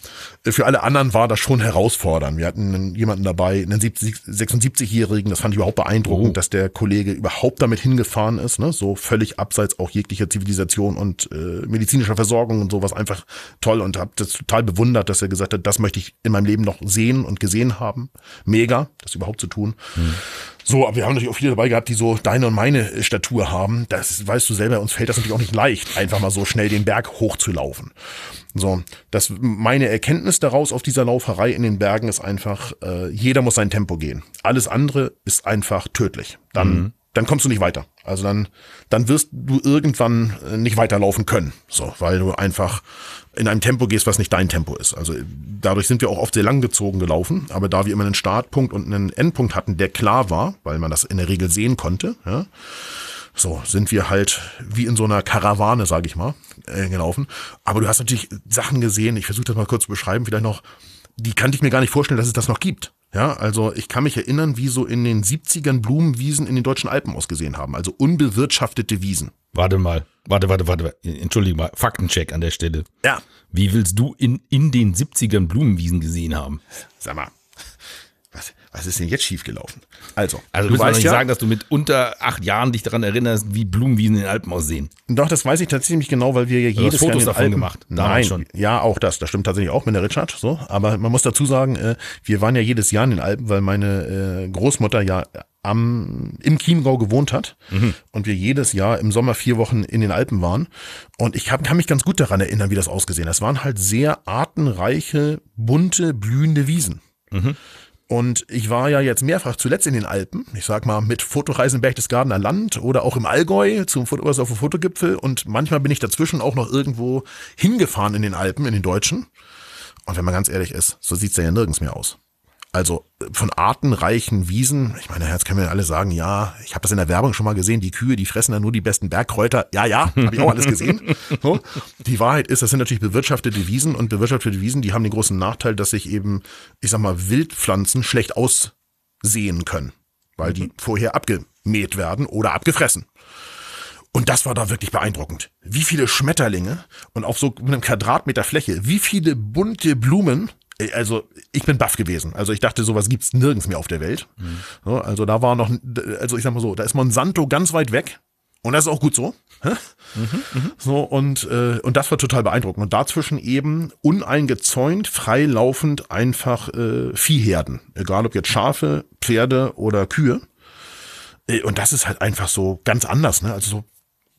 äh, für alle anderen war das schon herausfordernd. Wir hatten jemanden dabei, einen 76-Jährigen, das fand ich überhaupt beeindruckend, oh. dass der Kollege überhaupt damit hingefahren ist, ne? so völlig abseits auch jeglicher Zivilisation und äh, medizinischer Versorgung und sowas einfach toll und habe das total bewundert, dass er gesagt hat, das möchte ich in meinem Leben noch sehen und gesehen haben. Mega, das überhaupt zu tun. Hm. So, aber wir haben natürlich auch viele dabei gehabt, die so deine und meine Statur haben. Das weißt du selber, uns fällt das natürlich auch nicht leicht, einfach mal so schnell den Berg hochzulaufen. So, das meine Erkenntnis daraus auf dieser Lauferei in den Bergen ist einfach, äh, jeder muss sein Tempo gehen. Alles andere ist einfach tödlich. Dann mhm dann kommst du nicht weiter. Also dann, dann wirst du irgendwann äh, nicht weiterlaufen können. So, weil du einfach in einem Tempo gehst, was nicht dein Tempo ist. Also dadurch sind wir auch oft sehr lang gezogen gelaufen, aber da wir immer einen Startpunkt und einen Endpunkt hatten, der klar war, weil man das in der Regel sehen konnte, ja, so sind wir halt wie in so einer Karawane, sage ich mal, äh, gelaufen. Aber du hast natürlich Sachen gesehen, ich versuche das mal kurz zu beschreiben, vielleicht noch, die kannte ich mir gar nicht vorstellen, dass es das noch gibt. Ja, also ich kann mich erinnern, wie so in den 70ern Blumenwiesen in den deutschen Alpen ausgesehen haben, also unbewirtschaftete Wiesen. Warte mal, warte, warte, warte, entschuldige mal, Faktencheck an der Stelle. Ja. Wie willst du in, in den 70ern Blumenwiesen gesehen haben? Sag mal, was, was ist denn jetzt schiefgelaufen? Also, also du weißt nicht ja, sagen, dass du mit unter acht Jahren dich daran erinnerst, wie Blumenwiesen in den Alpen aussehen. Doch, das weiß ich tatsächlich genau, weil wir ja jedes Jahr Fotos davon Alpen, gemacht. Nein, schon. ja, auch das. Das stimmt tatsächlich auch mit der Richard. So, aber man muss dazu sagen, äh, wir waren ja jedes Jahr in den Alpen, weil meine äh, Großmutter ja am, im Chiemgau gewohnt hat mhm. und wir jedes Jahr im Sommer vier Wochen in den Alpen waren. Und ich hab, kann mich ganz gut daran erinnern, wie das ausgesehen hat. Das waren halt sehr artenreiche, bunte, blühende Wiesen. Mhm. Und ich war ja jetzt mehrfach zuletzt in den Alpen, ich sag mal mit Fotoreisen Berchtesgadener Land oder auch im Allgäu zum Foto, was auf dem Fotogipfel und manchmal bin ich dazwischen auch noch irgendwo hingefahren in den Alpen, in den Deutschen. Und wenn man ganz ehrlich ist, so sieht's ja nirgends mehr aus. Also von artenreichen Wiesen, ich meine, jetzt können wir alle sagen, ja, ich habe das in der Werbung schon mal gesehen, die Kühe, die fressen da nur die besten Bergkräuter. Ja, ja, habe ich auch alles gesehen. So. Die Wahrheit ist, das sind natürlich bewirtschaftete Wiesen und bewirtschaftete Wiesen, die haben den großen Nachteil, dass sich eben, ich sag mal, Wildpflanzen schlecht aussehen können, weil die vorher abgemäht werden oder abgefressen. Und das war da wirklich beeindruckend. Wie viele Schmetterlinge und auf so einem Quadratmeter Fläche, wie viele bunte Blumen also ich bin baff gewesen. Also ich dachte, sowas gibt's nirgends mehr auf der Welt. Mhm. So, also da war noch, also ich sag mal so, da ist Monsanto ganz weit weg. Und das ist auch gut so. Mhm, mh. So, und, äh, und das war total beeindruckend. Und dazwischen eben uneingezäunt, freilaufend einfach äh, Viehherden. Egal ob jetzt Schafe, Pferde oder Kühe. Äh, und das ist halt einfach so ganz anders, ne? Also so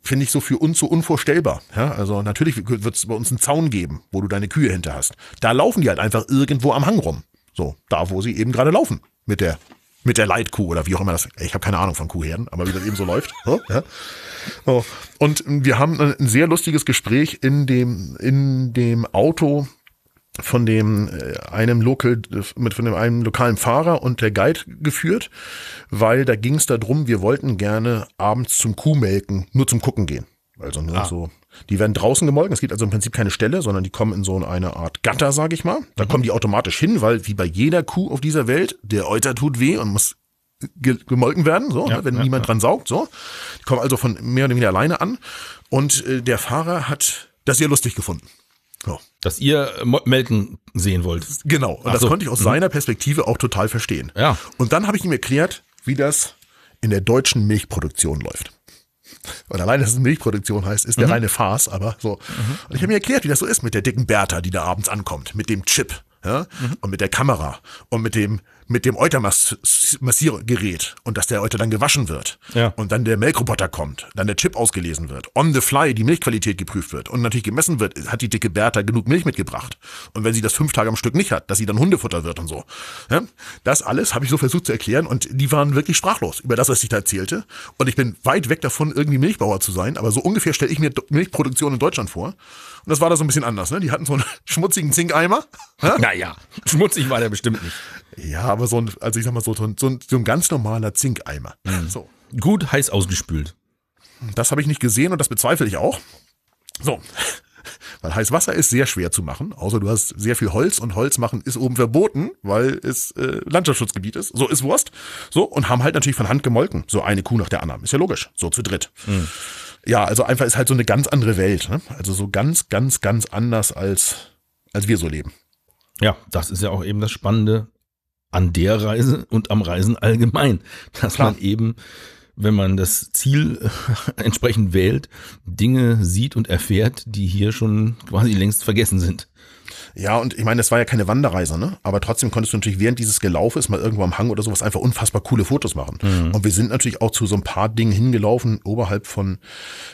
finde ich so für uns so unvorstellbar. Ja, also natürlich wird es bei uns einen Zaun geben, wo du deine Kühe hinter hast. Da laufen die halt einfach irgendwo am Hang rum. So, da wo sie eben gerade laufen mit der mit der Leitkuh oder wie auch immer das. Ich habe keine Ahnung von Kuhherden, aber wie das eben so läuft. So, ja. so. Und wir haben ein sehr lustiges Gespräch in dem in dem Auto von dem äh, einem Local mit von dem einem lokalen Fahrer und der Guide geführt, weil da ging es darum, wir wollten gerne abends zum Kuhmelken nur zum Gucken gehen. Also nur ah. so. Die werden draußen gemolken. Es gibt also im Prinzip keine Stelle, sondern die kommen in so eine Art Gatter, sage ich mal. Da mhm. kommen die automatisch hin, weil wie bei jeder Kuh auf dieser Welt, der Euter tut weh und muss gemolken werden, so, ja, ne, wenn ja, niemand ja. dran saugt, so. Die kommen also von mehr oder weniger alleine an. Und äh, der Fahrer hat das sehr lustig gefunden. So. Dass ihr melken sehen wollt. Genau. Und Ach das so. konnte ich aus mhm. seiner Perspektive auch total verstehen. Ja. Und dann habe ich ihm erklärt, wie das in der deutschen Milchproduktion läuft. Und allein, dass es Milchproduktion heißt, ist der mhm. reine Farce, aber so. Mhm. Und ich habe mir erklärt, wie das so ist mit der dicken Bertha, die da abends ankommt, mit dem Chip, ja, mhm. und mit der Kamera und mit dem mit dem Eutermassiergerät und dass der Euter dann gewaschen wird ja. und dann der Melkroboter kommt, dann der Chip ausgelesen wird, on the fly die Milchqualität geprüft wird und natürlich gemessen wird, hat die dicke Bertha genug Milch mitgebracht und wenn sie das fünf Tage am Stück nicht hat, dass sie dann Hundefutter wird und so. Ja, das alles habe ich so versucht zu erklären und die waren wirklich sprachlos über das, was ich da erzählte und ich bin weit weg davon, irgendwie Milchbauer zu sein, aber so ungefähr stelle ich mir Milchproduktion in Deutschland vor und das war da so ein bisschen anders. Ne? Die hatten so einen schmutzigen Zinkeimer. Naja, schmutzig war der bestimmt nicht. Ja, aber so ein, also ich sag mal so, so ein, so ein ganz normaler Zinkeimer. Mhm. So. Gut heiß ausgespült. Das habe ich nicht gesehen und das bezweifle ich auch. So. Weil heiß Wasser ist sehr schwer zu machen, außer du hast sehr viel Holz und Holz machen ist oben verboten, weil es äh, Landschaftsschutzgebiet ist. So ist Wurst. So und haben halt natürlich von Hand gemolken. So eine Kuh nach der anderen. Ist ja logisch. So zu dritt. Mhm. Ja, also einfach ist halt so eine ganz andere Welt. Ne? Also so ganz, ganz, ganz anders als, als wir so leben. Ja, das ist ja auch eben das Spannende an der Reise und am Reisen allgemein, dass Klar. man eben, wenn man das Ziel entsprechend wählt, Dinge sieht und erfährt, die hier schon quasi längst vergessen sind. Ja, und ich meine, das war ja keine Wanderreise, ne? Aber trotzdem konntest du natürlich während dieses Gelaufes mal irgendwo am Hang oder sowas einfach unfassbar coole Fotos machen. Mhm. Und wir sind natürlich auch zu so ein paar Dingen hingelaufen. Oberhalb von,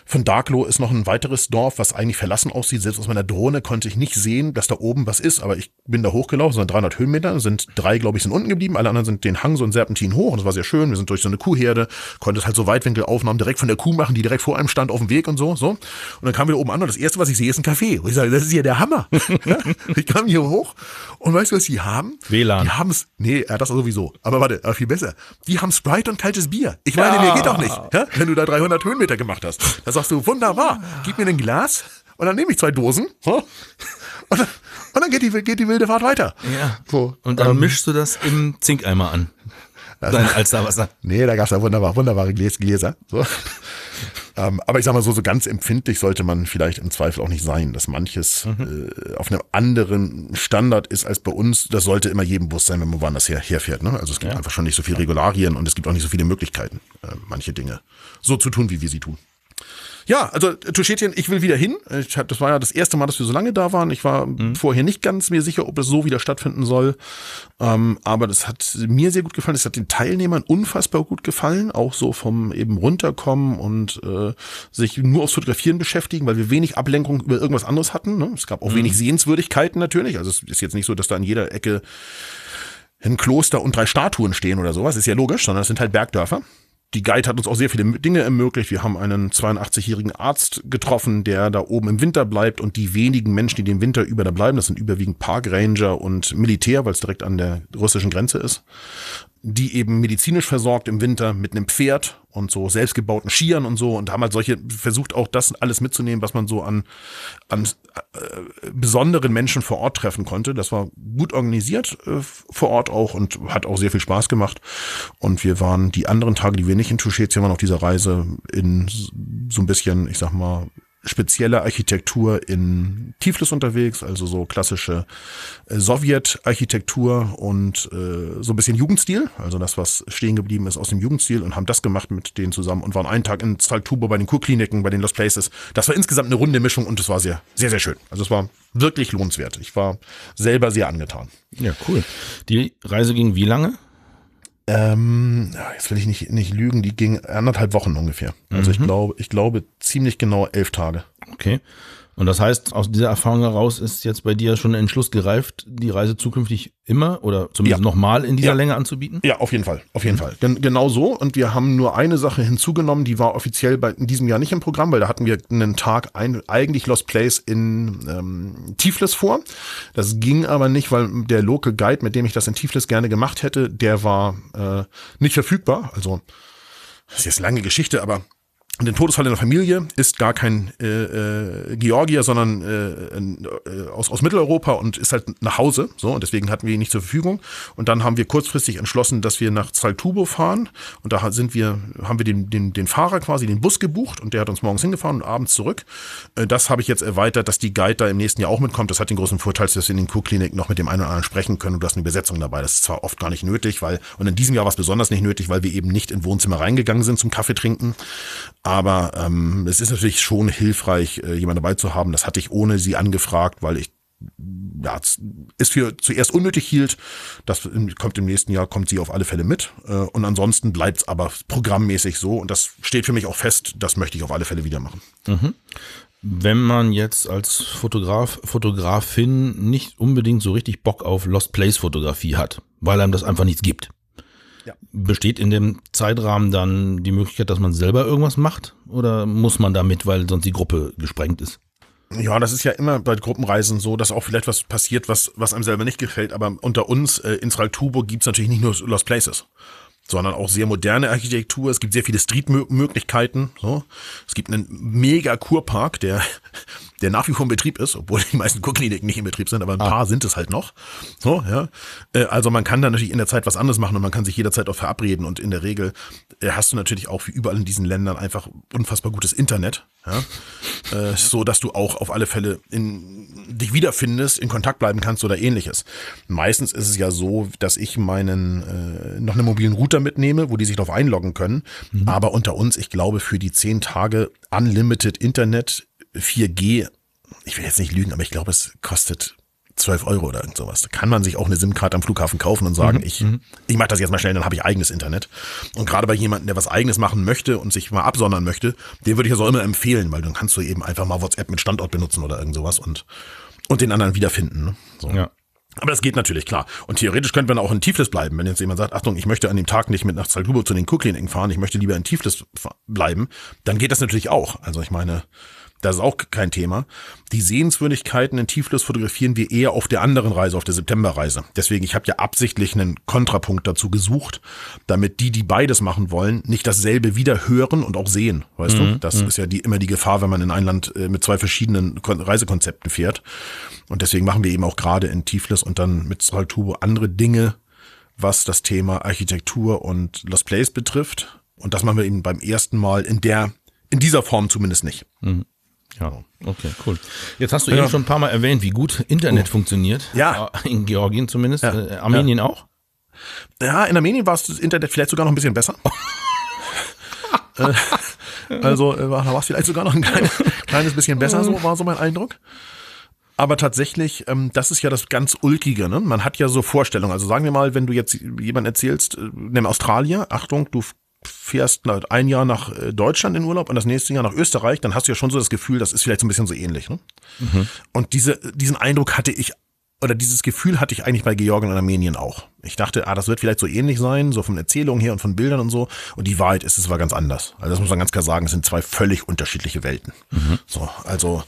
von Darklo ist noch ein weiteres Dorf, was eigentlich verlassen aussieht. Selbst aus meiner Drohne konnte ich nicht sehen, dass da oben was ist. Aber ich bin da hochgelaufen, so 300 Höhenmeter, sind drei, glaube ich, sind unten geblieben. Alle anderen sind den Hang so ein Serpentin hoch. Und das war sehr schön. Wir sind durch so eine Kuhherde, konnte halt so Weitwinkelaufnahmen direkt von der Kuh machen, die direkt vor einem stand auf dem Weg und so, so. Und dann kamen wir oben an und das erste, was ich sehe, ist ein Café. Und ich sage, das ist hier der Hammer. ich kam hier hoch und weißt du, was sie haben? WLAN. Die haben es, nee, das sowieso. Aber warte, aber viel besser. Die haben Sprite und kaltes Bier. Ich meine, ja. mir geht auch nicht, ja? wenn du da 300 Höhenmeter gemacht hast. Da sagst du, wunderbar, gib mir ein Glas und dann nehme ich zwei Dosen. Und dann, und dann geht, die, geht die wilde Fahrt weiter. Ja. So, und dann ähm, mischst du das im Zinkeimer an. Dein Alsterwasser. Nee, da gab's ja wunderbar, wunderbare Gläser. So. Ähm, aber ich sag mal so, so ganz empfindlich sollte man vielleicht im Zweifel auch nicht sein, dass manches mhm. äh, auf einem anderen Standard ist als bei uns. Das sollte immer jedem bewusst sein, wenn man woanders her, herfährt. Ne? Also es gibt ja. einfach schon nicht so viele Regularien und es gibt auch nicht so viele Möglichkeiten, äh, manche Dinge so zu tun, wie wir sie tun. Ja, also Tuschetien, ich will wieder hin. Ich hab, das war ja das erste Mal, dass wir so lange da waren. Ich war mhm. vorher nicht ganz mir sicher, ob es so wieder stattfinden soll. Ähm, aber das hat mir sehr gut gefallen. Es hat den Teilnehmern unfassbar gut gefallen, auch so vom eben runterkommen und äh, sich nur aufs Fotografieren beschäftigen, weil wir wenig Ablenkung über irgendwas anderes hatten. Ne? Es gab auch mhm. wenig Sehenswürdigkeiten natürlich. Also es ist jetzt nicht so, dass da an jeder Ecke ein Kloster und drei Statuen stehen oder sowas. Ist ja logisch, sondern es sind halt Bergdörfer die Guide hat uns auch sehr viele Dinge ermöglicht. Wir haben einen 82-jährigen Arzt getroffen, der da oben im Winter bleibt und die wenigen Menschen, die den Winter über da bleiben, das sind überwiegend Parkranger und Militär, weil es direkt an der russischen Grenze ist die eben medizinisch versorgt im Winter mit einem Pferd und so selbstgebauten Skiern und so und haben halt solche versucht auch das alles mitzunehmen, was man so an, an äh, besonderen Menschen vor Ort treffen konnte. Das war gut organisiert äh, vor Ort auch und hat auch sehr viel Spaß gemacht. Und wir waren die anderen Tage, die wir nicht in Tuschetien waren auf dieser Reise in so ein bisschen, ich sag mal, spezielle Architektur in Tiflis unterwegs, also so klassische äh, Sowjet-Architektur und äh, so ein bisschen Jugendstil, also das, was stehen geblieben ist aus dem Jugendstil und haben das gemacht mit denen zusammen und waren einen Tag in Zaltubo bei den Kurkliniken, bei den Lost Places. Das war insgesamt eine runde Mischung und es war sehr, sehr, sehr schön. Also es war wirklich lohnenswert. Ich war selber sehr angetan. Ja, cool. Die Reise ging wie lange? Ähm, jetzt will ich nicht, nicht lügen, die ging anderthalb Wochen ungefähr. Also ich glaube, ich glaube ziemlich genau elf Tage. Okay. Und das heißt, aus dieser Erfahrung heraus ist jetzt bei dir schon ein Entschluss gereift, die Reise zukünftig immer oder zumindest Ja. nochmal in dieser Ja. Länge anzubieten? Ja, auf jeden Fall, auf jeden Fall. Gen genau so. Und wir haben nur eine Sache hinzugenommen, die war offiziell bei, in diesem Jahr nicht im Programm, weil da hatten wir einen Tag ein, eigentlich Lost Place in ähm, Tiflis vor. Das ging aber nicht, weil der Local Guide, mit dem ich das in Tiflis gerne gemacht hätte, der war äh, nicht verfügbar. Also das ist jetzt lange Geschichte, aber den Todesfall in der Familie ist gar kein äh, äh, Georgier, sondern äh, äh, aus, aus Mitteleuropa und ist halt nach Hause. So und deswegen hatten wir ihn nicht zur Verfügung. Und dann haben wir kurzfristig entschlossen, dass wir nach Zaltubo fahren. Und da sind wir, haben wir den, den, den Fahrer quasi den Bus gebucht und der hat uns morgens hingefahren und abends zurück. Äh, das habe ich jetzt erweitert, dass die Guide da im nächsten Jahr auch mitkommt. Das hat den großen Vorteil, dass wir in den Kurkliniken noch mit dem einen oder anderen sprechen können und du hast eine Übersetzung dabei. Das ist zwar oft gar nicht nötig, weil und in diesem Jahr war es besonders nicht nötig, weil wir eben nicht in Wohnzimmer reingegangen sind zum Kaffee trinken. Aber ähm, es ist natürlich schon hilfreich, äh, jemanden dabei zu haben. Das hatte ich ohne sie angefragt, weil ich ja, es für zuerst unnötig hielt. Das kommt im nächsten Jahr, kommt sie auf alle Fälle mit. Äh, Und ansonsten bleibt es aber programmmäßig so. Und das steht für mich auch fest, das möchte ich auf alle Fälle wieder machen. Wenn man jetzt als Fotograf, Fotografin nicht unbedingt so richtig Bock auf Lost Place Fotografie hat, weil einem das einfach nichts gibt. Ja. Besteht in dem Zeitrahmen dann die Möglichkeit, dass man selber irgendwas macht? Oder muss man da mit, weil sonst die Gruppe gesprengt ist? Ja, das ist ja immer bei Gruppenreisen so, dass auch vielleicht was passiert, was, was einem selber nicht gefällt. Aber unter uns äh, in Sraltubo gibt's natürlich nicht nur Lost Places, sondern auch sehr moderne Architektur. Es gibt sehr viele Street-Möglichkeiten. So. Es gibt einen mega Kurpark, der, der nach wie vor in Betrieb ist, obwohl die meisten Kurkliniken nicht in Betrieb sind, aber ein paar sind es halt noch. So, ja. Äh, Also man kann da natürlich in der Zeit was anderes machen und man kann sich jederzeit auch verabreden. Und in der Regel äh, hast du natürlich auch wie überall in diesen Ländern einfach unfassbar gutes Internet. Ja? äh, so dass du auch auf alle Fälle in, dich wiederfindest, in Kontakt bleiben kannst oder ähnliches. Meistens ist es ja so, dass ich meinen äh, noch einen mobilen Router mitnehme, wo die sich darauf einloggen können. Aber unter uns, ich glaube, für die zehn Tage Unlimited Internet 4G, ich will jetzt nicht lügen, aber ich glaube, es kostet 12 Euro oder irgend sowas. Da kann man sich auch eine SIM-Karte am Flughafen kaufen und sagen, ich, ich mache das jetzt mal schnell, dann habe ich eigenes Internet. Und gerade bei jemandem, der was eigenes machen möchte und sich mal absondern möchte, den würde ich also immer empfehlen, weil dann kannst du eben einfach mal WhatsApp mit Standort benutzen oder irgend sowas und, und den anderen wiederfinden. Ne? So. Ja. Aber das geht natürlich, klar. Und theoretisch könnte man auch in Tiflis bleiben. Wenn jetzt jemand sagt, Achtung, ich möchte an dem Tag nicht mit nach Zaldubo zu den Kurkliniken fahren, ich möchte lieber in Tiflis bleiben, dann geht das natürlich auch. Also ich meine, das ist auch kein Thema. Die Sehenswürdigkeiten in Tiflis fotografieren wir eher auf der anderen Reise, auf der Septemberreise. Deswegen, ich habe ja absichtlich einen Kontrapunkt dazu gesucht, damit die, die beides machen wollen, nicht dasselbe wieder hören und auch sehen. Weißt du? Das ist ja die, immer die Gefahr, wenn man in ein Land äh, mit zwei verschiedenen Kon Reisekonzepten fährt. Und deswegen machen wir eben auch gerade in Tiflis und dann mit Saltubo andere Dinge, was das Thema Architektur und Lost Place betrifft. Und das machen wir eben beim ersten Mal in der, in dieser Form zumindest nicht. Ja, okay, cool. Jetzt hast du eben schon ein paar Mal erwähnt, wie gut Internet funktioniert. Ja. Äh, In Georgien zumindest. Ja. Äh, Armenien auch? Ja, in Armenien war es das Internet vielleicht sogar noch ein bisschen besser. Äh, also äh, war- da war es vielleicht sogar noch ein kleines, kleines bisschen besser, so war so mein Eindruck. Aber tatsächlich, ähm, das ist ja das ganz Ulkige. Ne? Man hat ja so Vorstellungen. Also sagen wir mal, wenn du jetzt jemand erzählst, äh, nimm Australier, Achtung, du fährst ein Jahr nach äh, Deutschland in Urlaub und das nächste Jahr nach Österreich, dann hast du ja schon so das Gefühl, das ist vielleicht so ein bisschen so ähnlich. Ne? Und diese, diesen Eindruck hatte ich, oder dieses Gefühl hatte ich eigentlich bei Georgien und Armenien auch. Ich dachte, ah, das wird vielleicht so ähnlich sein, so von Erzählungen her und von Bildern und so. Und die Wahrheit ist, es war ganz anders. Also das muss man ganz klar sagen, es sind zwei völlig unterschiedliche Welten. So, also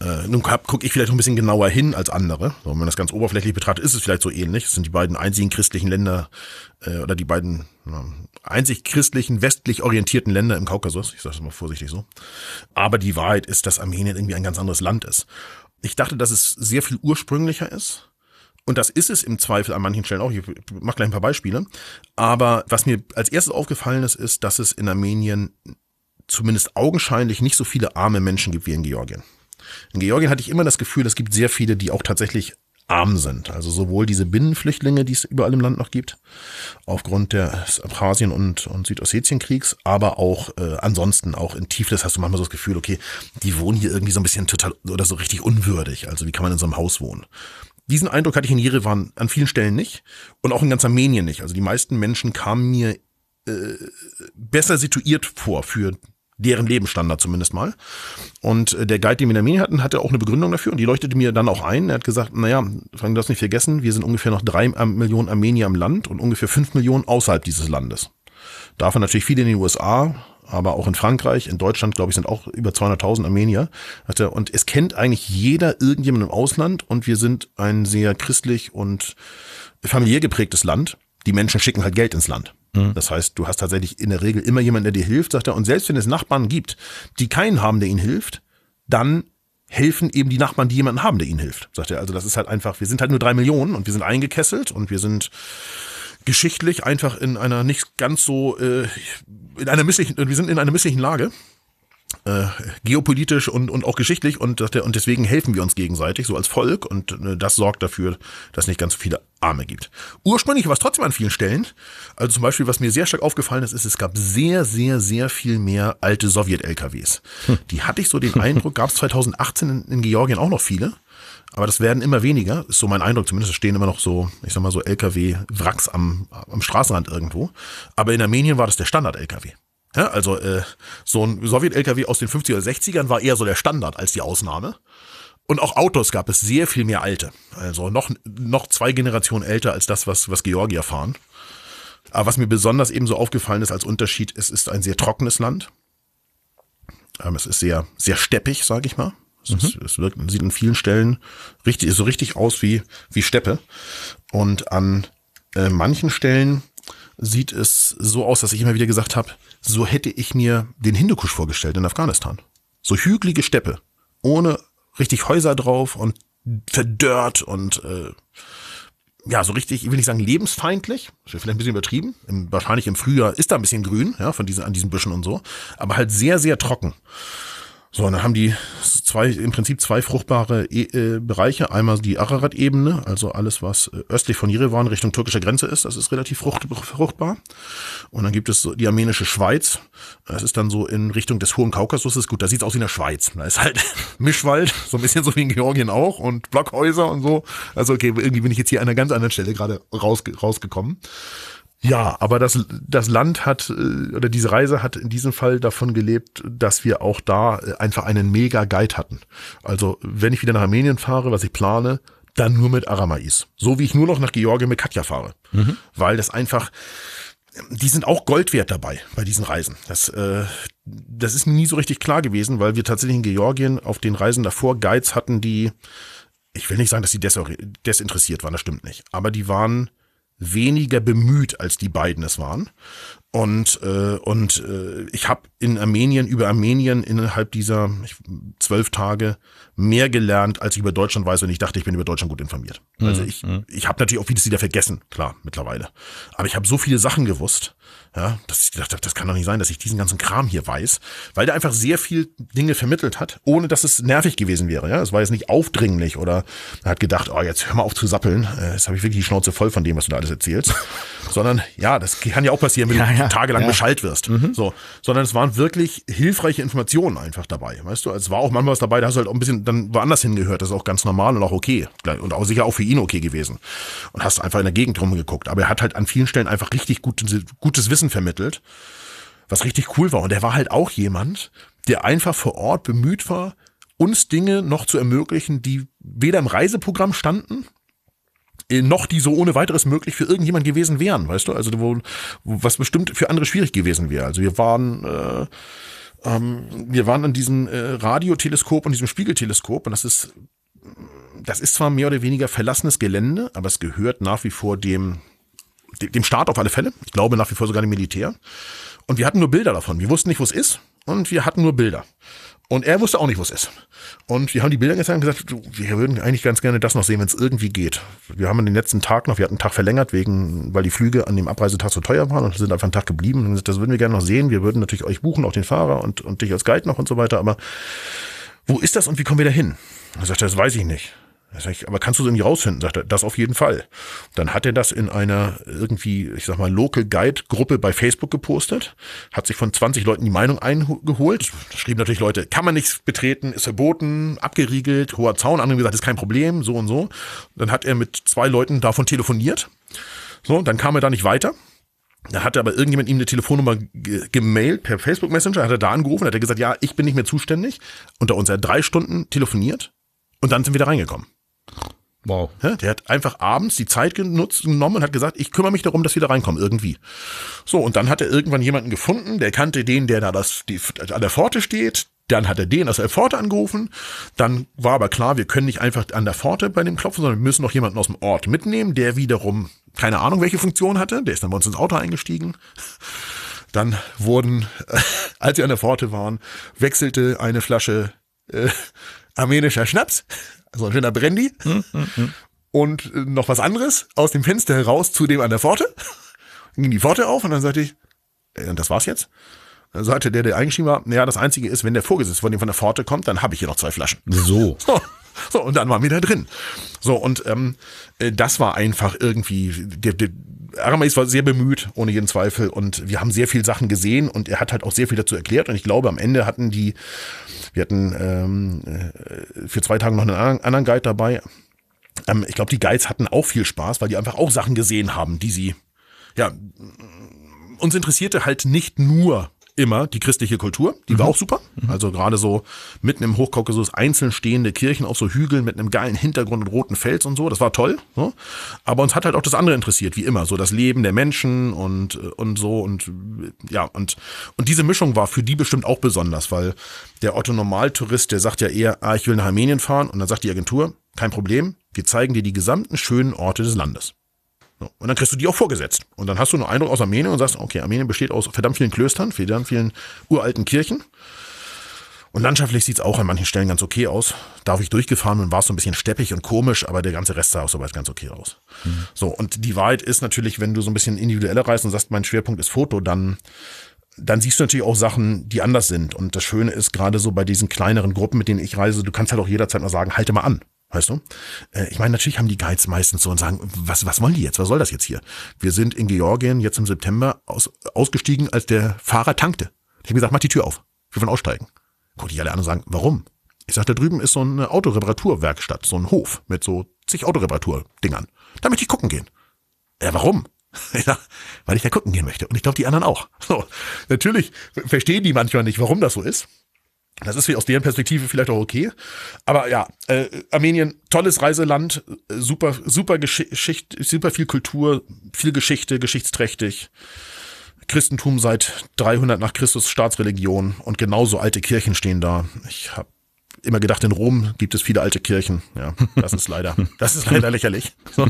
äh, nun gucke ich vielleicht noch ein bisschen genauer hin als andere. So, wenn man das ganz oberflächlich betrachtet, ist es vielleicht so ähnlich. Es sind die beiden einzigen christlichen Länder äh, oder die beiden einzig christlichen, westlich orientierten Länder im Kaukasus. Ich sage das mal vorsichtig so. Aber die Wahrheit ist, dass Armenien irgendwie ein ganz anderes Land ist. Ich dachte, dass es sehr viel ursprünglicher ist. Und das ist es im Zweifel an manchen Stellen auch. Ich mache gleich ein paar Beispiele. Aber was mir als erstes aufgefallen ist, ist, dass es in Armenien zumindest augenscheinlich nicht so viele arme Menschen gibt wie in Georgien. In Georgien hatte ich immer das Gefühl, es gibt sehr viele, die auch tatsächlich arm sind. Also sowohl diese Binnenflüchtlinge, die es überall im Land noch gibt, aufgrund des Abchasien- und, und Südossetien-Kriegs, aber auch äh, ansonsten, auch in Tiflis hast du manchmal so das Gefühl, okay, die wohnen hier irgendwie so ein bisschen total oder so richtig unwürdig. Also wie kann man in so einem Haus wohnen? Diesen Eindruck hatte ich in Jerewan an vielen Stellen nicht und auch in ganz Armenien nicht. Also die meisten Menschen kamen mir äh, besser situiert vor für deren Lebensstandard zumindest mal. Und äh, der Guide, den wir in Armenien hatten, hatte auch eine Begründung dafür und die leuchtete mir dann auch ein. Er hat gesagt, naja, Frank, du darfst nicht vergessen, wir sind ungefähr noch drei Millionen Armenier im Land und ungefähr fünf Millionen außerhalb dieses Landes. Davon natürlich viele in den USA, aber auch in Frankreich, in Deutschland, glaube ich, sind auch über 200.000 Armenier. Und es kennt eigentlich jeder irgendjemanden im Ausland und wir sind ein sehr christlich und familiär geprägtes Land. Die Menschen schicken halt Geld ins Land. Mhm. Das heißt, du hast tatsächlich in der Regel immer jemanden, der dir hilft, sagt er. Und selbst wenn es Nachbarn gibt, die keinen haben, der ihnen hilft, dann helfen eben die Nachbarn, die jemanden haben, der ihnen hilft, sagt er. Also das ist halt einfach, wir sind halt nur drei Millionen und wir sind eingekesselt und wir sind geschichtlich einfach in einer nicht ganz so, äh, in einer misslichen, wir sind in einer misslichen Lage äh, geopolitisch und, und auch geschichtlich und, und deswegen helfen wir uns gegenseitig, so als Volk und äh, das sorgt dafür, dass es nicht ganz so viele Arme gibt. Ursprünglich war es trotzdem an vielen Stellen, also zum Beispiel, was mir sehr stark aufgefallen ist, ist, es gab sehr, sehr, sehr viel mehr alte Sowjet-LKWs. Hm. Die hatte ich so den Eindruck, gab es 2018 in, in Georgien auch noch viele. Aber das werden immer weniger, ist so mein Eindruck zumindest. Es stehen immer noch so, ich sag mal so LKW-Wracks am, am Straßenrand irgendwo. Aber in Armenien war das der Standard-LKW. Ja, also äh, so ein Sowjet-LKW aus den 50er oder 60ern war eher so der Standard als die Ausnahme. Und auch Autos gab es sehr viel mehr alte. Also noch, noch zwei Generationen älter als das, was, was Georgier fahren. Aber was mir besonders eben so aufgefallen ist als Unterschied, es ist ein sehr trockenes Land. Ähm, es ist sehr, sehr steppig, sage ich mal. Es, mhm. ist, es wirkt, sieht an vielen Stellen richtig, so richtig aus wie, wie Steppe. Und an äh, manchen Stellen sieht es so aus, dass ich immer wieder gesagt habe, so hätte ich mir den Hindukusch vorgestellt in Afghanistan. So hügelige Steppe, ohne richtig Häuser drauf und verdörrt und äh, ja, so richtig, ich will nicht sagen lebensfeindlich, vielleicht ein bisschen übertrieben. Im, wahrscheinlich im Frühjahr ist da ein bisschen grün, ja, von diesen, an diesen Büschen und so, aber halt sehr, sehr trocken. So, und dann haben die zwei, im Prinzip zwei fruchtbare e äh, Bereiche. Einmal die Ararat-Ebene, also alles, was äh, östlich von Jerewan Richtung türkischer Grenze ist, das ist relativ frucht fruchtbar. Und dann gibt es so die armenische Schweiz. Das ist dann so in Richtung des Hohen Kaukasus. Gut, da sieht's aus wie in der Schweiz. Da ist halt Mischwald, so ein bisschen so wie in Georgien auch und Blockhäuser und so. Also okay, irgendwie bin ich jetzt hier an einer ganz anderen Stelle gerade rausge rausgekommen. Ja, aber das, das Land hat, äh, oder diese Reise hat in diesem Fall davon gelebt, dass wir auch da äh, einfach einen mega Guide hatten. Also, wenn ich wieder nach Armenien fahre, was ich plane, dann nur mit Aramais. So wie ich nur noch nach Georgien mit Katja fahre. Mhm. Weil das einfach, die sind auch Gold wert dabei bei diesen Reisen. Das, äh, das ist mir nie so richtig klar gewesen, weil wir tatsächlich in Georgien auf den Reisen davor Guides hatten, die, ich will nicht sagen, dass sie desinteressiert waren, das stimmt nicht. Aber die waren weniger bemüht, als die beiden es waren. Und, äh, und äh, ich habe in Armenien über Armenien innerhalb dieser zwölf Tage mehr gelernt, als ich über Deutschland weiß. Und ich dachte, ich bin über Deutschland gut informiert. Also mhm, ich, mhm. ich habe natürlich auch vieles wieder vergessen, klar, mittlerweile. Aber ich habe so viele Sachen gewusst, ja, dass ich gedacht habe, das kann doch nicht sein, dass ich diesen ganzen Kram hier weiß, weil der einfach sehr viel Dinge vermittelt hat, ohne dass es nervig gewesen wäre. Ja, es war jetzt nicht aufdringlich oder er hat gedacht, oh, jetzt hör mal auf zu sappeln. Äh, jetzt habe ich wirklich die Schnauze voll von dem, was du da alles erzählst. Sondern ja, das kann ja auch passieren, wenn ja, du ja, tagelang ja. Bescheid wirst. Mhm. So, sondern es waren wirklich hilfreiche Informationen einfach dabei. Weißt du, es war auch manchmal was dabei, da hast du halt auch ein bisschen dann woanders hingehört. Das ist auch ganz normal und auch okay und auch sicher auch für ihn okay gewesen. Und hast einfach in der Gegend rumgeguckt. Aber er hat halt an vielen Stellen einfach richtig gutes, gutes Wissen vermittelt, was richtig cool war. Und er war halt auch jemand, der einfach vor Ort bemüht war, uns Dinge noch zu ermöglichen, die weder im Reiseprogramm standen, äh, noch die so ohne weiteres möglich für irgendjemand gewesen wären, weißt du? Also wo was bestimmt für andere schwierig gewesen wäre. Also wir waren äh, ähm, wir waren an diesem äh, Radioteleskop und diesem Spiegelteleskop und das ist das ist zwar mehr oder weniger verlassenes Gelände, aber es gehört nach wie vor dem dem Staat auf alle Fälle. Ich glaube nach wie vor sogar dem Militär. Und wir hatten nur Bilder davon. Wir wussten nicht, wo es ist. und wir hatten nur Bilder. Und er wusste auch nicht, wo es ist. Und wir haben die Bilder gezeigt und gesagt, wir würden eigentlich ganz gerne das noch sehen, wenn es irgendwie geht. Wir haben den letzten Tag noch, wir hatten einen Tag verlängert, wegen, weil die Flüge an dem Abreisetag so teuer waren und sind einfach einen Tag geblieben. Und gesagt, das würden wir gerne noch sehen. Wir würden natürlich euch buchen, auch den Fahrer und, und dich als Guide noch und so weiter. Aber wo ist das und wie kommen wir da hin? Er sagte, das weiß ich nicht. Ich, aber kannst du es irgendwie rausfinden? Sagt er, das auf jeden Fall. Dann hat er das in einer irgendwie, ich sag mal, Local Guide Gruppe bei Facebook gepostet, hat sich von 20 Leuten die Meinung eingeholt. Da schrieben natürlich Leute, kann man nichts betreten, ist verboten, abgeriegelt, hoher Zaun. Andere gesagt, ist kein Problem, so und so. Dann hat er mit zwei Leuten davon telefoniert. So, dann kam er da nicht weiter. Dann hat aber irgendjemand ihm eine Telefonnummer gemailt per Facebook Messenger, hat er da angerufen, hat er gesagt, ja, ich bin nicht mehr zuständig. Unter uns hat drei Stunden telefoniert und dann sind wir da reingekommen. Wow. Der hat einfach abends die Zeit genutzt genommen und hat gesagt, ich kümmere mich darum, dass wir da reinkommen, irgendwie. So, und dann hat er irgendwann jemanden gefunden, der kannte den, der da das, die, an der Pforte steht. Dann hat er den aus der Pforte angerufen. Dann war aber klar, wir können nicht einfach an der Pforte bei dem klopfen, sondern wir müssen noch jemanden aus dem Ort mitnehmen, der wiederum keine Ahnung, welche Funktion hatte. Der ist dann bei uns ins Auto eingestiegen. Dann wurden, als wir an der Pforte waren, wechselte eine Flasche äh, armenischer Schnaps also ein schöner Brandy hm, hm, hm. und äh, noch was anderes aus dem Fenster heraus zu dem an der Pforte. Dann ging die Pforte auf und dann sagte ich, äh, das war's jetzt. Dann sagte der, der eingeschrieben war, naja, das Einzige ist, wenn der Vorgesetzte von dem von der Pforte kommt, dann habe ich hier noch zwei Flaschen. So. so. So, und dann waren wir da drin. So, und ähm, äh, das war einfach irgendwie, der, der Aramis war sehr bemüht, ohne jeden Zweifel. Und wir haben sehr viel Sachen gesehen und er hat halt auch sehr viel dazu erklärt. Und ich glaube, am Ende hatten die, wir hatten ähm, äh, für zwei Tage noch einen anderen Guide dabei. Ähm, ich glaube, die Guides hatten auch viel Spaß, weil die einfach auch Sachen gesehen haben, die sie, ja, uns interessierte halt nicht nur immer die christliche Kultur, die mhm. war auch super. Also gerade so mitten im Hochkaukasus einzeln stehende Kirchen auf so Hügeln mit einem geilen Hintergrund und roten Fels und so, das war toll. So. Aber uns hat halt auch das andere interessiert, wie immer, so das Leben der Menschen und und so und ja und und diese Mischung war für die bestimmt auch besonders, weil der Otto Normaltourist, der sagt ja eher, ah, ich will nach Armenien fahren und dann sagt die Agentur, kein Problem, wir zeigen dir die gesamten schönen Orte des Landes. Und dann kriegst du die auch vorgesetzt. Und dann hast du einen Eindruck aus Armenien und sagst, okay, Armenien besteht aus verdammt vielen Klöstern, verdammt vielen uralten Kirchen. Und landschaftlich sieht's auch an manchen Stellen ganz okay aus. Da habe ich durchgefahren und war es so ein bisschen steppig und komisch, aber der ganze Rest sah auch soweit ganz okay aus. Mhm. So, und die Wahrheit ist natürlich, wenn du so ein bisschen individueller reist und sagst, mein Schwerpunkt ist Foto, dann dann siehst du natürlich auch Sachen, die anders sind. Und das Schöne ist gerade so bei diesen kleineren Gruppen, mit denen ich reise, du kannst halt auch jederzeit mal sagen, halte mal an. Weißt du? Äh, ich meine, natürlich haben die Guides meistens so und sagen, was, was wollen die jetzt? Was soll das jetzt hier? Wir sind in Georgien jetzt im September aus, ausgestiegen, als der Fahrer tankte. Ich habe gesagt, mach die Tür auf. Wir wollen aussteigen. Guck ich alle an und sagen, warum? Ich sag, da drüben ist so eine Autoreparaturwerkstatt, so ein Hof mit so zig Autoreparatur-Dingern. Da möchte ich gucken gehen. Ja, warum? Ja, weil ich da gucken gehen möchte. Und ich glaube, die anderen auch. So, natürlich verstehen die manchmal nicht, warum das so ist. Das ist aus deren Perspektive vielleicht auch okay. Aber ja, äh, Armenien, tolles Reiseland, super, super Geschichte, super viel Kultur, viel Geschichte, geschichtsträchtig. Christentum seit 300 nach Christus Staatsreligion und genauso alte Kirchen stehen da. Ich habe immer gedacht, in Rom gibt es viele alte Kirchen. Ja, das ist leider, das ist leider lächerlich. So.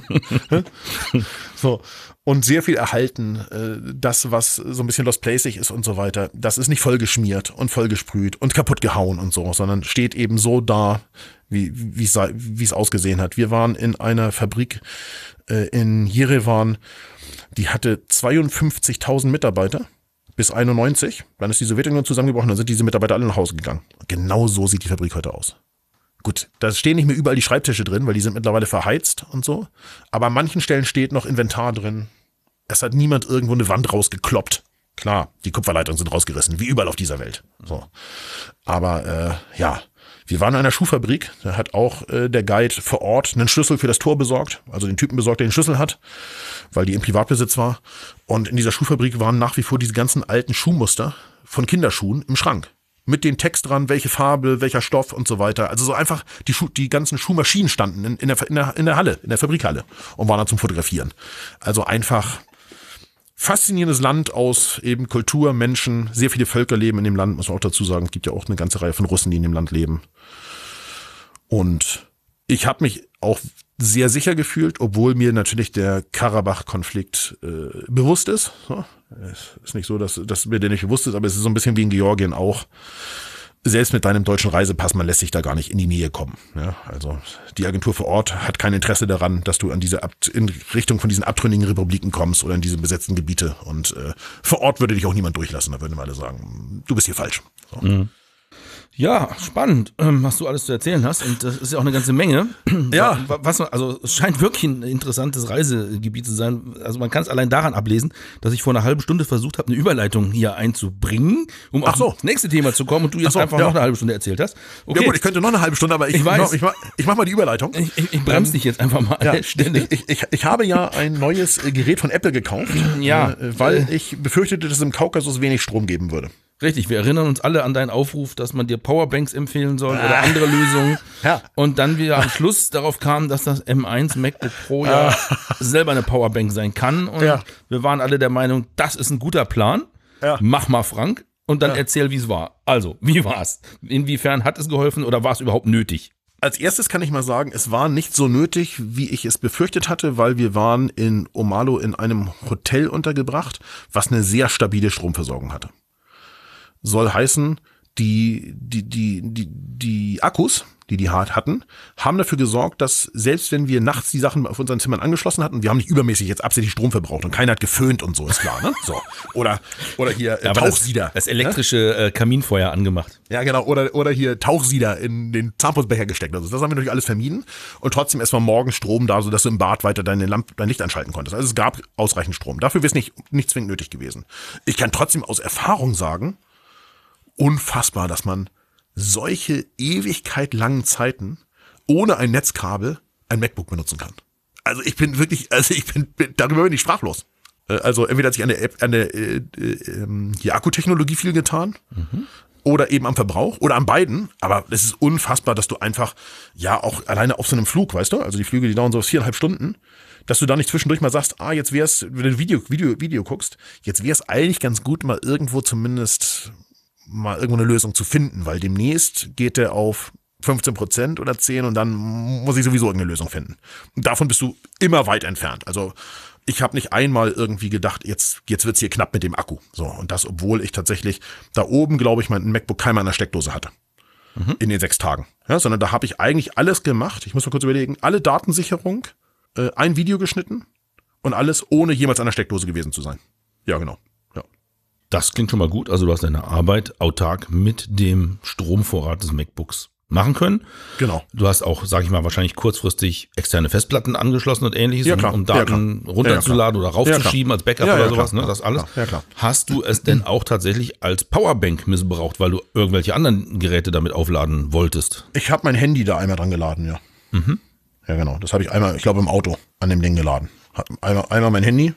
so. Und sehr viel erhalten, äh, das, was so ein bisschen Lost Placig ist und so weiter, das ist nicht vollgeschmiert und vollgesprüht und kaputt gehauen und so, sondern steht eben so da, wie, wie, es, wie es ausgesehen hat. Wir waren in einer Fabrik äh, in Jerewan, die hatte 52.000 Mitarbeiter bis 91. Dann ist die Sowjetunion zusammengebrochen, dann sind diese Mitarbeiter alle nach Hause gegangen. Genau so sieht die Fabrik heute aus. Gut, da stehen nicht mehr überall die Schreibtische drin, weil die sind mittlerweile verheizt und so. Aber an manchen Stellen steht noch Inventar drin. Es hat niemand irgendwo eine Wand rausgekloppt. Klar, die Kupferleitungen sind rausgerissen, wie überall auf dieser Welt. So. Aber äh, ja, wir waren in einer Schuhfabrik, da hat auch äh, der Guide vor Ort einen Schlüssel für das Tor besorgt, also den Typen besorgt, der den Schlüssel hat, weil die im Privatbesitz war. Und in dieser Schuhfabrik waren nach wie vor diese ganzen alten Schuhmuster von Kinderschuhen im Schrank. Mit dem Text dran, welche Farbe, welcher Stoff und so weiter. Also so einfach, die, Schuh, die ganzen Schuhmaschinen standen in, in, der, in, der, in der Halle, in der Fabrikhalle und waren da zum Fotografieren. Also einfach faszinierendes Land aus eben Kultur, Menschen, sehr viele Völker leben in dem Land, muss man auch dazu sagen. Es gibt ja auch eine ganze Reihe von Russen, die in dem Land leben. Und ich habe mich auch sehr sicher gefühlt, obwohl mir natürlich der Karabach-Konflikt äh, bewusst ist. Es ist nicht so, dass, dass mir der nicht bewusst ist, aber es ist so ein bisschen wie in Georgien auch. Selbst mit deinem deutschen Reisepass, man lässt sich da gar nicht in die Nähe kommen. Ja, also die Agentur vor Ort hat kein Interesse daran, dass du an diese Ab in Richtung von diesen abtrünnigen Republiken kommst oder in diese besetzten Gebiete. Und äh, vor Ort würde dich auch niemand durchlassen. Da würden wir alle sagen, du bist hier falsch. So. Mhm. Ja, spannend, ähm, was du alles zu erzählen hast. Und das ist ja auch eine ganze Menge. Ja. Was, also es scheint wirklich ein interessantes Reisegebiet zu sein. Also man kann es allein daran ablesen, dass ich vor einer halben Stunde versucht habe, eine Überleitung hier einzubringen, um Ach so. auf das nächste Thema zu kommen und du jetzt so, einfach ja. noch eine halbe Stunde erzählt hast. Okay, Ja gut, ich könnte noch eine halbe Stunde, aber ich, Ich weiß. Mach, ich, mach, ich mach mal die Überleitung. ich, ich, ich bremse dich jetzt einfach mal Ja, ich, ich, ich habe ja ein neues äh, Gerät von Apple gekauft, Ja. äh, weil ich befürchtete, dass es im Kaukasus wenig Strom geben würde. Richtig, wir erinnern uns alle an deinen Aufruf, dass man dir Powerbanks empfehlen soll oder andere Lösungen. Ja. Und dann wir am Schluss darauf kamen, dass das M1 MacBook Pro ja selber eine Powerbank sein kann. Und Ja. wir waren alle der Meinung, das ist ein guter Plan. Ja. Mach mal, Frank. Und dann erzähl, wie es war. Also, wie war's? Inwiefern hat es geholfen oder war es überhaupt nötig? Als erstes kann ich mal sagen, es war nicht so nötig, wie ich es befürchtet hatte, weil wir waren in Omalo in einem Hotel untergebracht, was eine sehr stabile Stromversorgung hatte. Soll heißen, die, die, die, die, die Akkus, die die hart hatten, haben dafür gesorgt, dass selbst wenn wir nachts die Sachen auf unseren Zimmern angeschlossen hatten, wir haben nicht übermäßig jetzt absichtlich Strom verbraucht und keiner hat geföhnt und so, ist klar, ne? So. Oder, oder hier äh, das, Tauchsieder. das elektrische äh, Kaminfeuer angemacht. Ja, genau. Oder, oder hier Tauchsieder in den Zahnputzbecher gesteckt. Also das haben wir natürlich alles vermieden. Und trotzdem erst mal morgens Strom da, sodass du im Bad weiter deine Lampe, dein Licht anschalten konntest. Also es gab ausreichend Strom. Dafür wäre es nicht, nicht zwingend nötig gewesen. Ich kann trotzdem aus Erfahrung sagen, unfassbar, dass man solche ewigkeit langen Zeiten ohne ein Netzkabel ein MacBook benutzen kann. Also ich bin wirklich, also ich bin, bin darüber bin ich sprachlos. Äh, Also entweder hat sich an der App, an der äh, äh, ähm, hier Akkutechnologie viel getan oder eben am Verbrauch oder an beiden. Aber es ist unfassbar, dass du einfach, ja, auch alleine auf so einem Flug, weißt du, also die Flüge, die dauern so viereinhalb Stunden, dass du da nicht zwischendurch mal sagst, ah, jetzt wär's, wenn du Video, Video, Video guckst, jetzt wär's eigentlich ganz gut, mal irgendwo zumindest mal irgendwo eine Lösung zu finden, weil demnächst geht der auf 15 Prozent oder 10 und dann muss ich sowieso irgendeine Lösung finden. Und davon bist du immer weit entfernt. Also ich habe nicht einmal irgendwie gedacht, jetzt, jetzt wird's hier knapp mit dem Akku. So, und das, obwohl ich tatsächlich da oben, glaube ich, mein MacBook keiner an der Steckdose hatte. In den sechs Tagen. Ja, sondern da habe ich eigentlich alles gemacht. Ich muss mal kurz überlegen, alle Datensicherung, äh, ein Video geschnitten und alles ohne jemals an der Steckdose gewesen zu sein. Ja, genau. Ja. Das klingt schon mal gut. Also du hast deine Arbeit autark mit dem Stromvorrat des MacBooks machen können. Genau. Du hast auch, sage ich mal, wahrscheinlich kurzfristig externe Festplatten angeschlossen und ähnliches, Ja, um- um Ja, Daten klar. runterzuladen Ja, ja, oder raufzuschieben Ja, als Backup Ja, oder ja, sowas. klar. Ne? Das alles. Ja, klar. Hast du es denn auch tatsächlich als Powerbank missbraucht, weil du irgendwelche anderen Geräte damit aufladen wolltest? Ich habe mein Handy da einmal dran geladen, ja. Ja, genau. Das habe ich einmal, ich glaube, im Auto an dem Ding geladen. Einmal, einmal mein Handy.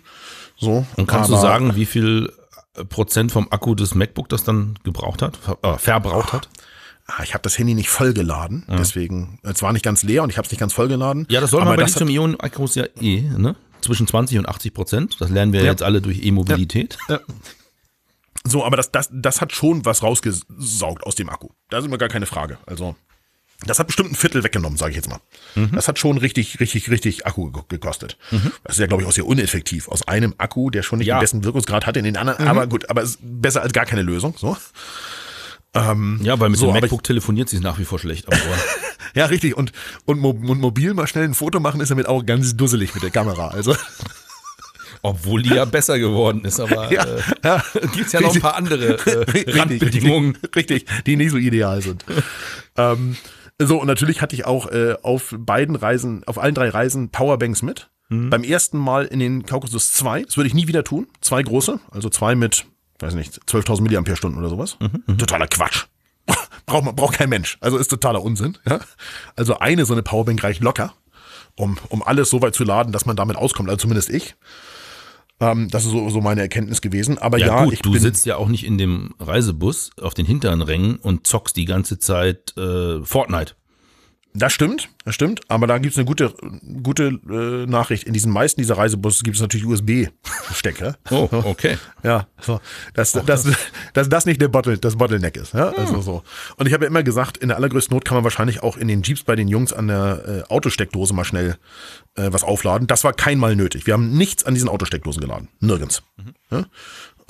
So. Und kannst du sagen, wie viel Prozent vom Akku des MacBook das dann gebraucht hat, ver äh, verbraucht hat? Ah, Ich habe das Handy nicht voll geladen, deswegen, es war nicht ganz leer und ich habe es nicht ganz voll geladen. Ja, das soll man bei Lithium-Ionen-Akkus ja eh, ne? Zwischen 20 und 80 Prozent. Das lernen wir jetzt alle durch E-Mobilität. So, aber das, das, das hat schon was rausgesaugt aus dem Akku. Da ist immer gar keine Frage. Also, das hat bestimmt ein Viertel weggenommen, sage ich jetzt mal. Das hat schon richtig, richtig, richtig Akku ge- gekostet. Das ist ja, glaube ich, auch sehr uneffektiv. Aus einem Akku, der schon nicht Ja. den besten Wirkungsgrad hatte in den anderen. Aber gut, aber es ist besser als gar keine Lösung. So. Ja, weil mit So, dem aber ich- MacBook telefoniert sie nach wie vor schlecht. Ja, richtig. Und, und, und mobil mal schnell ein Foto machen ist damit auch ganz dusselig mit der Kamera. Also, obwohl die ja besser geworden ist, aber Ja, äh, ja. gibt's ja noch ein paar andere äh, Randbedingungen. Richtig, richtig, die nicht so ideal sind. ähm, so, und natürlich hatte ich auch äh, auf beiden Reisen, auf allen drei Reisen Powerbanks mit. Beim ersten Mal in den Kaukasus zwei, das würde ich nie wieder tun. Zwei große, also zwei mit, weiß nicht, 12.000 Milliampere-Stunden oder sowas. Totaler Quatsch. braucht man, braucht kein Mensch. Also ist totaler Unsinn. Ja? Also eine so eine Powerbank reicht locker, um, um alles so weit zu laden, dass man damit auskommt. Also zumindest ich. Ähm, das ist so, so meine Erkenntnis gewesen. Aber ja, Ja, gut, ich du sitzt ja auch nicht in dem Reisebus auf den hinteren Rängen und zockst die ganze Zeit äh, Fortnite. Das stimmt, das stimmt. Aber da gibt's eine gute, gute äh, Nachricht. In diesen meisten dieser Reisebusse gibt es natürlich USB-Stecker. Oh, okay. Ja, so, dass, dass, dass das nicht der Bottle, das Bottleneck ist. Ja? Also so. Und ich habe ja immer gesagt, in der allergrößten Not kann man wahrscheinlich auch in den Jeeps bei den Jungs an der äh, Autosteckdose mal schnell äh, was aufladen. Das war keinmal nötig. Wir haben nichts an diesen Autosteckdosen geladen. Nirgends. Ja?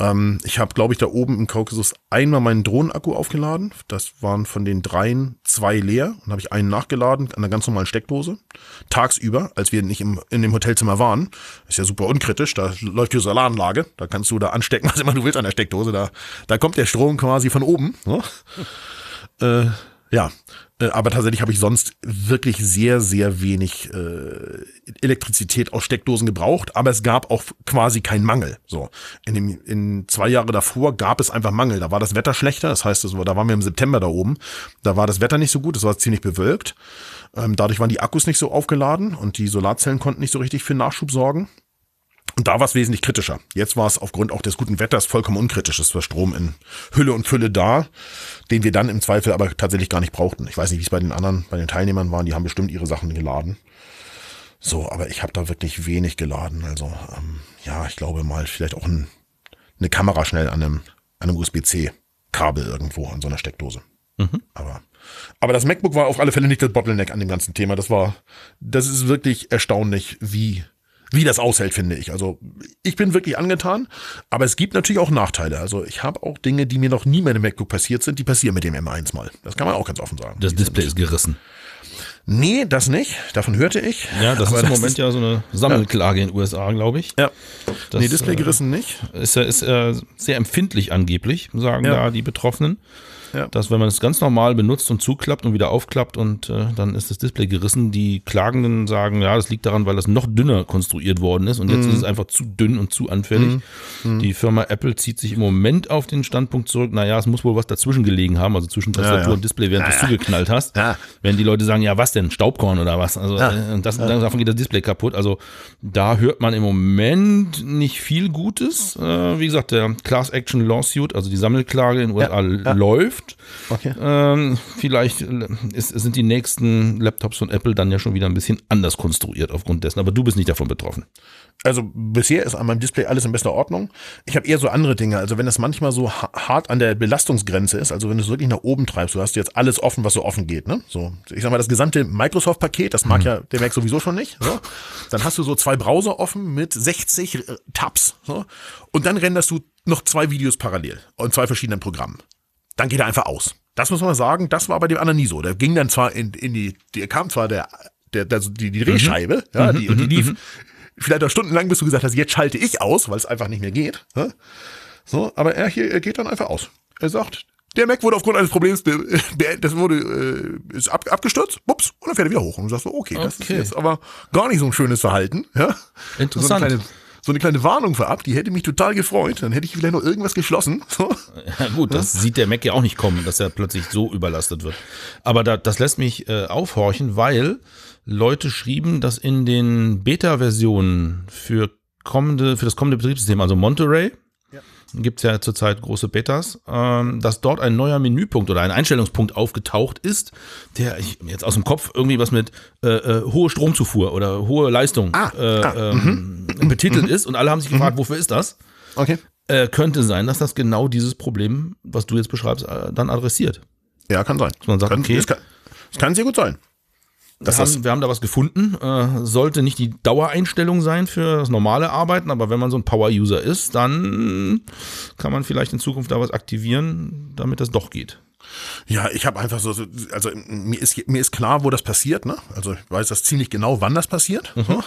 Ähm, ich habe, glaube ich, da oben im Kaukasus einmal meinen Drohnenakku aufgeladen. Das waren von den dreien zwei leer. Und habe ich einen nachgeladen an einer ganz normalen Steckdose. Tagsüber, als wir nicht im, in dem Hotelzimmer waren. Ist ja super unkritisch. Da läuft die Solaranlage. Da kannst du da anstecken, was immer du willst an der Steckdose. Da, da kommt der Strom quasi von oben. Ne? äh, ja, aber tatsächlich habe ich sonst wirklich sehr, sehr wenig äh, Elektrizität aus Steckdosen gebraucht, aber es gab auch quasi keinen Mangel. So in dem in zwei Jahre davor gab es einfach Mangel. Da war das Wetter schlechter, das heißt, das war, da waren wir im September da oben. Da war das Wetter nicht so gut, es war ziemlich bewölkt. Ähm, dadurch waren die Akkus nicht so aufgeladen und die Solarzellen konnten nicht so richtig für Nachschub sorgen. Und da war es wesentlich kritischer. Jetzt war es aufgrund auch des guten Wetters vollkommen unkritisch. Es war Strom in Hülle und Fülle da, den wir dann im Zweifel aber tatsächlich gar nicht brauchten. Ich weiß nicht, wie es bei den anderen, bei den Teilnehmern waren. Die haben bestimmt ihre Sachen geladen. So, aber ich habe da wirklich wenig geladen. Also ähm, ja, ich glaube mal vielleicht auch ein, eine Kamera schnell an einem, an einem USB-C-Kabel irgendwo an so einer Steckdose. Mhm. Aber aber das MacBook war auf alle Fälle nicht das Bottleneck an dem ganzen Thema. Das war, das ist wirklich erstaunlich, wie wie das aushält, finde ich. Also ich bin wirklich angetan, aber es gibt natürlich auch Nachteile. Also ich habe auch Dinge, die mir noch nie mit dem MacBook passiert sind, die passieren mit dem M1 mal. Das kann man auch ganz offen sagen. Das Display ist gerissen. Nee, das nicht. Davon hörte ich. Ja, das aber ist im das Moment ist, ja so eine Sammelklage ja. in den USA, glaube ich. Ja. Das, nee, Display gerissen nicht. Ist, ist äh, sehr empfindlich angeblich, sagen ja. da die Betroffenen ja. dass wenn man es ganz normal benutzt und zuklappt und wieder aufklappt und äh, dann ist das Display gerissen, die Klagenden sagen, ja, das liegt daran, weil das noch dünner konstruiert worden ist und jetzt mhm. ist es einfach zu dünn und zu anfällig. Mhm. Die Firma Apple zieht sich im Moment auf den Standpunkt zurück, naja, es muss wohl was dazwischen gelegen haben, also zwischen Tastatur ja, ja. und Display, während du es zugeknallt hast. Ja. Wenn die Leute sagen, ja, was denn, Staubkorn oder was? Also äh, das, davon geht das Display kaputt. Also da hört man im Moment nicht viel Gutes. Äh, wie gesagt, der Class Action Lawsuit, also die Sammelklage in den USA läuft Zukunft. Okay. Ähm, vielleicht äh, ist, sind die nächsten Laptops von Apple dann ja schon wieder ein bisschen anders konstruiert aufgrund dessen. Aber du bist nicht davon betroffen. Also bisher ist an meinem Display alles in bester Ordnung. Ich habe eher so andere Dinge. Also wenn es manchmal so hart an der Belastungsgrenze ist, also wenn du es wirklich nach oben treibst, du hast jetzt alles offen, was so offen geht. Ne? So, ich sag mal, das gesamte Microsoft-Paket, das mag mhm. ja der Mac sowieso schon nicht. So. Dann hast du so zwei Browser offen mit 60 äh, Tabs. So. Und dann renderst du noch zwei Videos parallel in zwei verschiedenen Programmen dann geht er einfach aus. Das muss man sagen, das war bei dem anderen nie so. Der ging dann zwar in, in die, der kam zwar der, der, der die, die Drehscheibe, mhm. ja, die, und die mhm. lief mhm. vielleicht auch stundenlang, bis du gesagt hast, jetzt schalte ich aus, weil es einfach nicht mehr geht. Ja? So, aber er hier, er geht dann einfach aus. Er sagt, der Mac wurde aufgrund eines Problems das wurde, äh, ist ab, abgestürzt, bups, und dann fährt er wieder hoch. Und du sagst so, okay, das okay. ist jetzt aber gar nicht so ein schönes Verhalten. Ja? Interessant. So so eine kleine Warnung vorab, die hätte mich total gefreut. Dann hätte ich vielleicht noch irgendwas geschlossen. Ja, gut, das sieht der Mac ja auch nicht kommen, dass er plötzlich so überlastet wird. Aber da, das lässt mich äh, aufhorchen, weil Leute schrieben, dass in den Beta-Versionen für kommende, für das kommende Betriebssystem, also Monterey, gibt es ja zurzeit große Betas, ähm, dass dort ein neuer Menüpunkt oder ein Einstellungspunkt aufgetaucht ist, der ich jetzt aus dem Kopf irgendwie was mit äh, äh, hohe Stromzufuhr oder hohe Leistung ah, äh, ah, ähm, mhm. betitelt mhm. ist und alle haben sich gefragt, mhm. wofür ist das? Okay. Äh, könnte sein, dass das genau dieses Problem, was du jetzt beschreibst, äh, dann adressiert. Ja, kann sein. Dass man sagt, kann, okay, es kann, es kann sehr gut sein. Wir haben, wir haben, da was gefunden. Äh, sollte nicht die Dauereinstellung sein für das normale Arbeiten, aber wenn man so ein Power-User ist, dann kann man vielleicht in Zukunft da was aktivieren, damit das doch geht. Ja, ich habe einfach so, also mir ist, mir ist klar, wo das passiert, ne? Also ich weiß das ziemlich genau, wann das passiert. Mhm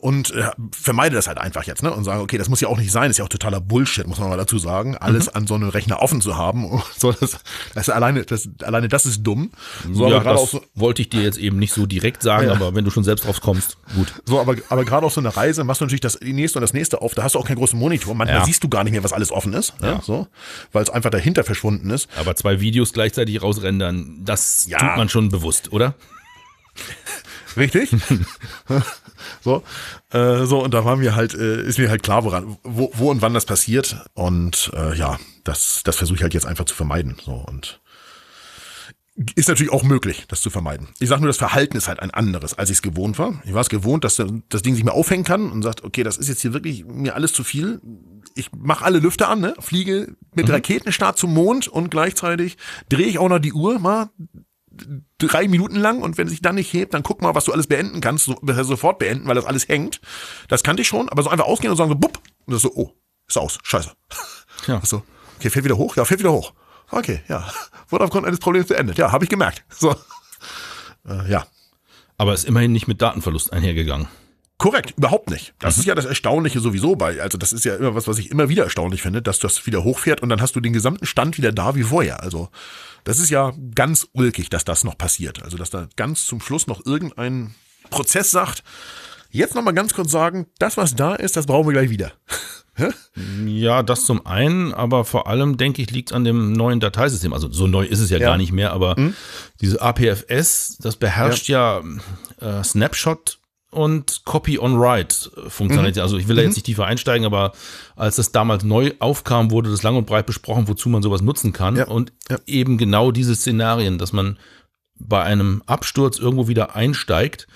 und äh, vermeide das halt einfach jetzt, ne? Und sage, okay, das muss ja auch nicht sein, das ist ja auch totaler Bullshit, muss man mal dazu sagen, alles mhm. an so einem Rechner offen zu haben. so, das, das alleine, das, alleine das ist dumm. So, ja, das so, wollte ich dir jetzt eben nicht so direkt sagen, ja. aber wenn du schon selbst drauf kommst, gut. So, aber, aber gerade auf so einer Reise machst du natürlich das nächste und das nächste auf, da hast du auch keinen großen Monitor. Manchmal ja. siehst du gar nicht mehr, was alles offen ist, ja. so, weil es einfach dahinter verschwunden ist. Aber zwei Videos gleichzeitig rausrendern, das ja. tut man schon bewusst, oder? Richtig? so, äh, so, und da war mir halt, äh, ist mir halt klar, woran, wo, wo und wann das passiert. Und äh, ja, das, das versuche ich halt jetzt einfach zu vermeiden. So und ist natürlich auch möglich, das zu vermeiden. Ich sage nur, das Verhalten ist halt ein anderes, als ich es gewohnt war. Ich war es gewohnt, dass das Ding sich mehr aufhängen kann und sagt, okay, das ist jetzt hier wirklich mir alles zu viel. Ich mache alle Lüfter an, ne? fliege mit mhm. Raketenstart zum Mond und gleichzeitig drehe ich auch noch die Uhr mal drei Minuten lang und wenn sich dann nicht hebt, dann guck mal, was du alles beenden kannst, so, sofort beenden, weil das alles hängt. Das kannte ich schon, aber so einfach ausgehen und sagen so, bupp, und das so, oh, ist aus, scheiße. Ja. So, okay, fällt wieder hoch, ja, fällt wieder hoch. Okay, ja. Wurde aufgrund eines Problems beendet. Ja, habe ich gemerkt. So. Äh, ja. Aber ist immerhin nicht mit Datenverlust einhergegangen. Korrekt, überhaupt nicht. Das mhm. ist ja das Erstaunliche sowieso bei, also das ist ja immer was, was ich immer wieder erstaunlich finde, dass das wieder hochfährt und dann hast du den gesamten Stand wieder da wie vorher. Also das ist ja ganz ulkig, dass das noch passiert. Also dass da ganz zum Schluss noch irgendein Prozess sagt, jetzt nochmal ganz kurz sagen, das was da ist, das brauchen wir gleich wieder. Ja, das zum einen, aber vor allem denke ich, liegt an dem neuen Dateisystem. Also so neu ist es ja, ja. gar nicht mehr, aber mhm. diese APFS, das beherrscht ja, ja äh, Snapshot und Copy on Write funktioniert. Mhm. Also ich will da jetzt mhm. nicht tiefer einsteigen, aber als das damals neu aufkam, wurde das lang und breit besprochen, wozu man sowas nutzen kann. Ja. Und eben genau diese Szenarien, dass man bei einem Absturz irgendwo wieder einsteigt,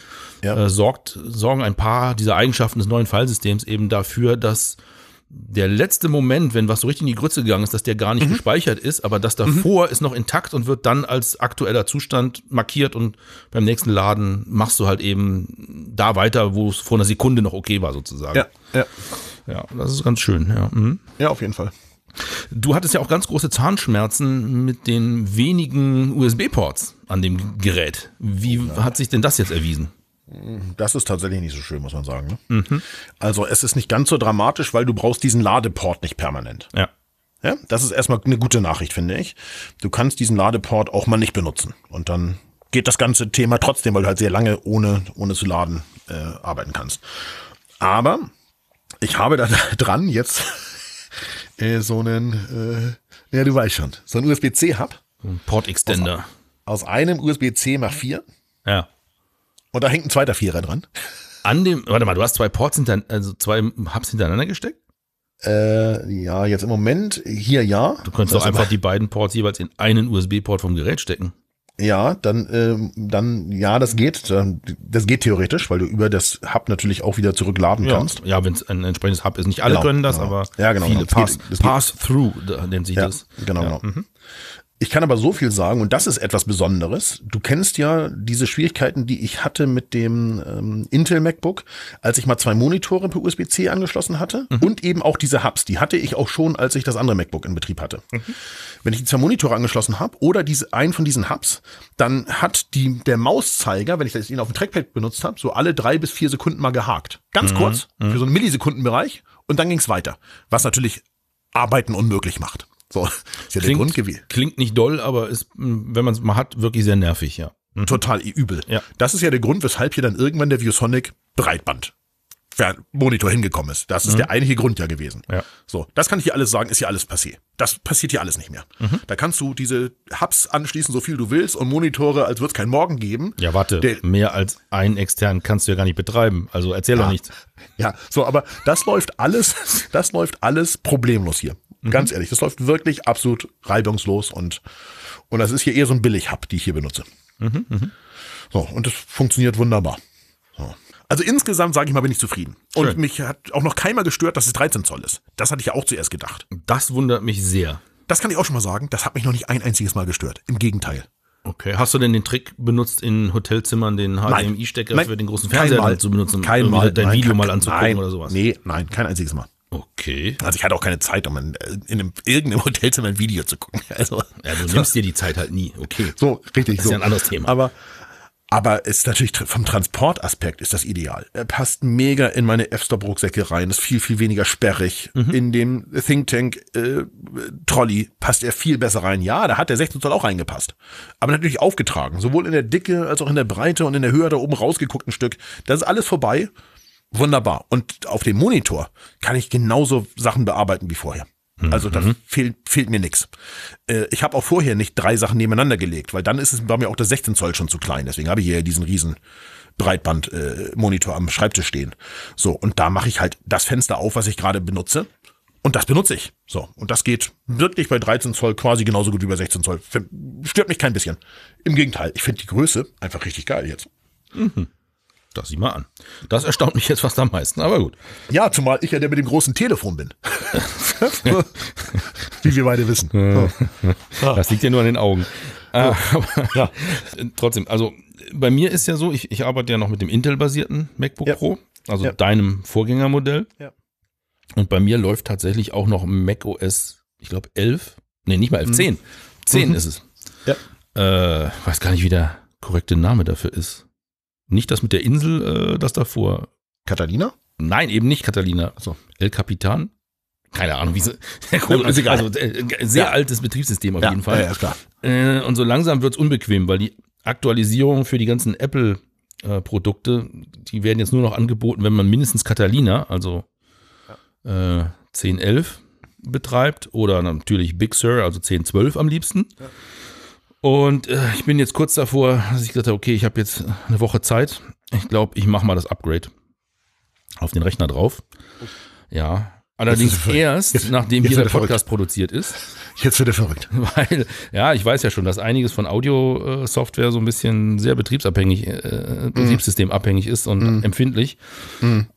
äh, sorgt, sorgen ein paar dieser Eigenschaften des neuen Filesystems eben dafür, dass der letzte Moment, wenn was so richtig in die Grütze gegangen ist, dass der gar nicht mhm. gespeichert ist, aber das davor mhm. ist noch intakt und wird dann als aktueller Zustand markiert und beim nächsten Laden machst du halt eben da weiter, wo es vor einer Sekunde noch okay war, sozusagen. Ja, ja. Ja, das ist ganz schön, ja. Mhm. Ja, auf jeden Fall. Du hattest ja auch ganz große Zahnschmerzen mit den wenigen USB-Ports an dem Gerät. Wie hat sich denn das jetzt erwiesen? Das ist tatsächlich nicht so schön, muss man sagen. Ne? Mhm. Also es ist nicht ganz so dramatisch, weil du brauchst diesen Ladeport nicht permanent. Ja. Ja, das ist erstmal eine gute Nachricht, finde ich. Du kannst diesen Ladeport auch mal nicht benutzen. Und dann geht das ganze Thema trotzdem, weil du halt sehr lange ohne, ohne zu laden äh, arbeiten kannst. Aber ich habe da dran jetzt äh, so einen, äh, ja, du weißt schon, so einen USB-C-Hub. Port-Extender. Aus, aus, einem USB-C Mach 4. Ja. Und da hängt ein zweiter Vierer dran. An dem, warte mal, du hast zwei Ports hinter, also zwei Hubs hintereinander gesteckt? Äh, ja, jetzt im Moment hier ja. Du könntest doch einfach die beiden Ports jeweils in einen USB-Port vom Gerät stecken. Ja, dann, ähm, dann, ja, das geht. Das geht theoretisch, weil du über das Hub natürlich auch wieder zurückladen ja, kannst. Ja, wenn es ein entsprechendes Hub ist. Nicht alle genau, können das, genau. aber ja, genau, viele. Genau. Pass, Pass-Through nennt sich ja, das. Genau, ja. genau. Mhm. Ich kann aber so viel sagen, und das ist etwas Besonderes. Du kennst ja diese Schwierigkeiten, die ich hatte mit dem ähm, Intel MacBook, als ich mal zwei Monitore per USB-C angeschlossen hatte mhm. und eben auch diese Hubs. Die hatte ich auch schon, als ich das andere MacBook in Betrieb hatte. Mhm. Wenn ich die zwei Monitore angeschlossen habe oder diese, einen von diesen Hubs, dann hat die, der Mauszeiger, wenn ich das ihn auf dem Trackpad benutzt habe, so alle drei bis vier Sekunden mal gehakt. Ganz mhm. kurz, für mhm. so einen Millisekundenbereich und dann ging es weiter. Was natürlich Arbeiten unmöglich macht. So, ist ja klingt, der Grund gewesen. Klingt nicht doll, aber ist, wenn man es mal hat, wirklich sehr nervig, ja. Mhm. Total übel. Ja. Das ist ja der Grund, weshalb hier dann irgendwann der ViewSonic Breitband Monitor hingekommen ist. Das ist mhm. der eigentliche Grund ja gewesen. Ja. So, das kann ich hier alles sagen, ist hier alles passiert. Das passiert hier alles nicht mehr. Mhm. Da kannst du diese Hubs anschließen, so viel du willst und Monitore, als würde es keinen Morgen geben. Ja, warte, der, mehr als einen externen kannst du ja gar nicht betreiben. Also erzähl ja, doch nichts. Ja, so, aber das läuft alles, das läuft alles problemlos hier. Mhm. Ganz ehrlich, das läuft wirklich absolut reibungslos und, und das ist hier eher so ein Billig-Hub, die ich hier benutze. Mhm, mh. So, und das funktioniert wunderbar. So. Also insgesamt, sage ich mal, bin ich zufrieden. Schön. Und mich hat auch noch keiner gestört, dass es 13 Zoll ist. Das hatte ich ja auch zuerst gedacht. Das wundert mich sehr. Das kann ich auch schon mal sagen. Das hat mich noch nicht ein einziges Mal gestört. Im Gegenteil. Okay. Hast du denn den Trick benutzt, in Hotelzimmern den HDMI-Stecker für den großen Fernseher zu benutzen? Kein Mal. Dein nein, Video kein, mal anzugucken nein, oder sowas? Nee, nein, kein einziges Mal. Okay. Also ich hatte auch keine Zeit, um in, in einem, irgendeinem Hotelzimmer ein Video zu gucken. Also, ja, du nimmst dir die Zeit halt nie. Okay. So, richtig. Das ist so. ja ein anderes Thema. Aber, aber ist natürlich vom Transportaspekt ist das ideal. Er passt mega in meine F-Stop-Rucksäcke rein, ist viel, viel weniger sperrig. Mhm. In dem Think Tank äh, Trolley passt er viel besser rein. Ja, da hat der 16 Zoll auch reingepasst. Aber natürlich aufgetragen. Sowohl in der Dicke als auch in der Breite und in der Höhe da oben rausgeguckt ein Stück. Das ist alles vorbei. Wunderbar. Und auf dem Monitor kann ich genauso Sachen bearbeiten wie vorher. Also da mhm. fehlt, fehlt mir nix. Äh, ich habe auch vorher nicht drei Sachen nebeneinander gelegt, weil dann ist es bei mir auch das 16 Zoll schon zu klein. Deswegen habe ich hier diesen riesen Breitband-Monitor äh, am Schreibtisch stehen. So, und da mache ich halt das Fenster auf, was ich gerade benutze. Und das benutze ich. So. Und das geht wirklich bei 13 Zoll quasi genauso gut wie bei 16 Zoll. Stört mich kein bisschen. Im Gegenteil, ich finde die Größe einfach richtig geil jetzt. Das sieh mal an. Das erstaunt mich jetzt fast am meisten, aber gut. Ja, zumal ich ja der mit dem großen Telefon bin. wie wir beide wissen. Das liegt ja nur an den Augen. Äh, aber trotzdem, also bei mir ist ja so, ich, ich arbeite ja noch mit dem Intel-basierten MacBook Ja. Pro, also Ja. deinem Vorgängermodell. Ja. Und bei mir läuft tatsächlich auch noch macOS, ich glaube 11, nee, nicht mal 11, 10. 10 Mhm. ist es. Ja. Äh, weiß gar nicht, wie der korrekte Name dafür ist. Nicht das mit der Insel, äh, das davor. Catalina? Nein, eben nicht Catalina. so. El Capitan? Keine Ahnung, wie sie. Also äh, sehr Ja. altes Betriebssystem auf Ja, jeden Fall. ja, ist klar. Äh, und so langsam wird's unbequem, weil die Aktualisierung für die ganzen Apple-Produkte, die werden jetzt nur noch angeboten, wenn man mindestens Catalina, also äh, 1011 betreibt oder natürlich Big Sur, also 1012 am liebsten. Und äh, ich bin jetzt kurz davor, dass ich gesagt habe, okay, ich habe jetzt eine Woche Zeit. Ich glaube, ich mache mal das Upgrade auf den Rechner drauf. Ja, allerdings erst, jetzt- nachdem jetzt hier der er Podcast produziert ist. Jetzt wird er verrückt. Weil, ja, ich weiß ja schon, dass einiges von Audio-Software so ein bisschen sehr betriebsabhängig, äh, betriebssystemabhängig ist und empfindlich.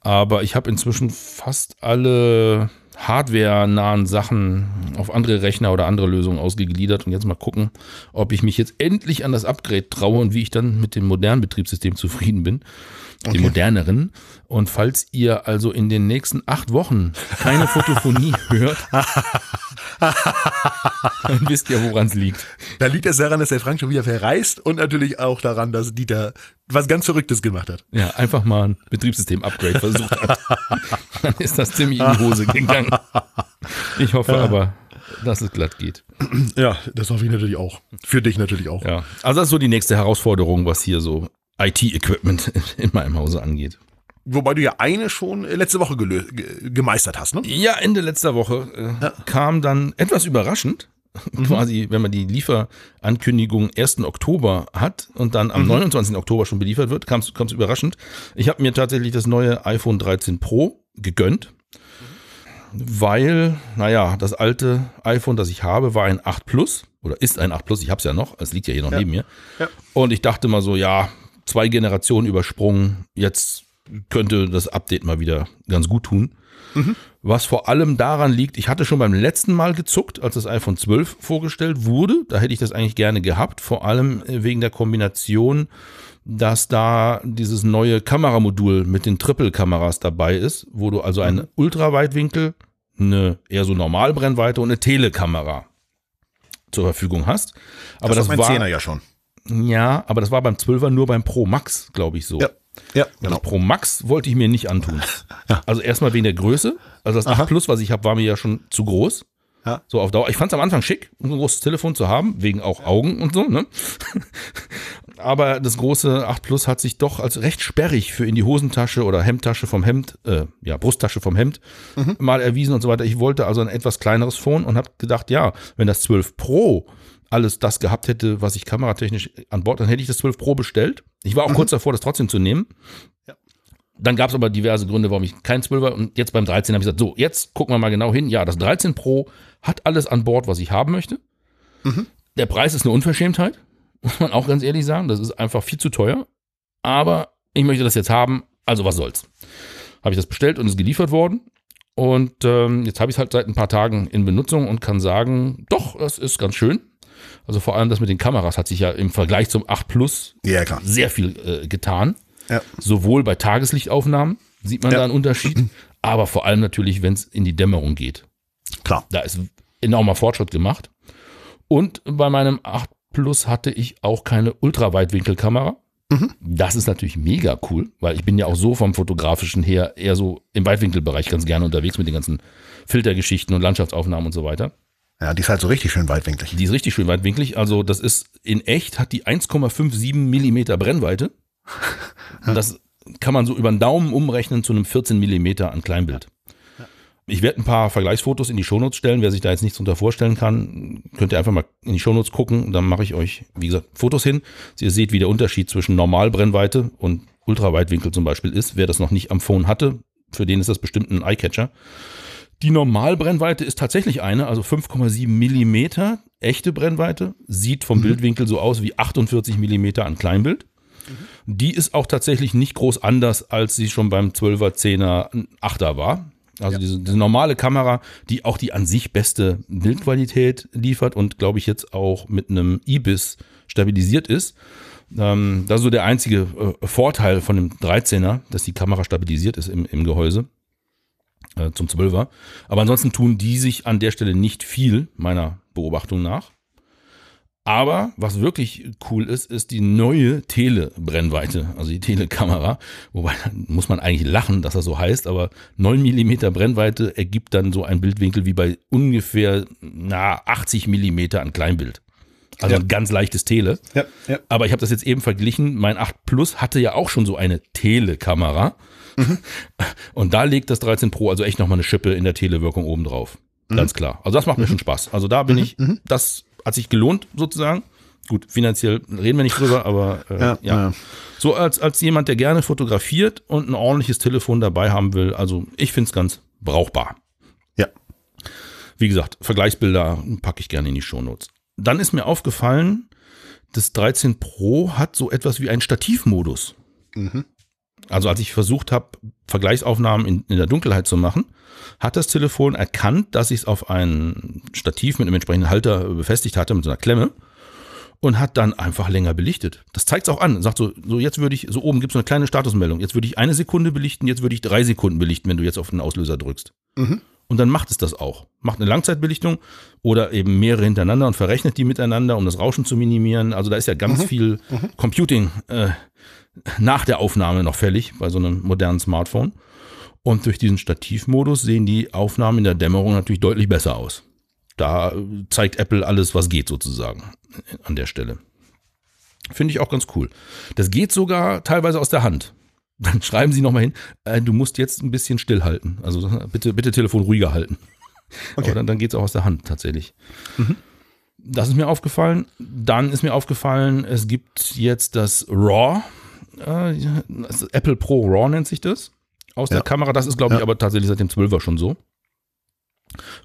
Aber ich habe inzwischen fast alle hardware-nahen Sachen auf andere Rechner oder andere Lösungen ausgegliedert und jetzt mal gucken, ob ich mich jetzt endlich an das Upgrade traue und wie ich dann mit dem modernen Betriebssystem zufrieden bin. Die moderneren. Und falls ihr also in den nächsten acht Wochen keine Fotophonie hört, dann wisst ihr, woran es liegt. Da liegt es daran, dass der Frank schon wieder verreist und natürlich auch daran, dass Dieter was ganz Verrücktes gemacht hat. Ja, einfach mal ein Betriebssystem-Upgrade versucht hat. Dann ist das ziemlich in die Hose gegangen. Ich hoffe aber, dass es glatt geht. Ja, das hoffe ich natürlich auch. Für dich natürlich auch. Ja, also das ist so die nächste Herausforderung, was hier so IT-Equipment in meinem Hause angeht. Wobei du ja eine schon äh, letzte Woche gemeistert hast, ne? Ja, Ende letzter Woche äh, kam dann etwas überraschend, quasi, wenn man die Lieferankündigung 1. Oktober hat und dann am 29. Oktober schon beliefert wird, kam es überraschend. Ich habe mir tatsächlich das neue iPhone 13 Pro gegönnt, weil, naja, das alte iPhone, das ich habe, war ein 8 Plus oder ist ein 8 Plus, ich habe es ja noch, es liegt ja hier noch neben mir. Ja. Und ich dachte mal so, ja, zwei Generationen übersprungen, jetzt könnte das Update mal wieder ganz gut tun. Was vor allem daran liegt, ich hatte schon beim letzten Mal gezuckt, als das iPhone 12 vorgestellt wurde. Da hätte ich das eigentlich gerne gehabt, vor allem äh, wegen der Kombination, dass da dieses neue Kameramodul mit den Triple-Kameras dabei ist, wo du also einen Ultraweitwinkel, eine eher so Normalbrennweite und eine Telekamera zur Verfügung hast. Aber das, das, mein war Zehner ja schon. Ja, aber das war beim 12er nur beim Pro Max, glaube ich so. Ja, ja, Das genau. Pro Max wollte ich mir nicht antun. Also erstmal wegen der Größe. Also das 8 Plus, was ich habe, war mir ja schon zu groß. Ja. So auf Dauer. Ich fand es am Anfang schick, um ein großes Telefon zu haben, wegen auch Augen und so, ne? Aber das große 8 Plus hat sich doch als recht sperrig für in die Hosentasche oder Hemdtasche vom Hemd, äh, ja, Brusttasche vom Hemd mal erwiesen und so weiter. Ich wollte also ein etwas kleineres Phone und habe gedacht, ja, wenn das 12 Pro alles das gehabt hätte, was ich kameratechnisch an Bord, dann hätte ich das 12 Pro bestellt. Ich war auch kurz davor, das trotzdem zu nehmen. Dann gab es aber diverse Gründe, warum ich kein 12er und jetzt beim 13 habe ich gesagt, so, jetzt gucken wir mal genau hin. Ja, das 13 Pro hat alles an Bord, was ich haben möchte. Der Preis ist eine Unverschämtheit, muss man auch ganz ehrlich sagen. Das ist einfach viel zu teuer. Aber ich möchte das jetzt haben, also was soll's. Habe ich das bestellt und ist geliefert worden. Und ähm, jetzt habe ich es halt seit ein paar Tagen in Benutzung und kann sagen, doch, das ist ganz schön. Also vor allem das mit den Kameras hat sich ja im Vergleich zum 8 Plus Ja, sehr viel äh, getan. Ja. Sowohl bei Tageslichtaufnahmen sieht man Ja. da einen Unterschied, aber vor allem natürlich, wenn es in die Dämmerung geht. Klar. Da ist enormer Fortschritt gemacht. Und bei meinem 8 Plus hatte ich auch keine Ultraweitwinkelkamera. Das ist natürlich mega cool, weil ich bin ja auch so vom fotografischen her eher so im Weitwinkelbereich ganz gerne unterwegs mit den ganzen Filtergeschichten und Landschaftsaufnahmen und so weiter. Ja, die ist halt so richtig schön weitwinklig. Die ist richtig schön weitwinklig. Also das ist in echt hat die 1,57 Millimeter Brennweite. Das kann man so über den Daumen umrechnen zu einem 14 Millimeter an Kleinbild. Ich werde ein paar Vergleichsfotos in die Shownotes stellen. Wer sich da jetzt nichts unter vorstellen kann, könnt ihr einfach mal in die Shownotes gucken. Dann mache ich euch, wie gesagt, Fotos hin. Ihr seht, wie der Unterschied zwischen Normalbrennweite und Ultraweitwinkel zum Beispiel ist. Wer das noch nicht am Phone hatte, für den ist das bestimmt ein Eyecatcher. Die Normalbrennweite ist tatsächlich eine, also 5,7 Millimeter, echte Brennweite, sieht vom Bildwinkel so aus wie 48 Millimeter an Kleinbild. Die ist auch tatsächlich nicht groß anders, als sie schon beim 12er, 10er, 8er war. Also diese, diese normale Kamera, die auch die an sich beste Bildqualität liefert und glaube ich jetzt auch mit einem IBIS stabilisiert ist. Ähm, das ist so der einzige äh, Vorteil von dem 13er, dass die Kamera stabilisiert ist im, im Gehäuse äh, zum 12er. Aber ansonsten tun die sich an der Stelle nicht viel, meiner Beobachtung nach. Aber was wirklich cool ist, ist die neue Tele-Brennweite, also die Telekamera. Wobei muss man eigentlich lachen, dass das so heißt, aber 9 Millimeter Brennweite ergibt dann so ein Bildwinkel wie bei ungefähr na, 80 Millimeter an Kleinbild. Also Ja. ein ganz leichtes Tele. Ja, ja. Aber ich habe das jetzt eben verglichen. Mein 8 Plus hatte ja auch schon so eine Telekamera. Und da legt das 13 Pro also echt nochmal eine Schippe in der Telewirkung oben drauf. Ganz klar. Also das macht mir schon Spaß. Also da bin ich, das hat sich gelohnt sozusagen. Gut, finanziell reden wir nicht drüber, aber äh, ja, Ja, ja. So als, als jemand, der gerne fotografiert und ein ordentliches Telefon dabei haben will. Also ich finde es ganz brauchbar. Ja. Wie gesagt, Vergleichsbilder packe ich gerne in die Shownotes. Dann ist mir aufgefallen, das 13 Pro hat so etwas wie einen Stativmodus. Also als ich versucht habe, Vergleichsaufnahmen in, in der Dunkelheit zu machen, hat das Telefon erkannt, dass ich es auf ein Stativ mit einem entsprechenden Halter befestigt hatte, mit so einer Klemme und hat dann einfach länger belichtet. Das zeigt es auch an. Sagt so, so jetzt würde ich, so oben gibt es so eine kleine Statusmeldung. Jetzt würde ich eine Sekunde belichten, jetzt würde ich drei Sekunden belichten, wenn du jetzt auf den Auslöser drückst. Und dann macht es das auch. Macht eine Langzeitbelichtung oder eben mehrere hintereinander und verrechnet die miteinander, um das Rauschen zu minimieren. Also da ist ja ganz viel Computing äh, nach der Aufnahme noch fällig bei so einem modernen Smartphone. Und durch diesen Stativmodus sehen die Aufnahmen in der Dämmerung natürlich deutlich besser aus. Da zeigt Apple alles, was geht sozusagen an der Stelle. Finde ich auch ganz cool. Das geht sogar teilweise aus der Hand. Dann schreiben sie nochmal hin, äh, du musst jetzt ein bisschen stillhalten. Also bitte, bitte Telefon ruhiger halten. Okay. Aber dann, dann geht es auch aus der Hand tatsächlich. Das ist mir aufgefallen. Dann ist mir aufgefallen, es gibt jetzt das RAW. Äh, Apple Pro RAW nennt sich das. Aus der Ja. Kamera. Das ist, glaube ich, Ja. aber tatsächlich seit dem 12er schon so.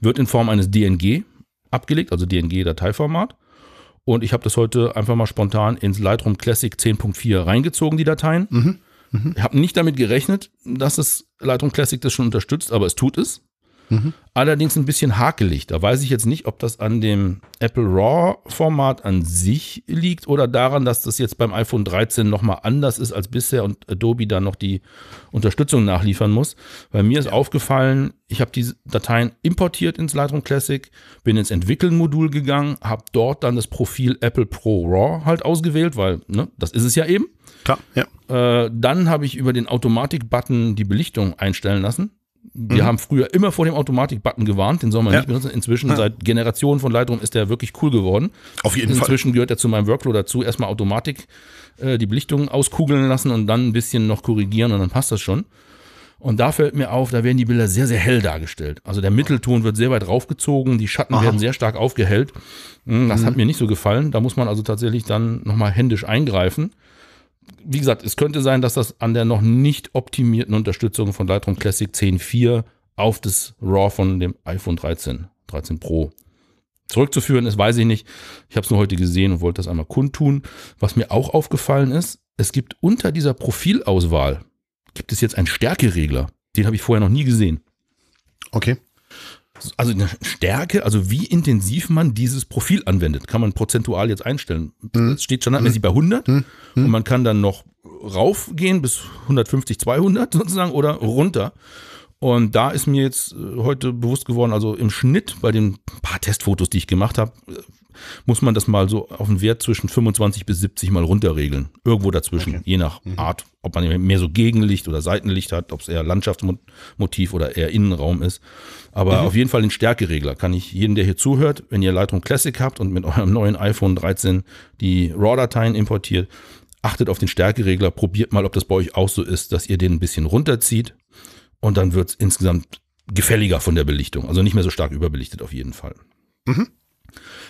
Wird in Form eines DNG abgelegt, also DNG-Dateiformat. Und ich habe das heute einfach mal spontan ins Lightroom Classic 10.4 reingezogen, die Dateien. Ich habe nicht damit gerechnet, dass das Lightroom Classic das schon unterstützt, aber es tut es. Allerdings ein bisschen hakelig. Da weiß ich jetzt nicht, ob das an dem Apple RAW-Format an sich liegt oder daran, dass das jetzt beim iPhone 13 nochmal anders ist als bisher und Adobe da noch die Unterstützung nachliefern muss. Bei mir ist aufgefallen, ich habe diese Dateien importiert ins Lightroom Classic, bin ins Entwickeln-Modul gegangen, habe dort dann das Profil Apple Pro RAW halt ausgewählt, weil ne, das ist es ja eben. Klar, ja. Äh, dann habe ich über den Automatik-Button die Belichtung einstellen lassen. Wir haben früher immer vor dem Automatik-Button gewarnt, den soll man Ja. nicht benutzen. Inzwischen, seit Generationen von Lightroom, ist der wirklich cool geworden. Auf jeden Fall. Inzwischen gehört er zu meinem Workflow dazu. Erstmal Automatik äh, die Belichtung auskugeln lassen und dann ein bisschen noch korrigieren und dann passt das schon. Und da fällt mir auf, da werden die Bilder sehr, sehr hell dargestellt. Also der Mittelton wird sehr weit raufgezogen, die Schatten werden sehr stark aufgehellt. Hm, Das hat mir nicht so gefallen. Da muss man also tatsächlich dann nochmal händisch eingreifen wie gesagt, es könnte sein, dass das an der noch nicht optimierten Unterstützung von Lightroom Classic 10.4 auf das RAW von dem iPhone 13, 13 Pro zurückzuführen ist, weiß ich nicht. Ich habe es nur heute gesehen und wollte das einmal kundtun. Was mir auch aufgefallen ist, es gibt unter dieser Profilauswahl, gibt es jetzt einen Stärkeregler. Den habe ich vorher noch nie gesehen. Okay. Also eine Stärke, also wie intensiv man dieses Profil anwendet, kann man prozentual jetzt einstellen. Es steht standardmäßig bei 100 und man kann dann noch raufgehen bis 150, 200 sozusagen oder runter. Und da ist mir jetzt äh, heute bewusst geworden, also im Schnitt bei den paar Testfotos, die ich gemacht habe, äh, muss man das mal so auf einen Wert zwischen 25 bis 70 mal runterregeln. Irgendwo dazwischen, je nach Art, ob man mehr so Gegenlicht oder Seitenlicht hat, ob es eher Landschaftsmotiv oder eher Innenraum ist. Aber auf jeden Fall den Stärkeregler kann ich jeden, der hier zuhört, wenn ihr Lightroom Classic habt und mit eurem neuen iPhone 13 die RAW-Dateien importiert, achtet auf den Stärkeregler, probiert mal, ob das bei euch auch so ist, dass ihr den ein bisschen runterzieht und dann wird es insgesamt gefälliger von der Belichtung. Also nicht mehr so stark überbelichtet auf jeden Fall.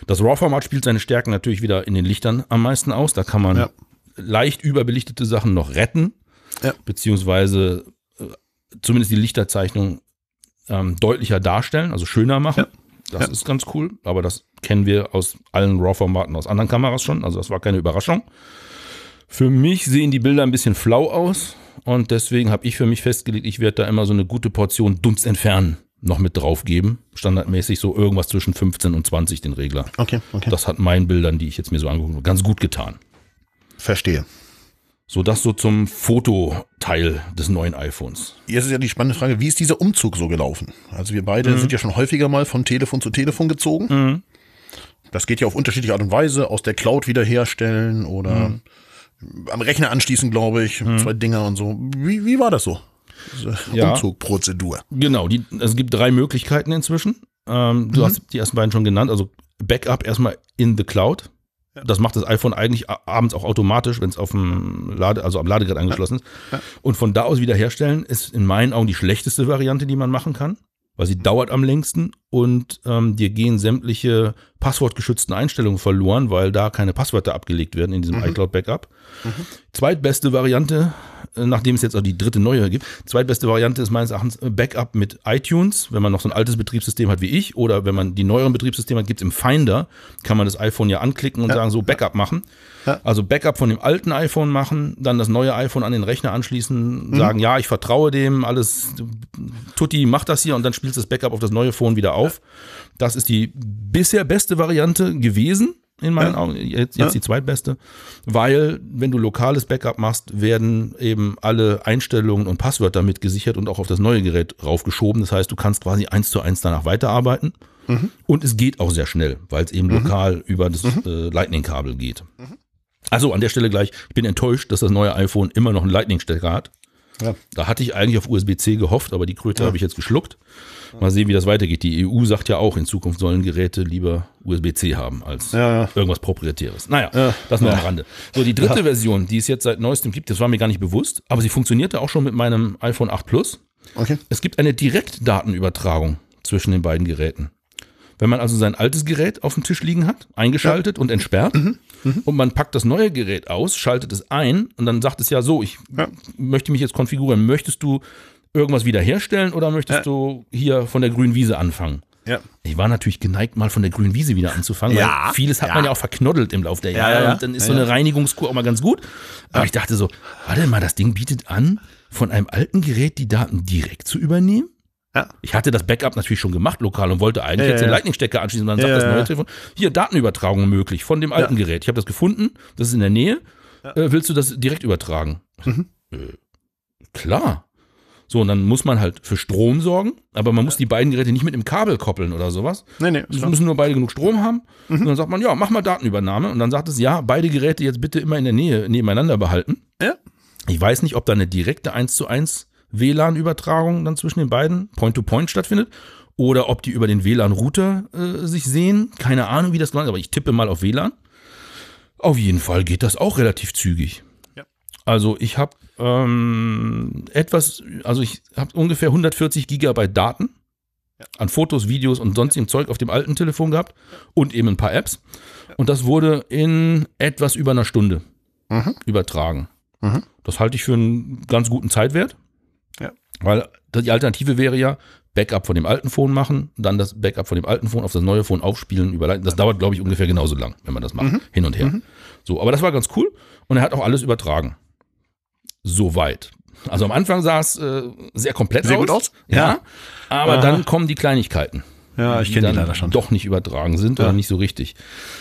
Das RAW-Format spielt seine Stärken natürlich wieder in den Lichtern am meisten aus. Da kann man Ja. leicht überbelichtete Sachen noch retten, Ja. beziehungsweise äh, zumindest die Lichterzeichnung ähm, deutlicher darstellen, also schöner machen. Das ist ganz cool, aber das kennen wir aus allen RAW-Formaten aus anderen Kameras schon, also das war keine Überraschung. Für mich sehen die Bilder ein bisschen flau aus und deswegen habe ich für mich festgelegt, ich werde da immer so eine gute Portion Dunst entfernen noch mit drauf geben. Standardmäßig so irgendwas zwischen 15 und 20 den Regler. Okay, okay. Das hat meinen Bildern, die ich jetzt mir so angeguckt habe, ganz gut getan. Verstehe. So, das so zum Fototeil des neuen iPhones. Jetzt ist ja die spannende Frage, wie ist dieser Umzug so gelaufen? Also wir beide sind ja schon häufiger mal von Telefon zu Telefon gezogen. Das geht ja auf unterschiedliche Art und Weise, aus der Cloud wiederherstellen oder am Rechner anschließen, glaube ich, zwei Dinger und so. Wie, wie war das so? Ja. Umzugprozedur. Genau, die, es gibt drei Möglichkeiten inzwischen. Ähm, du hast die ersten beiden schon genannt. Also Backup erstmal in the Cloud. Das macht das iPhone eigentlich abends auch automatisch, wenn es auf dem Lade, also am Ladegerät angeschlossen ist. Und von da aus wiederherstellen ist in meinen Augen die schlechteste Variante, die man machen kann, weil sie dauert am längsten und ähm, dir gehen sämtliche passwortgeschützten Einstellungen verloren, weil da keine Passwörter abgelegt werden in diesem iCloud Backup. Zweitbeste Variante, äh, nachdem es jetzt auch die dritte neue gibt, zweitbeste Variante ist meines Erachtens äh, Backup mit iTunes, wenn man noch so ein altes Betriebssystem hat wie ich oder wenn man die neueren Betriebssysteme hat, gibt es im Finder, kann man das iPhone ja anklicken und sagen, so Backup machen. Also Backup von dem alten iPhone machen, dann das neue iPhone an den Rechner anschließen, sagen, ja, ich vertraue dem, alles, Tutti, mach das hier und dann spielst du das Backup auf das neue Phone wieder auf. Das ist die bisher beste Variante gewesen, in meinen Augen, jetzt, jetzt die zweitbeste, weil wenn du lokales Backup machst, werden eben alle Einstellungen und Passwörter mit gesichert und auch auf das neue Gerät raufgeschoben. Das heißt, du kannst quasi eins zu eins danach weiterarbeiten. Und es geht auch sehr schnell, weil es eben lokal über das äh, Lightning-Kabel geht. Also an der Stelle gleich, ich bin enttäuscht, dass das neue iPhone immer noch einen Lightning-Stecker hat. Ja. Da hatte ich eigentlich auf USB-C gehofft, aber die Kröte habe ich jetzt geschluckt. Mal sehen, wie das weitergeht. Die EU sagt ja auch, in Zukunft sollen Geräte lieber USB-C haben als Ja, ja. irgendwas Proprietäres. Naja, das nur am Rande. So, die dritte Version, die es jetzt seit neuestem gibt, das war mir gar nicht bewusst, aber sie funktionierte auch schon mit meinem iPhone 8 Plus. Okay. Es gibt eine Direktdatenübertragung zwischen den beiden Geräten. Wenn man also sein altes Gerät auf dem Tisch liegen hat, eingeschaltet und entsperrt, und man packt das neue Gerät aus, schaltet es ein und dann sagt es ja so, ich Ja. möchte mich jetzt konfigurieren. Möchtest du irgendwas wiederherstellen oder möchtest Ja. du hier von der grünen Wiese anfangen? Ja. Ich war natürlich geneigt, mal von der grünen Wiese wieder anzufangen, Ja, weil vieles hat ja. man ja auch verknoddelt im Laufe der Jahre ja, und dann ist so eine. Reinigungskur auch mal ganz gut. Aber ich dachte so, warte mal, das Ding bietet an, von einem alten Gerät die Daten direkt zu übernehmen? Ja. Ich hatte das Backup natürlich schon gemacht lokal und wollte eigentlich jetzt den. Lightning-Stecker anschließen. Und dann sagt das neue. Telefon, hier Datenübertragung möglich von dem alten Gerät. Ich habe das gefunden, das ist in der Nähe. Äh, willst du das direkt übertragen? Mhm. Äh, klar. So, und dann muss man halt für Strom sorgen, aber man muss die beiden Geräte nicht mit einem Kabel koppeln oder sowas. Nee, nee, Es klar. müssen nur beide genug Strom haben. Und dann sagt man, ja, mach mal Datenübernahme. Und dann sagt es, ja, beide Geräte jetzt bitte immer in der Nähe nebeneinander behalten. Ja. Ich weiß nicht, ob da eine direkte 1 zu 1 WLAN-Übertragung dann zwischen den beiden Point-to-Point stattfindet oder ob die über den WLAN-Router äh, sich sehen. Keine Ahnung, wie das läuft, aber ich tippe mal auf WLAN. Auf jeden Fall geht das auch relativ zügig. Ja. Also ich habe ähm, etwas, also ich habe ungefähr 140 Gigabyte Daten an Fotos, Videos und sonstigem Zeug auf dem alten Telefon gehabt und eben ein paar Apps. Und das wurde in etwas über einer Stunde übertragen. Mhm. Das halte ich für einen ganz guten Zeitwert. Ja. Weil die Alternative wäre ja, Backup von dem alten Phone machen, dann das Backup von dem alten Phone auf das neue Phone aufspielen, überleiten. Das dauert, glaube ich, ungefähr genauso lang, wenn man das macht. Mhm. Hin und her. So, aber das war ganz cool. Und er hat auch alles übertragen. Soweit. Also am Anfang sah es äh, sehr komplett Sehr aus. gut aus? Ja. Ja. Aber Aha. dann kommen die Kleinigkeiten Ja, ich die kenne die leider schon. doch nicht übertragen sind oder nicht so richtig.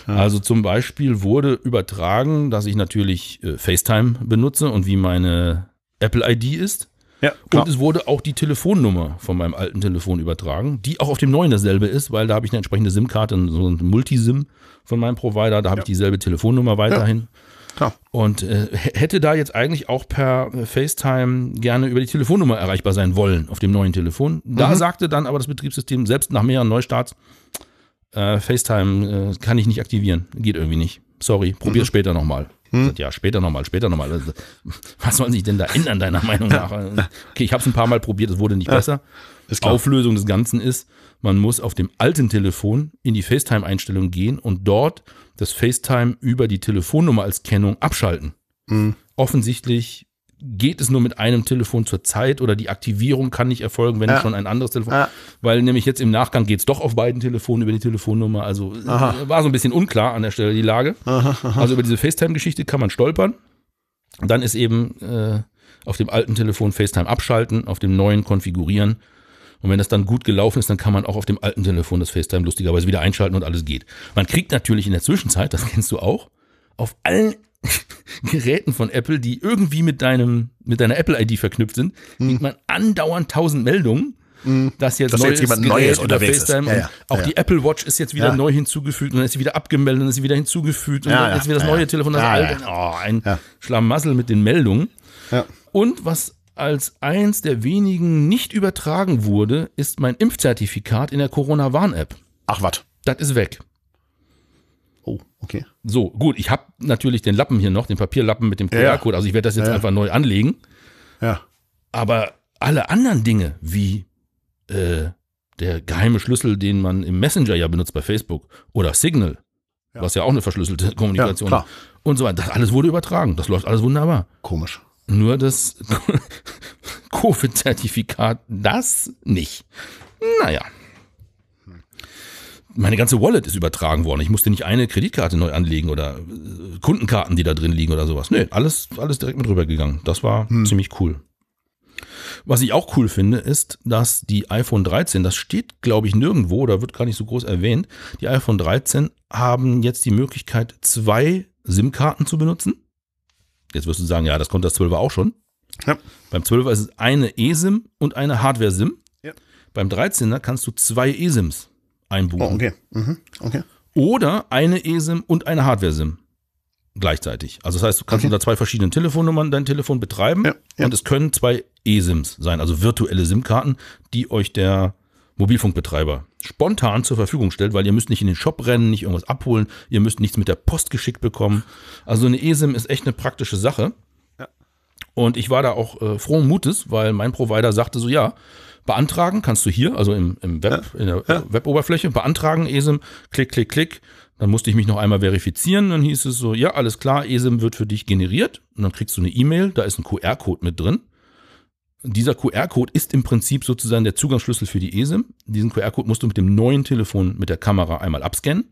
Also zum Beispiel wurde übertragen, dass ich natürlich äh, FaceTime benutze und wie meine Apple ID ist. Ja, klar. Und es wurde auch die Telefonnummer von meinem alten Telefon übertragen, die auch auf dem neuen dasselbe ist, weil da habe ich eine entsprechende SIM-Karte, so ein Multisim von meinem Provider, da habe ich dieselbe Telefonnummer weiterhin. Klar. Und äh, hätte da jetzt eigentlich auch per FaceTime gerne über die Telefonnummer erreichbar sein wollen auf dem neuen Telefon. Da sagte dann aber das Betriebssystem, selbst nach mehreren Neustarts, äh, FaceTime äh, kann ich nicht aktivieren. Geht irgendwie nicht. Sorry, probier später nochmal. Sag, Ja, später nochmal, später nochmal. Also, Was soll sich denn da ändern, deiner Meinung nach? Okay, ich habe es ein paar Mal probiert, es wurde nicht besser. Ist klar. Auflösung des Ganzen ist, man muss auf dem alten Telefon in die FaceTime-Einstellung gehen und dort das FaceTime über die Telefonnummer als Kennung abschalten. Mhm. Offensichtlich geht es nur mit einem Telefon zur Zeit oder die Aktivierung kann nicht erfolgen, wenn Ja. schon ein anderes Telefon. Ja. Weil nämlich jetzt im Nachgang geht's doch auf beiden Telefonen über die Telefonnummer. Also äh, war so ein bisschen unklar an der Stelle die Lage. Also über diese FaceTime-Geschichte kann man stolpern. Dann ist eben äh, auf dem alten Telefon FaceTime abschalten, auf dem neuen konfigurieren. Und wenn das dann gut gelaufen ist, dann kann man auch auf dem alten Telefon das FaceTime lustigerweise wieder einschalten und alles geht. Man kriegt natürlich in der Zwischenzeit, das kennst du auch, auf allen Geräten von Apple, die irgendwie mit deinem, mit deiner Apple-ID verknüpft sind, kriegt man andauernd tausend Meldungen, dass jetzt, Dass neues jetzt jemand Gerät Neues unterwegs ist. Ja, ja. auch Ja, die. Apple Watch ist jetzt wieder neu hinzugefügt und dann ist sie wieder abgemeldet und dann ist sie wieder hinzugefügt und dann ist wieder das neue. Telefon, das alte. Oh, ein. Schlamassel mit den Meldungen. Und was als eins der wenigen nicht übertragen wurde, ist mein Impfzertifikat in der Corona-Warn-App. Ach, was? Das ist weg. Oh, okay. So, gut, ich habe natürlich den Lappen hier noch, den Papierlappen mit dem Ja, ja. QR-Code. Also ich werde das jetzt Ja, ja. einfach neu anlegen. Ja. Aber alle anderen Dinge, wie äh, der geheime Schlüssel, den man im Messenger ja benutzt bei Facebook oder Signal, Ja. was ja auch eine verschlüsselte Kommunikation klar. ist, und so weiter, das alles wurde übertragen. Das läuft alles wunderbar. Komisch. Nur das Covid-Zertifikat, das nicht. Naja. Meine ganze Wallet ist übertragen worden. Ich musste nicht eine Kreditkarte neu anlegen oder äh, Kundenkarten, die da drin liegen oder sowas. Nee, alles, alles direkt mit rübergegangen. Das war ziemlich cool. Was ich auch cool finde, ist, dass die iPhone 13, das steht, glaube ich, nirgendwo oder wird gar nicht so groß erwähnt, die iPhone 13 haben jetzt die Möglichkeit, zwei SIM-Karten zu benutzen. Jetzt wirst du sagen, ja, das konnte das 12er auch schon. Ja. Beim 12er ist es eine eSIM und eine Hardware-SIM. Ja. Beim 13er kannst du zwei eSIMs einbuchen. Oh, okay. Mhm. Okay. Oder eine eSIM und eine Hardware-SIM gleichzeitig. Also das heißt, du kannst Okay. unter zwei verschiedenen Telefonnummern dein Telefon betreiben Ja, ja. und es können zwei eSIMs sein, also virtuelle SIM-Karten, die euch der Mobilfunkbetreiber spontan zur Verfügung stellt, weil ihr müsst nicht in den Shop rennen, nicht irgendwas abholen, ihr müsst nichts mit der Post geschickt bekommen. Also eine eSIM ist echt eine praktische Sache. Ja. Und ich war da auch äh, frohen Mutes, weil mein Provider sagte so, ja, beantragen kannst du hier, also im, im Web, in der Ja. Weboberfläche, beantragen eSIM, klick, klick, klick. Dann musste ich mich noch einmal verifizieren. Dann hieß es so, ja, alles klar, eSIM wird für dich generiert. Und dann kriegst du eine E-Mail, da ist ein QR-Code mit drin. Dieser QR-Code ist im Prinzip sozusagen der Zugangsschlüssel für die eSIM. Diesen QR-Code musst du mit dem neuen Telefon mit der Kamera einmal abscannen.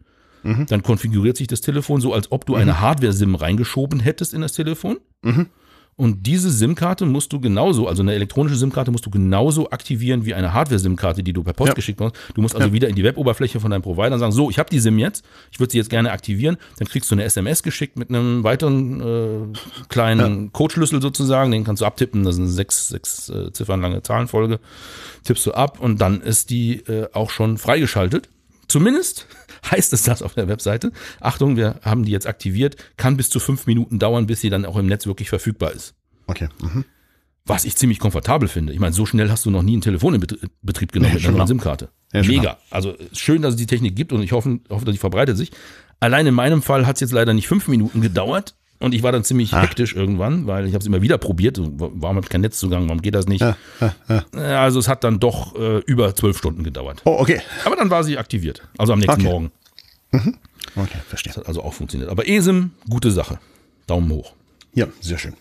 Dann konfiguriert sich das Telefon so, als ob du eine Hardware-SIM reingeschoben hättest in das Telefon. Mhm. Und diese SIM-Karte musst du genauso, also eine elektronische SIM-Karte musst du genauso aktivieren wie eine Hardware-SIM-Karte, die du per Post Ja. geschickt hast. Du musst also wieder in die Weboberfläche von deinem Provider und sagen, so, ich habe die SIM jetzt, ich würde sie jetzt gerne aktivieren. Dann kriegst du eine SMS geschickt mit einem weiteren äh, kleinen Codeschlüssel sozusagen, den kannst du abtippen, das sind sechs, sechs äh, Ziffern lange Zahlenfolge, tippst du ab und dann ist die äh, auch schon freigeschaltet. Zumindest heißt es das auf der Webseite. Achtung, wir haben die jetzt aktiviert, kann bis zu fünf Minuten dauern, bis sie dann auch im Netz wirklich verfügbar ist. Okay. Mhm. Was ich ziemlich komfortabel finde. Ich meine, so schnell hast du noch nie ein Telefon in Bet- Betrieb genommen Nee, mit einer. SIM-Karte. Ja, Mega. Also schön, dass es die Technik gibt und ich hoffe, hoffe dass die verbreitet sich. Allein in meinem Fall hat es jetzt leider nicht fünf Minuten gedauert und ich war dann ziemlich Ah. hektisch irgendwann, weil ich habe es immer wieder probiert. Warum habe ich kein Netzzugang? Warum geht das nicht? Ja, Also es hat dann doch äh, über zwölf Stunden gedauert. Oh, okay. Aber dann war sie aktiviert. Also am nächsten Okay. Morgen. Okay, verstehe. Das hat also auch funktioniert. Aber ESIM, gute Sache. Daumen hoch. Ja, sehr schön.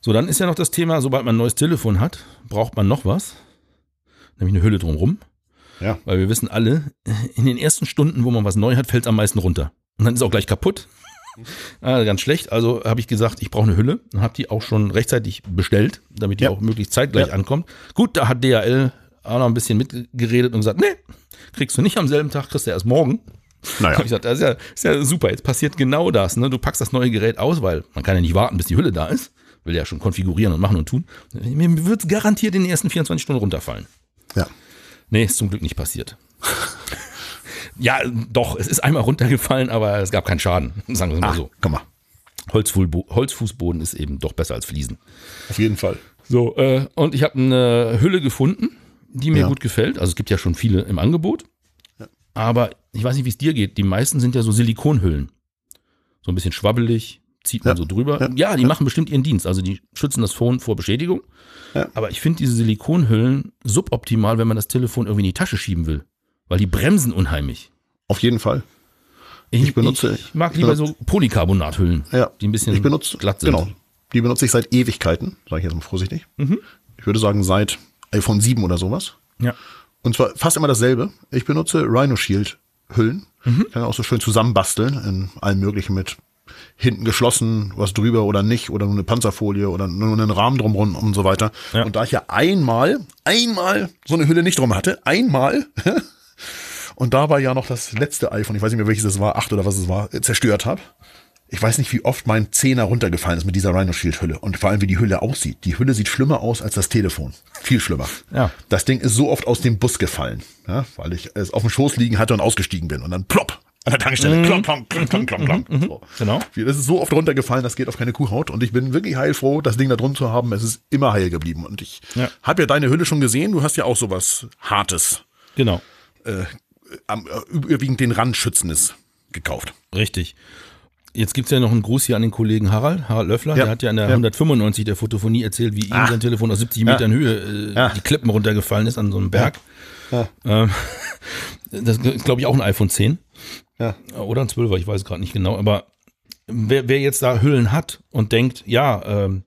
So, dann ist ja noch das Thema, sobald man ein neues Telefon hat, braucht man noch was. Nämlich eine Hülle drumrum. Ja. Weil wir wissen alle, in den ersten Stunden, wo man was neu hat, fällt es am meisten runter. Und dann ist es auch gleich kaputt. Ah, ganz schlecht. Also habe ich gesagt, ich brauche eine Hülle und habe die auch schon rechtzeitig bestellt, damit die Ja. auch möglichst zeitgleich Ja. ankommt. Gut, da hat DHL auch noch ein bisschen mitgeredet und gesagt, nee, kriegst du nicht am selben Tag, kriegst du erst morgen. Naja. Hab ich gesagt, das ist, ja, ist ja super, jetzt passiert genau das. Ne? Du packst das neue Gerät aus, weil man kann ja nicht warten, bis die Hülle da ist. Will ja schon konfigurieren und machen und tun. Mir wird es garantiert in den ersten 24 Stunden runterfallen. Ja. Nee, ist zum Glück nicht passiert. ja, doch, es ist einmal runtergefallen, aber es gab keinen Schaden. Sagen wir mal Ah, so. guck mal. Holzfußbo Holzfußboden ist eben doch besser als Fliesen. Auf jeden Fall. So, äh, und ich habe eine Hülle gefunden, die mir Ja. gut gefällt. Also es gibt ja schon viele im Angebot. Aber ich weiß nicht, wie es dir geht. Die meisten sind ja so Silikonhüllen. So ein bisschen schwabbelig, zieht man Ja. so drüber. Ja. Ja, die machen bestimmt ihren Dienst. Also die schützen das Phone vor Beschädigung. Ja. Aber ich finde diese Silikonhüllen suboptimal, wenn man das Telefon irgendwie in die Tasche schieben will. Weil die bremsen unheimlich. Auf jeden Fall. Ich, Ich benutze- ich mag ich lieber benutze- so Polycarbonathüllen, Ja. die ein bisschen ich benutze, glatt sind. Genau. Die benutze ich seit Ewigkeiten, sage ich jetzt mal vorsichtig. Mhm. Ich würde sagen seit iPhone 7 oder sowas. Ja. Und zwar fast immer dasselbe. Ich benutze Rhino Shield Hüllen. Mhm. Kann auch so schön zusammenbasteln in allen möglichen mit hinten geschlossen, was drüber oder nicht, oder nur eine Panzerfolie oder nur einen Rahmen drumherum und so weiter. Ja. Und da ich ja einmal, einmal so eine Hülle nicht drum hatte, einmal, und da war ja noch das letzte iPhone, ich weiß nicht mehr welches es war, acht oder was es war, zerstört habe. Ich weiß nicht, wie oft mein Zehner runtergefallen ist mit dieser Rhino Shield Hülle und vor allem, wie die Hülle aussieht. Die Hülle sieht schlimmer aus als das Telefon. Viel schlimmer. Ja. Das Ding ist so oft aus dem Bus gefallen, ja, weil ich es auf dem Schoß liegen hatte und ausgestiegen bin und dann plopp an der Tankstelle. Klonk, klonk, klonk, klonk, klonk, klonk. So. Genau. Das ist so oft runtergefallen, das geht auf keine Kuhhaut und ich bin wirklich heilfroh, das Ding da drum zu haben. Es ist immer heil geblieben und ich Ja. habe ja deine Hülle schon gesehen. Du hast ja auch sowas Hartes, Genau. Am, äh, überwiegend den Rand schützendes gekauft. Richtig. Jetzt gibt's ja noch einen Gruß hier an den Kollegen Harald, Harald Löffler. Ja. Der hat ja in der Ja. 195 der Fotophonie erzählt, wie ihm Ah. sein Telefon aus 70 Ja. Metern Höhe äh, die Klippen runtergefallen ist an so einem Berg. Ähm, das ist, glaube ich, auch ein iPhone 10 Ja. oder ein 12er, ich weiß gerade nicht genau. Aber wer, wer jetzt da Hüllen hat und denkt, ja, ähm,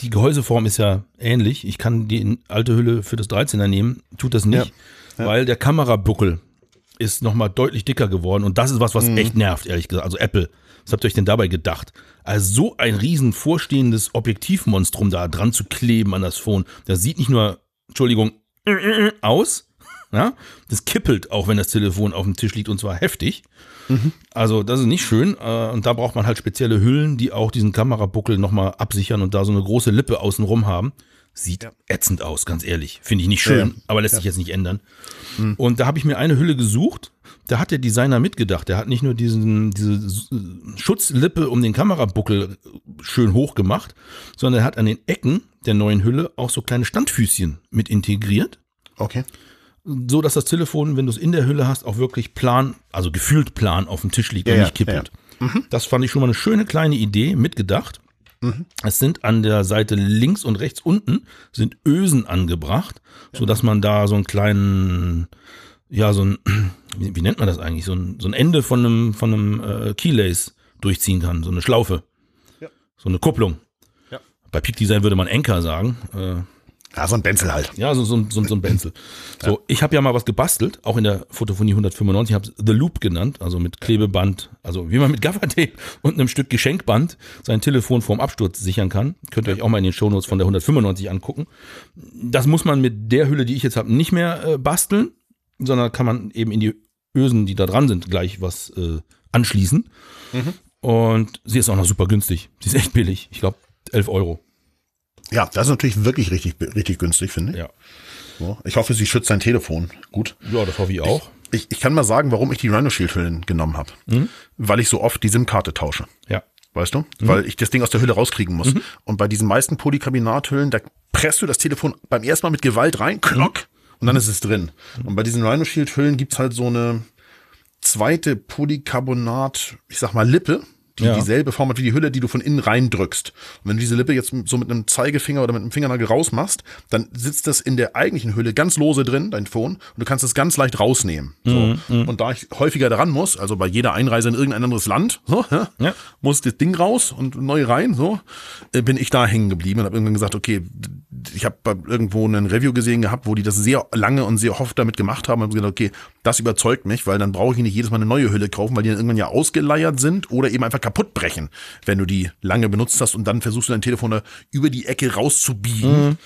die Gehäuseform ist ja ähnlich, ich kann die alte Hülle für das 13er nehmen, tut das nicht, weil der Kamerabuckel ist nochmal deutlich dicker geworden und das ist was, was echt nervt, ehrlich gesagt. Also Apple, was habt ihr euch denn dabei gedacht? Also so ein riesen vorstehendes Objektivmonstrum da dran zu kleben an das Phone, das sieht nicht nur, Entschuldigung, aus, ja, das kippelt auch, wenn das Telefon auf dem Tisch liegt und zwar heftig. Also das ist nicht schön äh, und da braucht man halt spezielle Hüllen, die auch diesen Kamerabuckel nochmal absichern und da so eine große Lippe außenrum haben. Sieht ätzend aus, ganz ehrlich. Finde ich nicht schön, Ja, ja. aber lässt sich jetzt nicht ändern. Und da habe ich mir eine Hülle gesucht. Da hat der Designer mitgedacht. Der hat nicht nur diesen, diese S- Schutzlippe um den Kamerabuckel schön hoch gemacht, sondern er hat an den Ecken der neuen Hülle auch so kleine Standfüßchen mit integriert Okay. so dass das Telefon, wenn du es in der Hülle hast, auch wirklich plan, also gefühlt plan auf dem Tisch liegt Ja, und ja, nicht kippelt. Das fand ich schon mal eine schöne kleine Idee, mitgedacht. Es sind an der Seite links und rechts unten sind Ösen angebracht, so dass man da so einen kleinen, ja, so ein, wie, wie nennt man das eigentlich, so ein, so ein Ende von einem, von einem äh, Keylace durchziehen kann, so eine Schlaufe. Ja. So eine Kupplung. Ja. Bei Peak Design würde man Anker sagen. Äh, Ja, so ein Benzel halt. ja, so, so, so, so ein Benzel. So, ich habe ja mal was gebastelt, auch in der Fotophonie 195, habe The Loop genannt, also mit Klebeband, also wie man mit Gaffertape und einem Stück Geschenkband sein Telefon vorm Absturz sichern kann. Könnt ihr euch auch mal in den Shownotes von der 195 angucken. Das muss man mit der Hülle, die ich jetzt habe, nicht mehr äh, basteln, sondern kann man eben in die Ösen, die da dran sind, gleich was äh, anschließen. Und sie ist auch noch super günstig. Sie ist echt billig. Ich glaube 11 Euro. Ja, das ist natürlich wirklich richtig, richtig günstig, finde ich. Ja. So. Ich hoffe, sie schützt sein Telefon gut. Ja, das hoffe ich auch. Ich, ich kann mal sagen, warum ich die Rhino Shield Hüllen genommen habe. Weil ich so oft die SIM-Karte tausche. Ja. Weißt du? Weil ich das Ding aus der Hülle rauskriegen muss. Und bei diesen meisten Polycarbinathüllen, da presst du das Telefon beim ersten Mal mit Gewalt rein, klock, und dann ist es drin. Und bei diesen Rhino Shield Hüllen gibt's halt so eine zweite Polycarbonat, ich sag mal Lippe, die Ja. dieselbe Form hat wie die Hülle, die du von innen reindrückst. Und wenn du diese Lippe jetzt so mit einem Zeigefinger oder mit einem Fingernagel rausmachst, dann sitzt das in der eigentlichen Hülle ganz lose drin, dein Phone, und du kannst es ganz leicht rausnehmen. So. Und da ich häufiger daran muss, also bei jeder Einreise in irgendein anderes Land, so, ja, muss das Ding raus und neu rein, so, äh, bin ich da hängen geblieben und habe irgendwann gesagt, okay, ich habe irgendwo ein Review gesehen gehabt, wo die das sehr lange und sehr oft damit gemacht haben und hab gesagt, okay, das überzeugt mich, weil dann brauche ich nicht jedes Mal eine neue Hülle kaufen, weil die dann irgendwann ja ausgeleiert sind oder eben einfach kaputt brechen, wenn du die lange benutzt hast und dann versuchst du dein Telefon da über die Ecke rauszubiegen.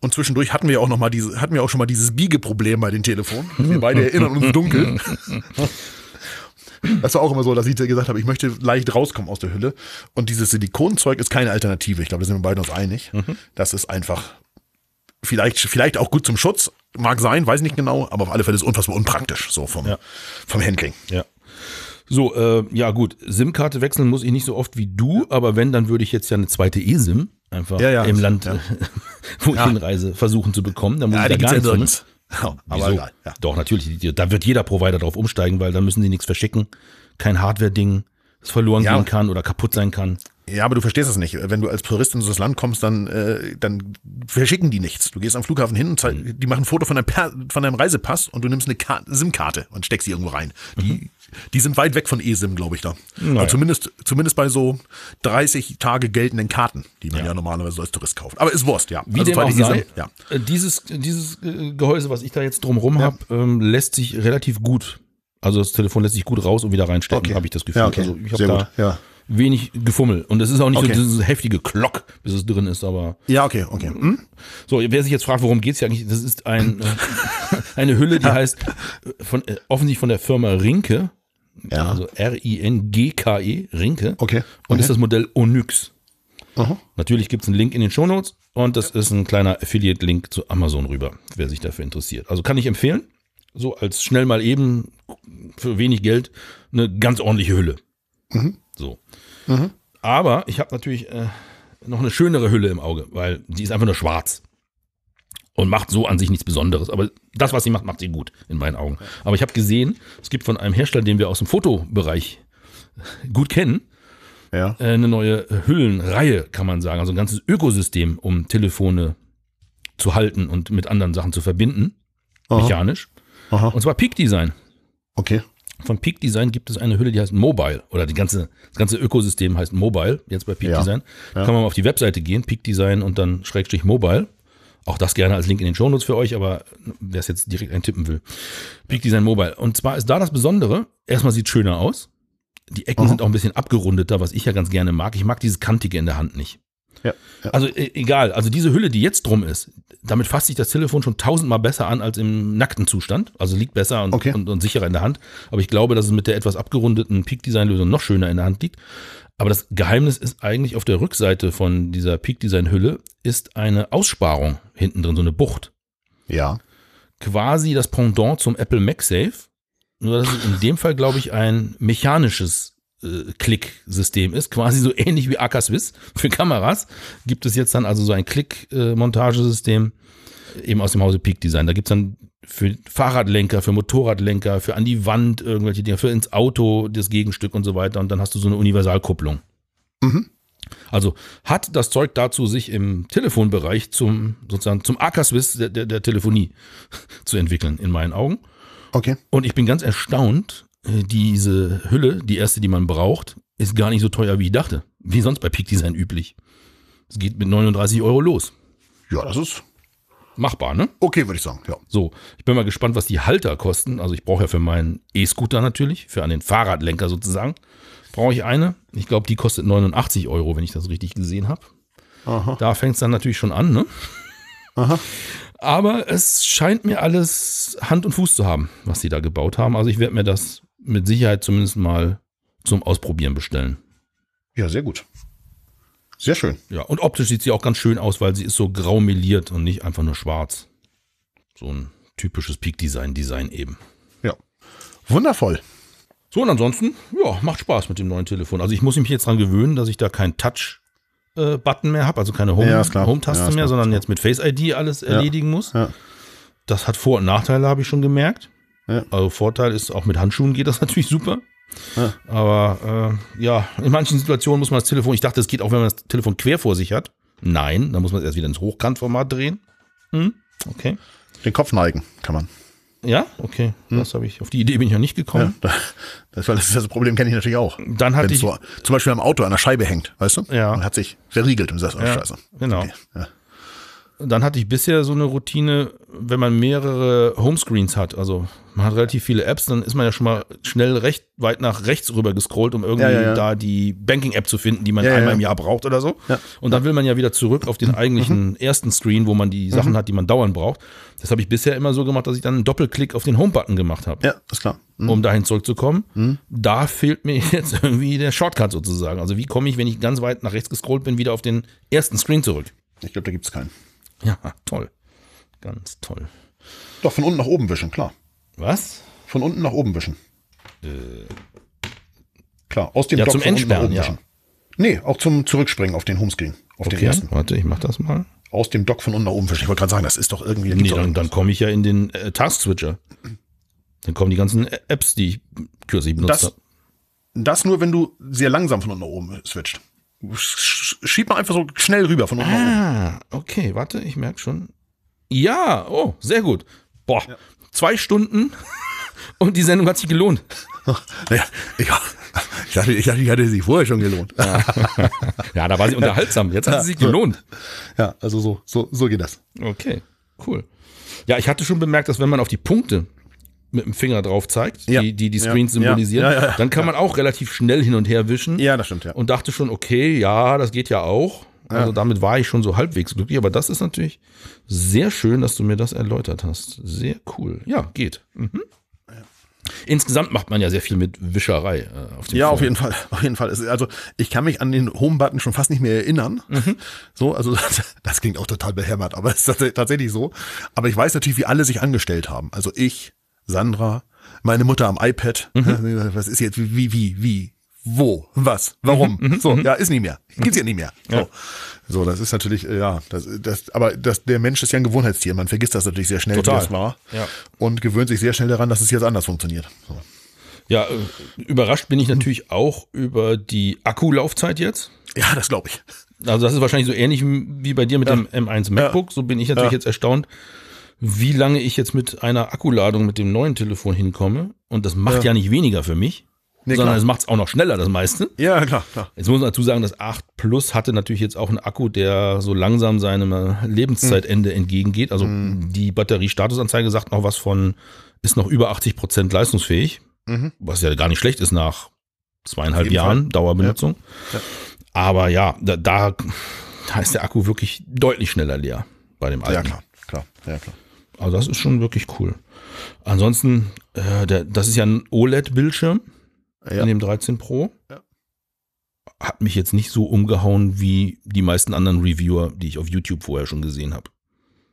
Und zwischendurch hatten wir auch noch mal diese, hatten wir auch schon mal dieses Biegeproblem bei den Telefonen. Wir beide erinnern uns dunkel. Das war auch immer so, dass ich gesagt habe, ich möchte leicht rauskommen aus der Hülle. Und dieses Silikonzeug ist keine Alternative. Ich glaube, da sind wir beide uns einig. Das ist einfach vielleicht, vielleicht auch gut zum Schutz. Mag sein, weiß nicht genau, aber auf alle Fälle ist es unfassbar unpraktisch, so vom, Ja. vom Handling. Ja. So, äh, ja gut, SIM-Karte wechseln muss ich nicht so oft wie du, aber wenn, dann würde ich jetzt ja eine zweite eSIM einfach Ja, ja, im Land, ja. wo ich hinreise, versuchen zu bekommen. Da muss Ja, ich die da gibt's gar nichts. Ja, aber egal. Doch, natürlich. die- Da wird jeder Provider drauf umsteigen, weil dann müssen sie nichts verschicken. Kein Hardware-Ding, das verloren gehen kann oder kaputt sein kann. Ja, aber du verstehst das nicht. Wenn du als Tourist in so das Land kommst, dann, äh, dann verschicken die nichts. Du gehst am Flughafen hin und zeig, Mhm. die machen ein Foto von deinem, per von deinem Reisepass und du nimmst eine Ka- SIM-Karte und steckst sie irgendwo rein. Die, die sind weit weg von eSIM, glaube ich, da. Mhm. Naja. Also zumindest, zumindest bei so 30 Tage geltenden Karten, die man ja, Ja. normalerweise als Tourist kauft. Aber ist Wurst, ja. Wie also dem auch sei, ja. äh, dieses, dieses äh, Gehäuse, was ich da jetzt drumrum habe, ähm, lässt sich relativ gut, also das Telefon lässt sich gut raus und wieder reinstecken, Okay. habe ich das Gefühl. Ja, okay. Also ich habe Sehr da gut, ja. Wenig Gefummel. Und es ist auch nicht Okay. so dieses heftige Klock, bis es drin ist, aber Ja, okay, okay. Hm? so, wer sich jetzt fragt, worum geht's hier eigentlich, das ist ein, äh, eine Hülle, die heißt äh, von, äh, offensichtlich von der Firma Rinke, Ja. also R-I-N-G-K-E, Rinke. Okay. Und okay. ist das Modell Onyx. Aha. Natürlich gibt's einen Link in den Shownotes und das ist ein kleiner Affiliate-Link zu Amazon rüber, wer sich dafür interessiert. Also kann ich empfehlen, so als schnell mal eben für wenig Geld eine ganz ordentliche Hülle. So. Aber ich habe natürlich äh, noch eine schönere Hülle im Auge, weil die ist einfach nur schwarz und macht so an sich nichts Besonderes. Aber das, was sie macht, macht sie gut in meinen Augen. Aber ich habe gesehen, es gibt von einem Hersteller, den wir aus dem Fotobereich gut kennen, Ja. äh, eine neue Hüllenreihe, kann man sagen. Also ein ganzes Ökosystem, um Telefone zu halten und mit anderen Sachen zu verbinden, Aha. mechanisch. Aha. Und zwar Peak Design. Okay. Von Peak Design gibt es eine Hülle, die heißt Mobile. Oder die ganze, das ganze Ökosystem heißt Mobile, jetzt bei Peak Ja. Design. Kann man mal auf die Webseite gehen, Peak Design und dann Schrägstrich Mobile. Auch das gerne als Link in den Shownotes für euch, aber wer es jetzt direkt eintippen will. Peak Design Mobile. Und zwar ist da das Besondere, erstmal sieht schöner aus. Die Ecken Aha. sind auch ein bisschen abgerundeter, was ich ja ganz gerne mag. Ich mag dieses Kantige in der Hand nicht. Ja. ja. Also e- egal, also diese Hülle, die jetzt drum ist, damit fasst sich das Telefon schon tausendmal besser an als im nackten Zustand. Also liegt besser und, Okay. und, und sicherer in der Hand. Aber ich glaube, dass es mit der etwas abgerundeten Peak-Design-Lösung noch schöner in der Hand liegt. Aber das Geheimnis ist eigentlich auf der Rückseite von dieser Peak-Design-Hülle ist eine Aussparung hinten drin, so eine Bucht. Ja. Quasi das Pendant zum Apple MagSafe. Nur, dass es in dem Fall, glaube ich, ein mechanisches Klick-System ist, quasi so ähnlich wie AK Swiss für Kameras. Gibt es jetzt dann also so ein Klick-Montagesystem eben aus dem Hause Peak Design. Da gibt's dann für Fahrradlenker, für Motorradlenker, für an die Wand irgendwelche Dinge, für ins Auto das Gegenstück und so weiter. Und dann hast du so eine Universalkupplung. Mhm. Also hat das Zeug dazu, sich im Telefonbereich zum sozusagen zum AK Swiss der, der, der Telefonie zu entwickeln, in meinen Augen. Okay. Und ich bin ganz erstaunt, äh, diese Hülle, die erste, die man braucht, ist gar nicht so teuer, wie ich dachte. Wie sonst bei Peak Design üblich. Es geht mit 39 Euro los. Ja, das ist Machbar, ne? okay, würde ich sagen. Ja. So, ich bin mal gespannt, was die Halter kosten. Also ich brauche ja für meinen E-Scooter natürlich, für den Fahrradlenker sozusagen, brauche ich eine. Ich glaube, die kostet 89 Euro, wenn ich das richtig gesehen habe. Aha. Da fängt es dann natürlich schon an, ne? Aha. Aber es scheint mir alles Hand und Fuß zu haben, was sie da gebaut haben. Also ich werde mir das mit Sicherheit zumindest mal zum Ausprobieren bestellen. Ja, sehr gut. Sehr schön. Ja, und optisch sieht sie auch ganz schön aus, weil sie ist so grau meliert und nicht einfach nur schwarz. So ein typisches Peak-Design-Design eben. Ja. Wundervoll. So, und ansonsten, ja, macht Spaß mit dem neuen Telefon. Also ich muss mich jetzt dran gewöhnen, dass ich da keinen Touch-Button mehr habe, also keine Home- Ja. Home-Taste Ja, mehr, sondern jetzt mit Face-ID alles erledigen muss. Ja. Das hat Vor- und Nachteile, habe ich schon gemerkt. Ja. Also Vorteil ist, auch mit Handschuhen geht das natürlich super. Ja. Aber äh, ja, in manchen Situationen muss man das Telefon, ich dachte, es geht auch, wenn man das Telefon quer vor sich hat. Nein, dann muss man es erst wieder ins Hochkantformat drehen. Hm? Okay. Den Kopf neigen kann man. Ja, okay. Das habe ich, auf die Idee bin ich noch nicht gekommen. Ja, das, das, das Problem kenne ich natürlich auch. Dann hatte Wenn ich, so, zum Beispiel am Auto an der Scheibe hängt, weißt du? Ja. Und hat sich verriegelt und sagst, oh, Ja, scheiße. genau. Okay. Ja. Dann hatte ich bisher so eine Routine, wenn man mehrere Homescreens hat, also man hat relativ viele Apps, dann ist man ja schon mal schnell recht weit nach rechts rüber gescrollt, um irgendwie Ja, ja, ja. da die Banking-App zu finden, die man einmal im Jahr braucht oder so. Und dann will man ja wieder zurück auf den eigentlichen Mhm. ersten Screen, wo man die Sachen hat, die man dauernd braucht. Das habe ich bisher immer so gemacht, dass ich dann einen Doppelklick auf den Home-Button gemacht habe, ja, ist klar. Hm. um dahin zurückzukommen. Da fehlt mir jetzt irgendwie der Shortcut sozusagen. Also wie komme ich, wenn ich ganz weit nach rechts gescrollt bin, wieder auf den ersten Screen zurück? Ich glaube, da gibt's keinen. Ja, toll. Ganz toll. Doch, von unten nach oben wischen, klar. Was? Von unten nach oben wischen. Klar, aus dem Ja, Dock zum von unten nach Entsperren, oben ja. wischen. Nee, auch zum Zurückspringen auf den Homescreen. Auf den Okay, ersten. warte, ich mach das mal. Aus dem Dock von unten nach oben wischen. Ich wollte gerade sagen, das ist doch irgendwie. da Nee, dann, dann komme ich ja in den äh, Task-Switcher. Dann kommen die ganzen Apps, die ich kürzlich benutzt habe. Das nur, wenn du sehr langsam von unten nach oben switcht. Sch- schieb mal einfach so schnell rüber von unten oben. Ah, okay, warte, ich merke schon. Ja, oh, sehr gut. Boah, zwei Stunden und die Sendung hat sich gelohnt. Naja, ja, ich dachte, ich dachte, die hatte sich vorher schon gelohnt. Ja, Ja, da war sie unterhaltsam. Jetzt hat sie sich gelohnt. also so, so, so geht das. Okay, cool. Ja, ich hatte schon bemerkt, dass wenn man auf die Punkte mit dem Finger drauf zeigt, Ja. die die, die. Screens symbolisieren, Ja, ja, ja. dann kann man auch relativ schnell hin und her wischen. Ja, das stimmt, ja. Und dachte schon, okay, ja, das geht ja auch. Also damit war ich schon so halbwegs glücklich. Aber das ist natürlich sehr schön, dass du mir das erläutert hast. Sehr cool. Ja, geht. Mhm. Insgesamt macht man ja sehr viel mit Wischerei äh, auf dem Ja, Phone. auf jeden Fall, auf jeden Fall. Also ich kann mich an den Home-Button schon fast nicht mehr erinnern. So, also das, das klingt auch total behämmert, aber es ist tats- tatsächlich so. Aber ich weiß natürlich, wie alle sich angestellt haben. Also ich, Sandra, meine Mutter am iPad. Was ist jetzt wie, wie, wie, wo, was, warum? So, ja, ist nicht mehr. Gibt's ja nicht mehr. So. So, das ist natürlich, äh, ja, das, das, aber das, der Mensch ist ja ein Gewohnheitstier. Man vergisst das natürlich sehr schnell, Total. wie das war. Ja. Und gewöhnt sich sehr schnell daran, dass es jetzt anders funktioniert. So. Ja, äh, überrascht bin ich natürlich auch über die Akkulaufzeit jetzt. Ja, das glaube ich. Also das ist wahrscheinlich so ähnlich wie bei dir mit dem M1 MacBook. So bin ich natürlich Ja. jetzt erstaunt, wie lange ich jetzt mit einer Akkuladung mit dem neuen Telefon hinkomme. Und das macht ja, nicht weniger für mich, Nee, sondern es macht es auch noch schneller, das meiste. Ja, klar, klar. Jetzt muss man dazu sagen, das 8 Plus hatte natürlich jetzt auch einen Akku, der so langsam seinem Lebenszeitende entgegengeht. Also die Batteriestatusanzeige sagt noch was von, ist noch über 80 Prozent leistungsfähig, was ja gar nicht schlecht ist nach zweieinhalb Jahren Dauerbenutzung. Ja. Aber ja, da, da, da ist der Akku wirklich deutlich schneller leer bei dem alten. Ja, klar, klar, ja, klar. Also das ist schon wirklich cool. Ansonsten, äh, der, das ist ja ein OLED-Bildschirm Ja. in dem 13 Pro. Ja. Hat mich jetzt nicht so umgehauen wie die meisten anderen Reviewer, die ich auf YouTube vorher schon gesehen habe.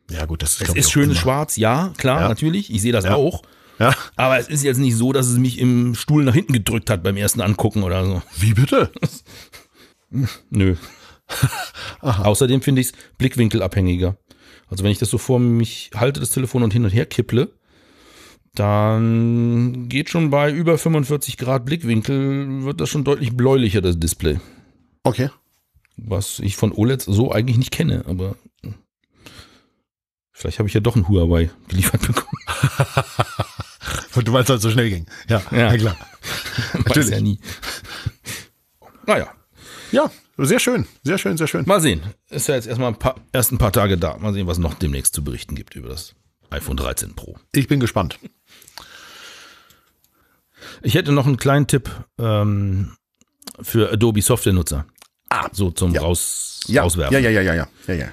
Ja, gut, das ist, Es ist schönes. Schwarz, ja, klar, Ja. natürlich. Ich sehe das auch. Ja. Aber es ist jetzt nicht so, dass es mich im Stuhl nach hinten gedrückt hat beim ersten Angucken oder so. Wie bitte? Nö. Außerdem finde ich es blickwinkelabhängiger. Also wenn ich das so vor mich halte, das Telefon und hin und her kipple, dann geht schon bei über 45 Grad Blickwinkel, wird das schon deutlich bläulicher, das Display. Okay. Was ich von OLEDs so eigentlich nicht kenne, aber vielleicht habe ich ja doch ein Huawei geliefert bekommen. Und du meinst, dass es so schnell ging. Ja, Ja. ja. klar. Weiß Natürlich. ja nie. Naja, Ja, sehr schön, sehr schön, sehr schön. mal sehen. Ist ja jetzt erstmal ein paar, erst ein paar Tage da. Mal sehen, was noch demnächst zu berichten gibt über das iPhone 13 Pro. Ich bin gespannt. Ich hätte noch einen kleinen Tipp ähm, für Adobe Software-Nutzer. Ah, So zum Ja. Raus, Ja, Rauswerfen. ja, ja, ja, ja, ja, ja, ja.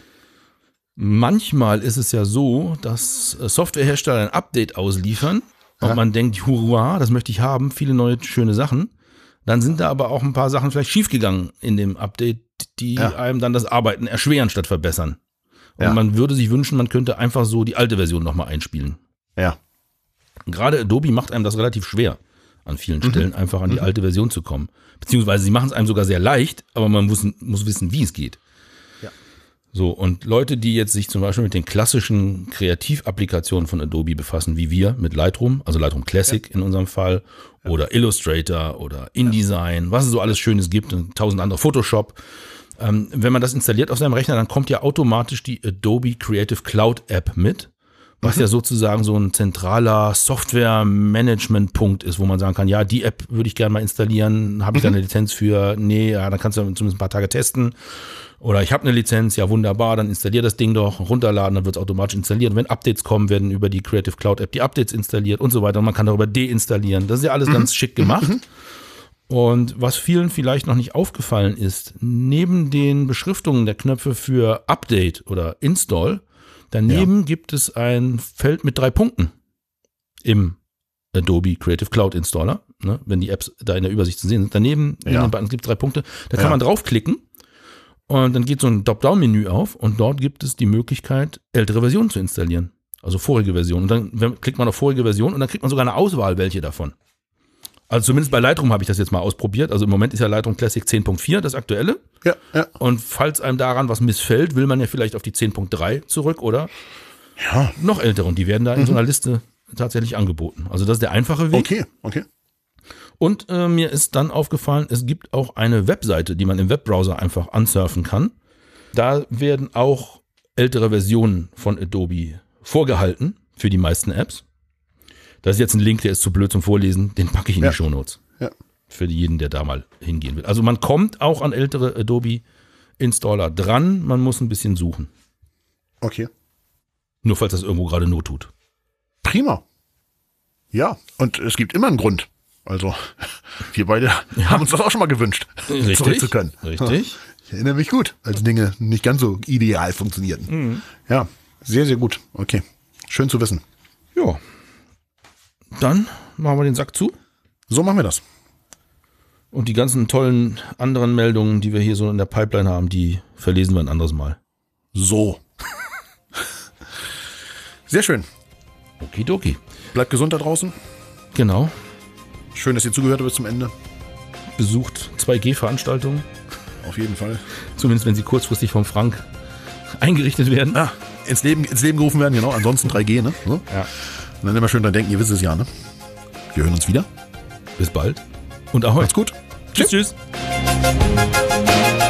Manchmal ist es ja so, dass äh, Softwarehersteller ein Update ausliefern und man denkt, hurra, das möchte ich haben, viele neue schöne Sachen. Dann sind da aber auch ein paar Sachen vielleicht schiefgegangen in dem Update, die Ja. einem dann das Arbeiten erschweren statt verbessern. Und Ja. man würde sich wünschen, man könnte einfach so die alte Version nochmal einspielen. Ja, Gerade Adobe macht einem das relativ schwer, an vielen Mhm. Stellen einfach an die alte Version zu kommen. Beziehungsweise sie machen es einem sogar sehr leicht, aber man muss, muss wissen, wie es geht. Ja. So, und Leute, die jetzt sich zum Beispiel mit den klassischen Kreativapplikationen von Adobe befassen, wie wir mit Lightroom, also Lightroom Classic in unserem Fall, oder Illustrator oder InDesign, was es so alles Schönes gibt und tausend andere, Photoshop. Ähm, wenn man das installiert auf seinem Rechner, dann kommt ja automatisch die Adobe Creative Cloud App mit, was ja sozusagen so ein zentraler Software-Management-Punkt ist, wo man sagen kann, ja, die App würde ich gerne mal installieren, habe ich da eine Lizenz für? Nee, ja, dann kannst du zumindest ein paar Tage testen. Oder ich habe eine Lizenz, ja wunderbar, dann installier das Ding doch, runterladen, dann wird es automatisch installiert. Und wenn Updates kommen, werden über die Creative Cloud App die Updates installiert und so weiter. Und man kann darüber deinstallieren. Das ist ja alles ganz schick gemacht. Und was vielen vielleicht noch nicht aufgefallen ist, neben den Beschriftungen der Knöpfe für Update oder Install, daneben gibt es ein Feld mit drei Punkten im Adobe Creative Cloud Installer, ne, wenn die Apps da in der Übersicht zu sehen sind. Daneben in Ja. den Buttons gibt es drei Punkte. Da kann Ja. man draufklicken und dann geht so ein Top-Down-Menü auf und dort gibt es die Möglichkeit, ältere Versionen zu installieren. Also vorige Versionen. Und dann klickt man auf vorige Version und dann kriegt man sogar eine Auswahl, welche davon. Also zumindest bei Lightroom habe ich das jetzt mal ausprobiert. Also im Moment ist ja Lightroom Classic 10.4 das aktuelle. ja, ja. Und falls einem daran was missfällt, will man ja vielleicht auf die 10.3 zurück oder Ja, noch ältere. Und die werden da in so einer Liste tatsächlich angeboten. Also das ist der einfache Weg. okay, okay. Und äh, mir ist dann aufgefallen, es gibt auch eine Webseite, die man im Webbrowser einfach ansurfen kann. Da werden auch ältere Versionen von Adobe vorgehalten für die meisten Apps. Das ist jetzt ein Link, der ist zu blöd zum Vorlesen, den packe ich in Ja. die Shownotes. Ja. Für jeden, der da mal hingehen will. Also man kommt auch an ältere Adobe-Installer dran, man muss ein bisschen suchen. Okay. Nur falls das irgendwo gerade Not tut. Prima. Ja, und es gibt immer einen Grund. Also, wir beide haben uns das auch schon mal gewünscht, zurück zu können. Richtig. Ich erinnere mich gut, als Dinge nicht ganz so ideal funktionierten. Ja, sehr, sehr gut. Okay. Schön zu wissen. Ja. Dann machen wir den Sack zu. So machen wir das. Und die ganzen tollen anderen Meldungen, die wir hier so in der Pipeline haben, die verlesen wir ein anderes Mal. So. Sehr schön. Okidoki. Bleibt gesund da draußen. Genau. Schön, dass ihr zugehört habt bis zum Ende. Besucht 2G-Veranstaltungen. Auf jeden Fall. Zumindest wenn sie kurzfristig vom Frank eingerichtet werden. Ah, ins Leben, ins Leben gerufen werden, genau. Ansonsten 3G, ne? So. Ja. Und dann immer schön dran denken, ihr wisst es ja, ne? Wir hören uns wieder. Bis bald. Und ahoi. Macht's gut. Tschüss, tschüss. Tschüss.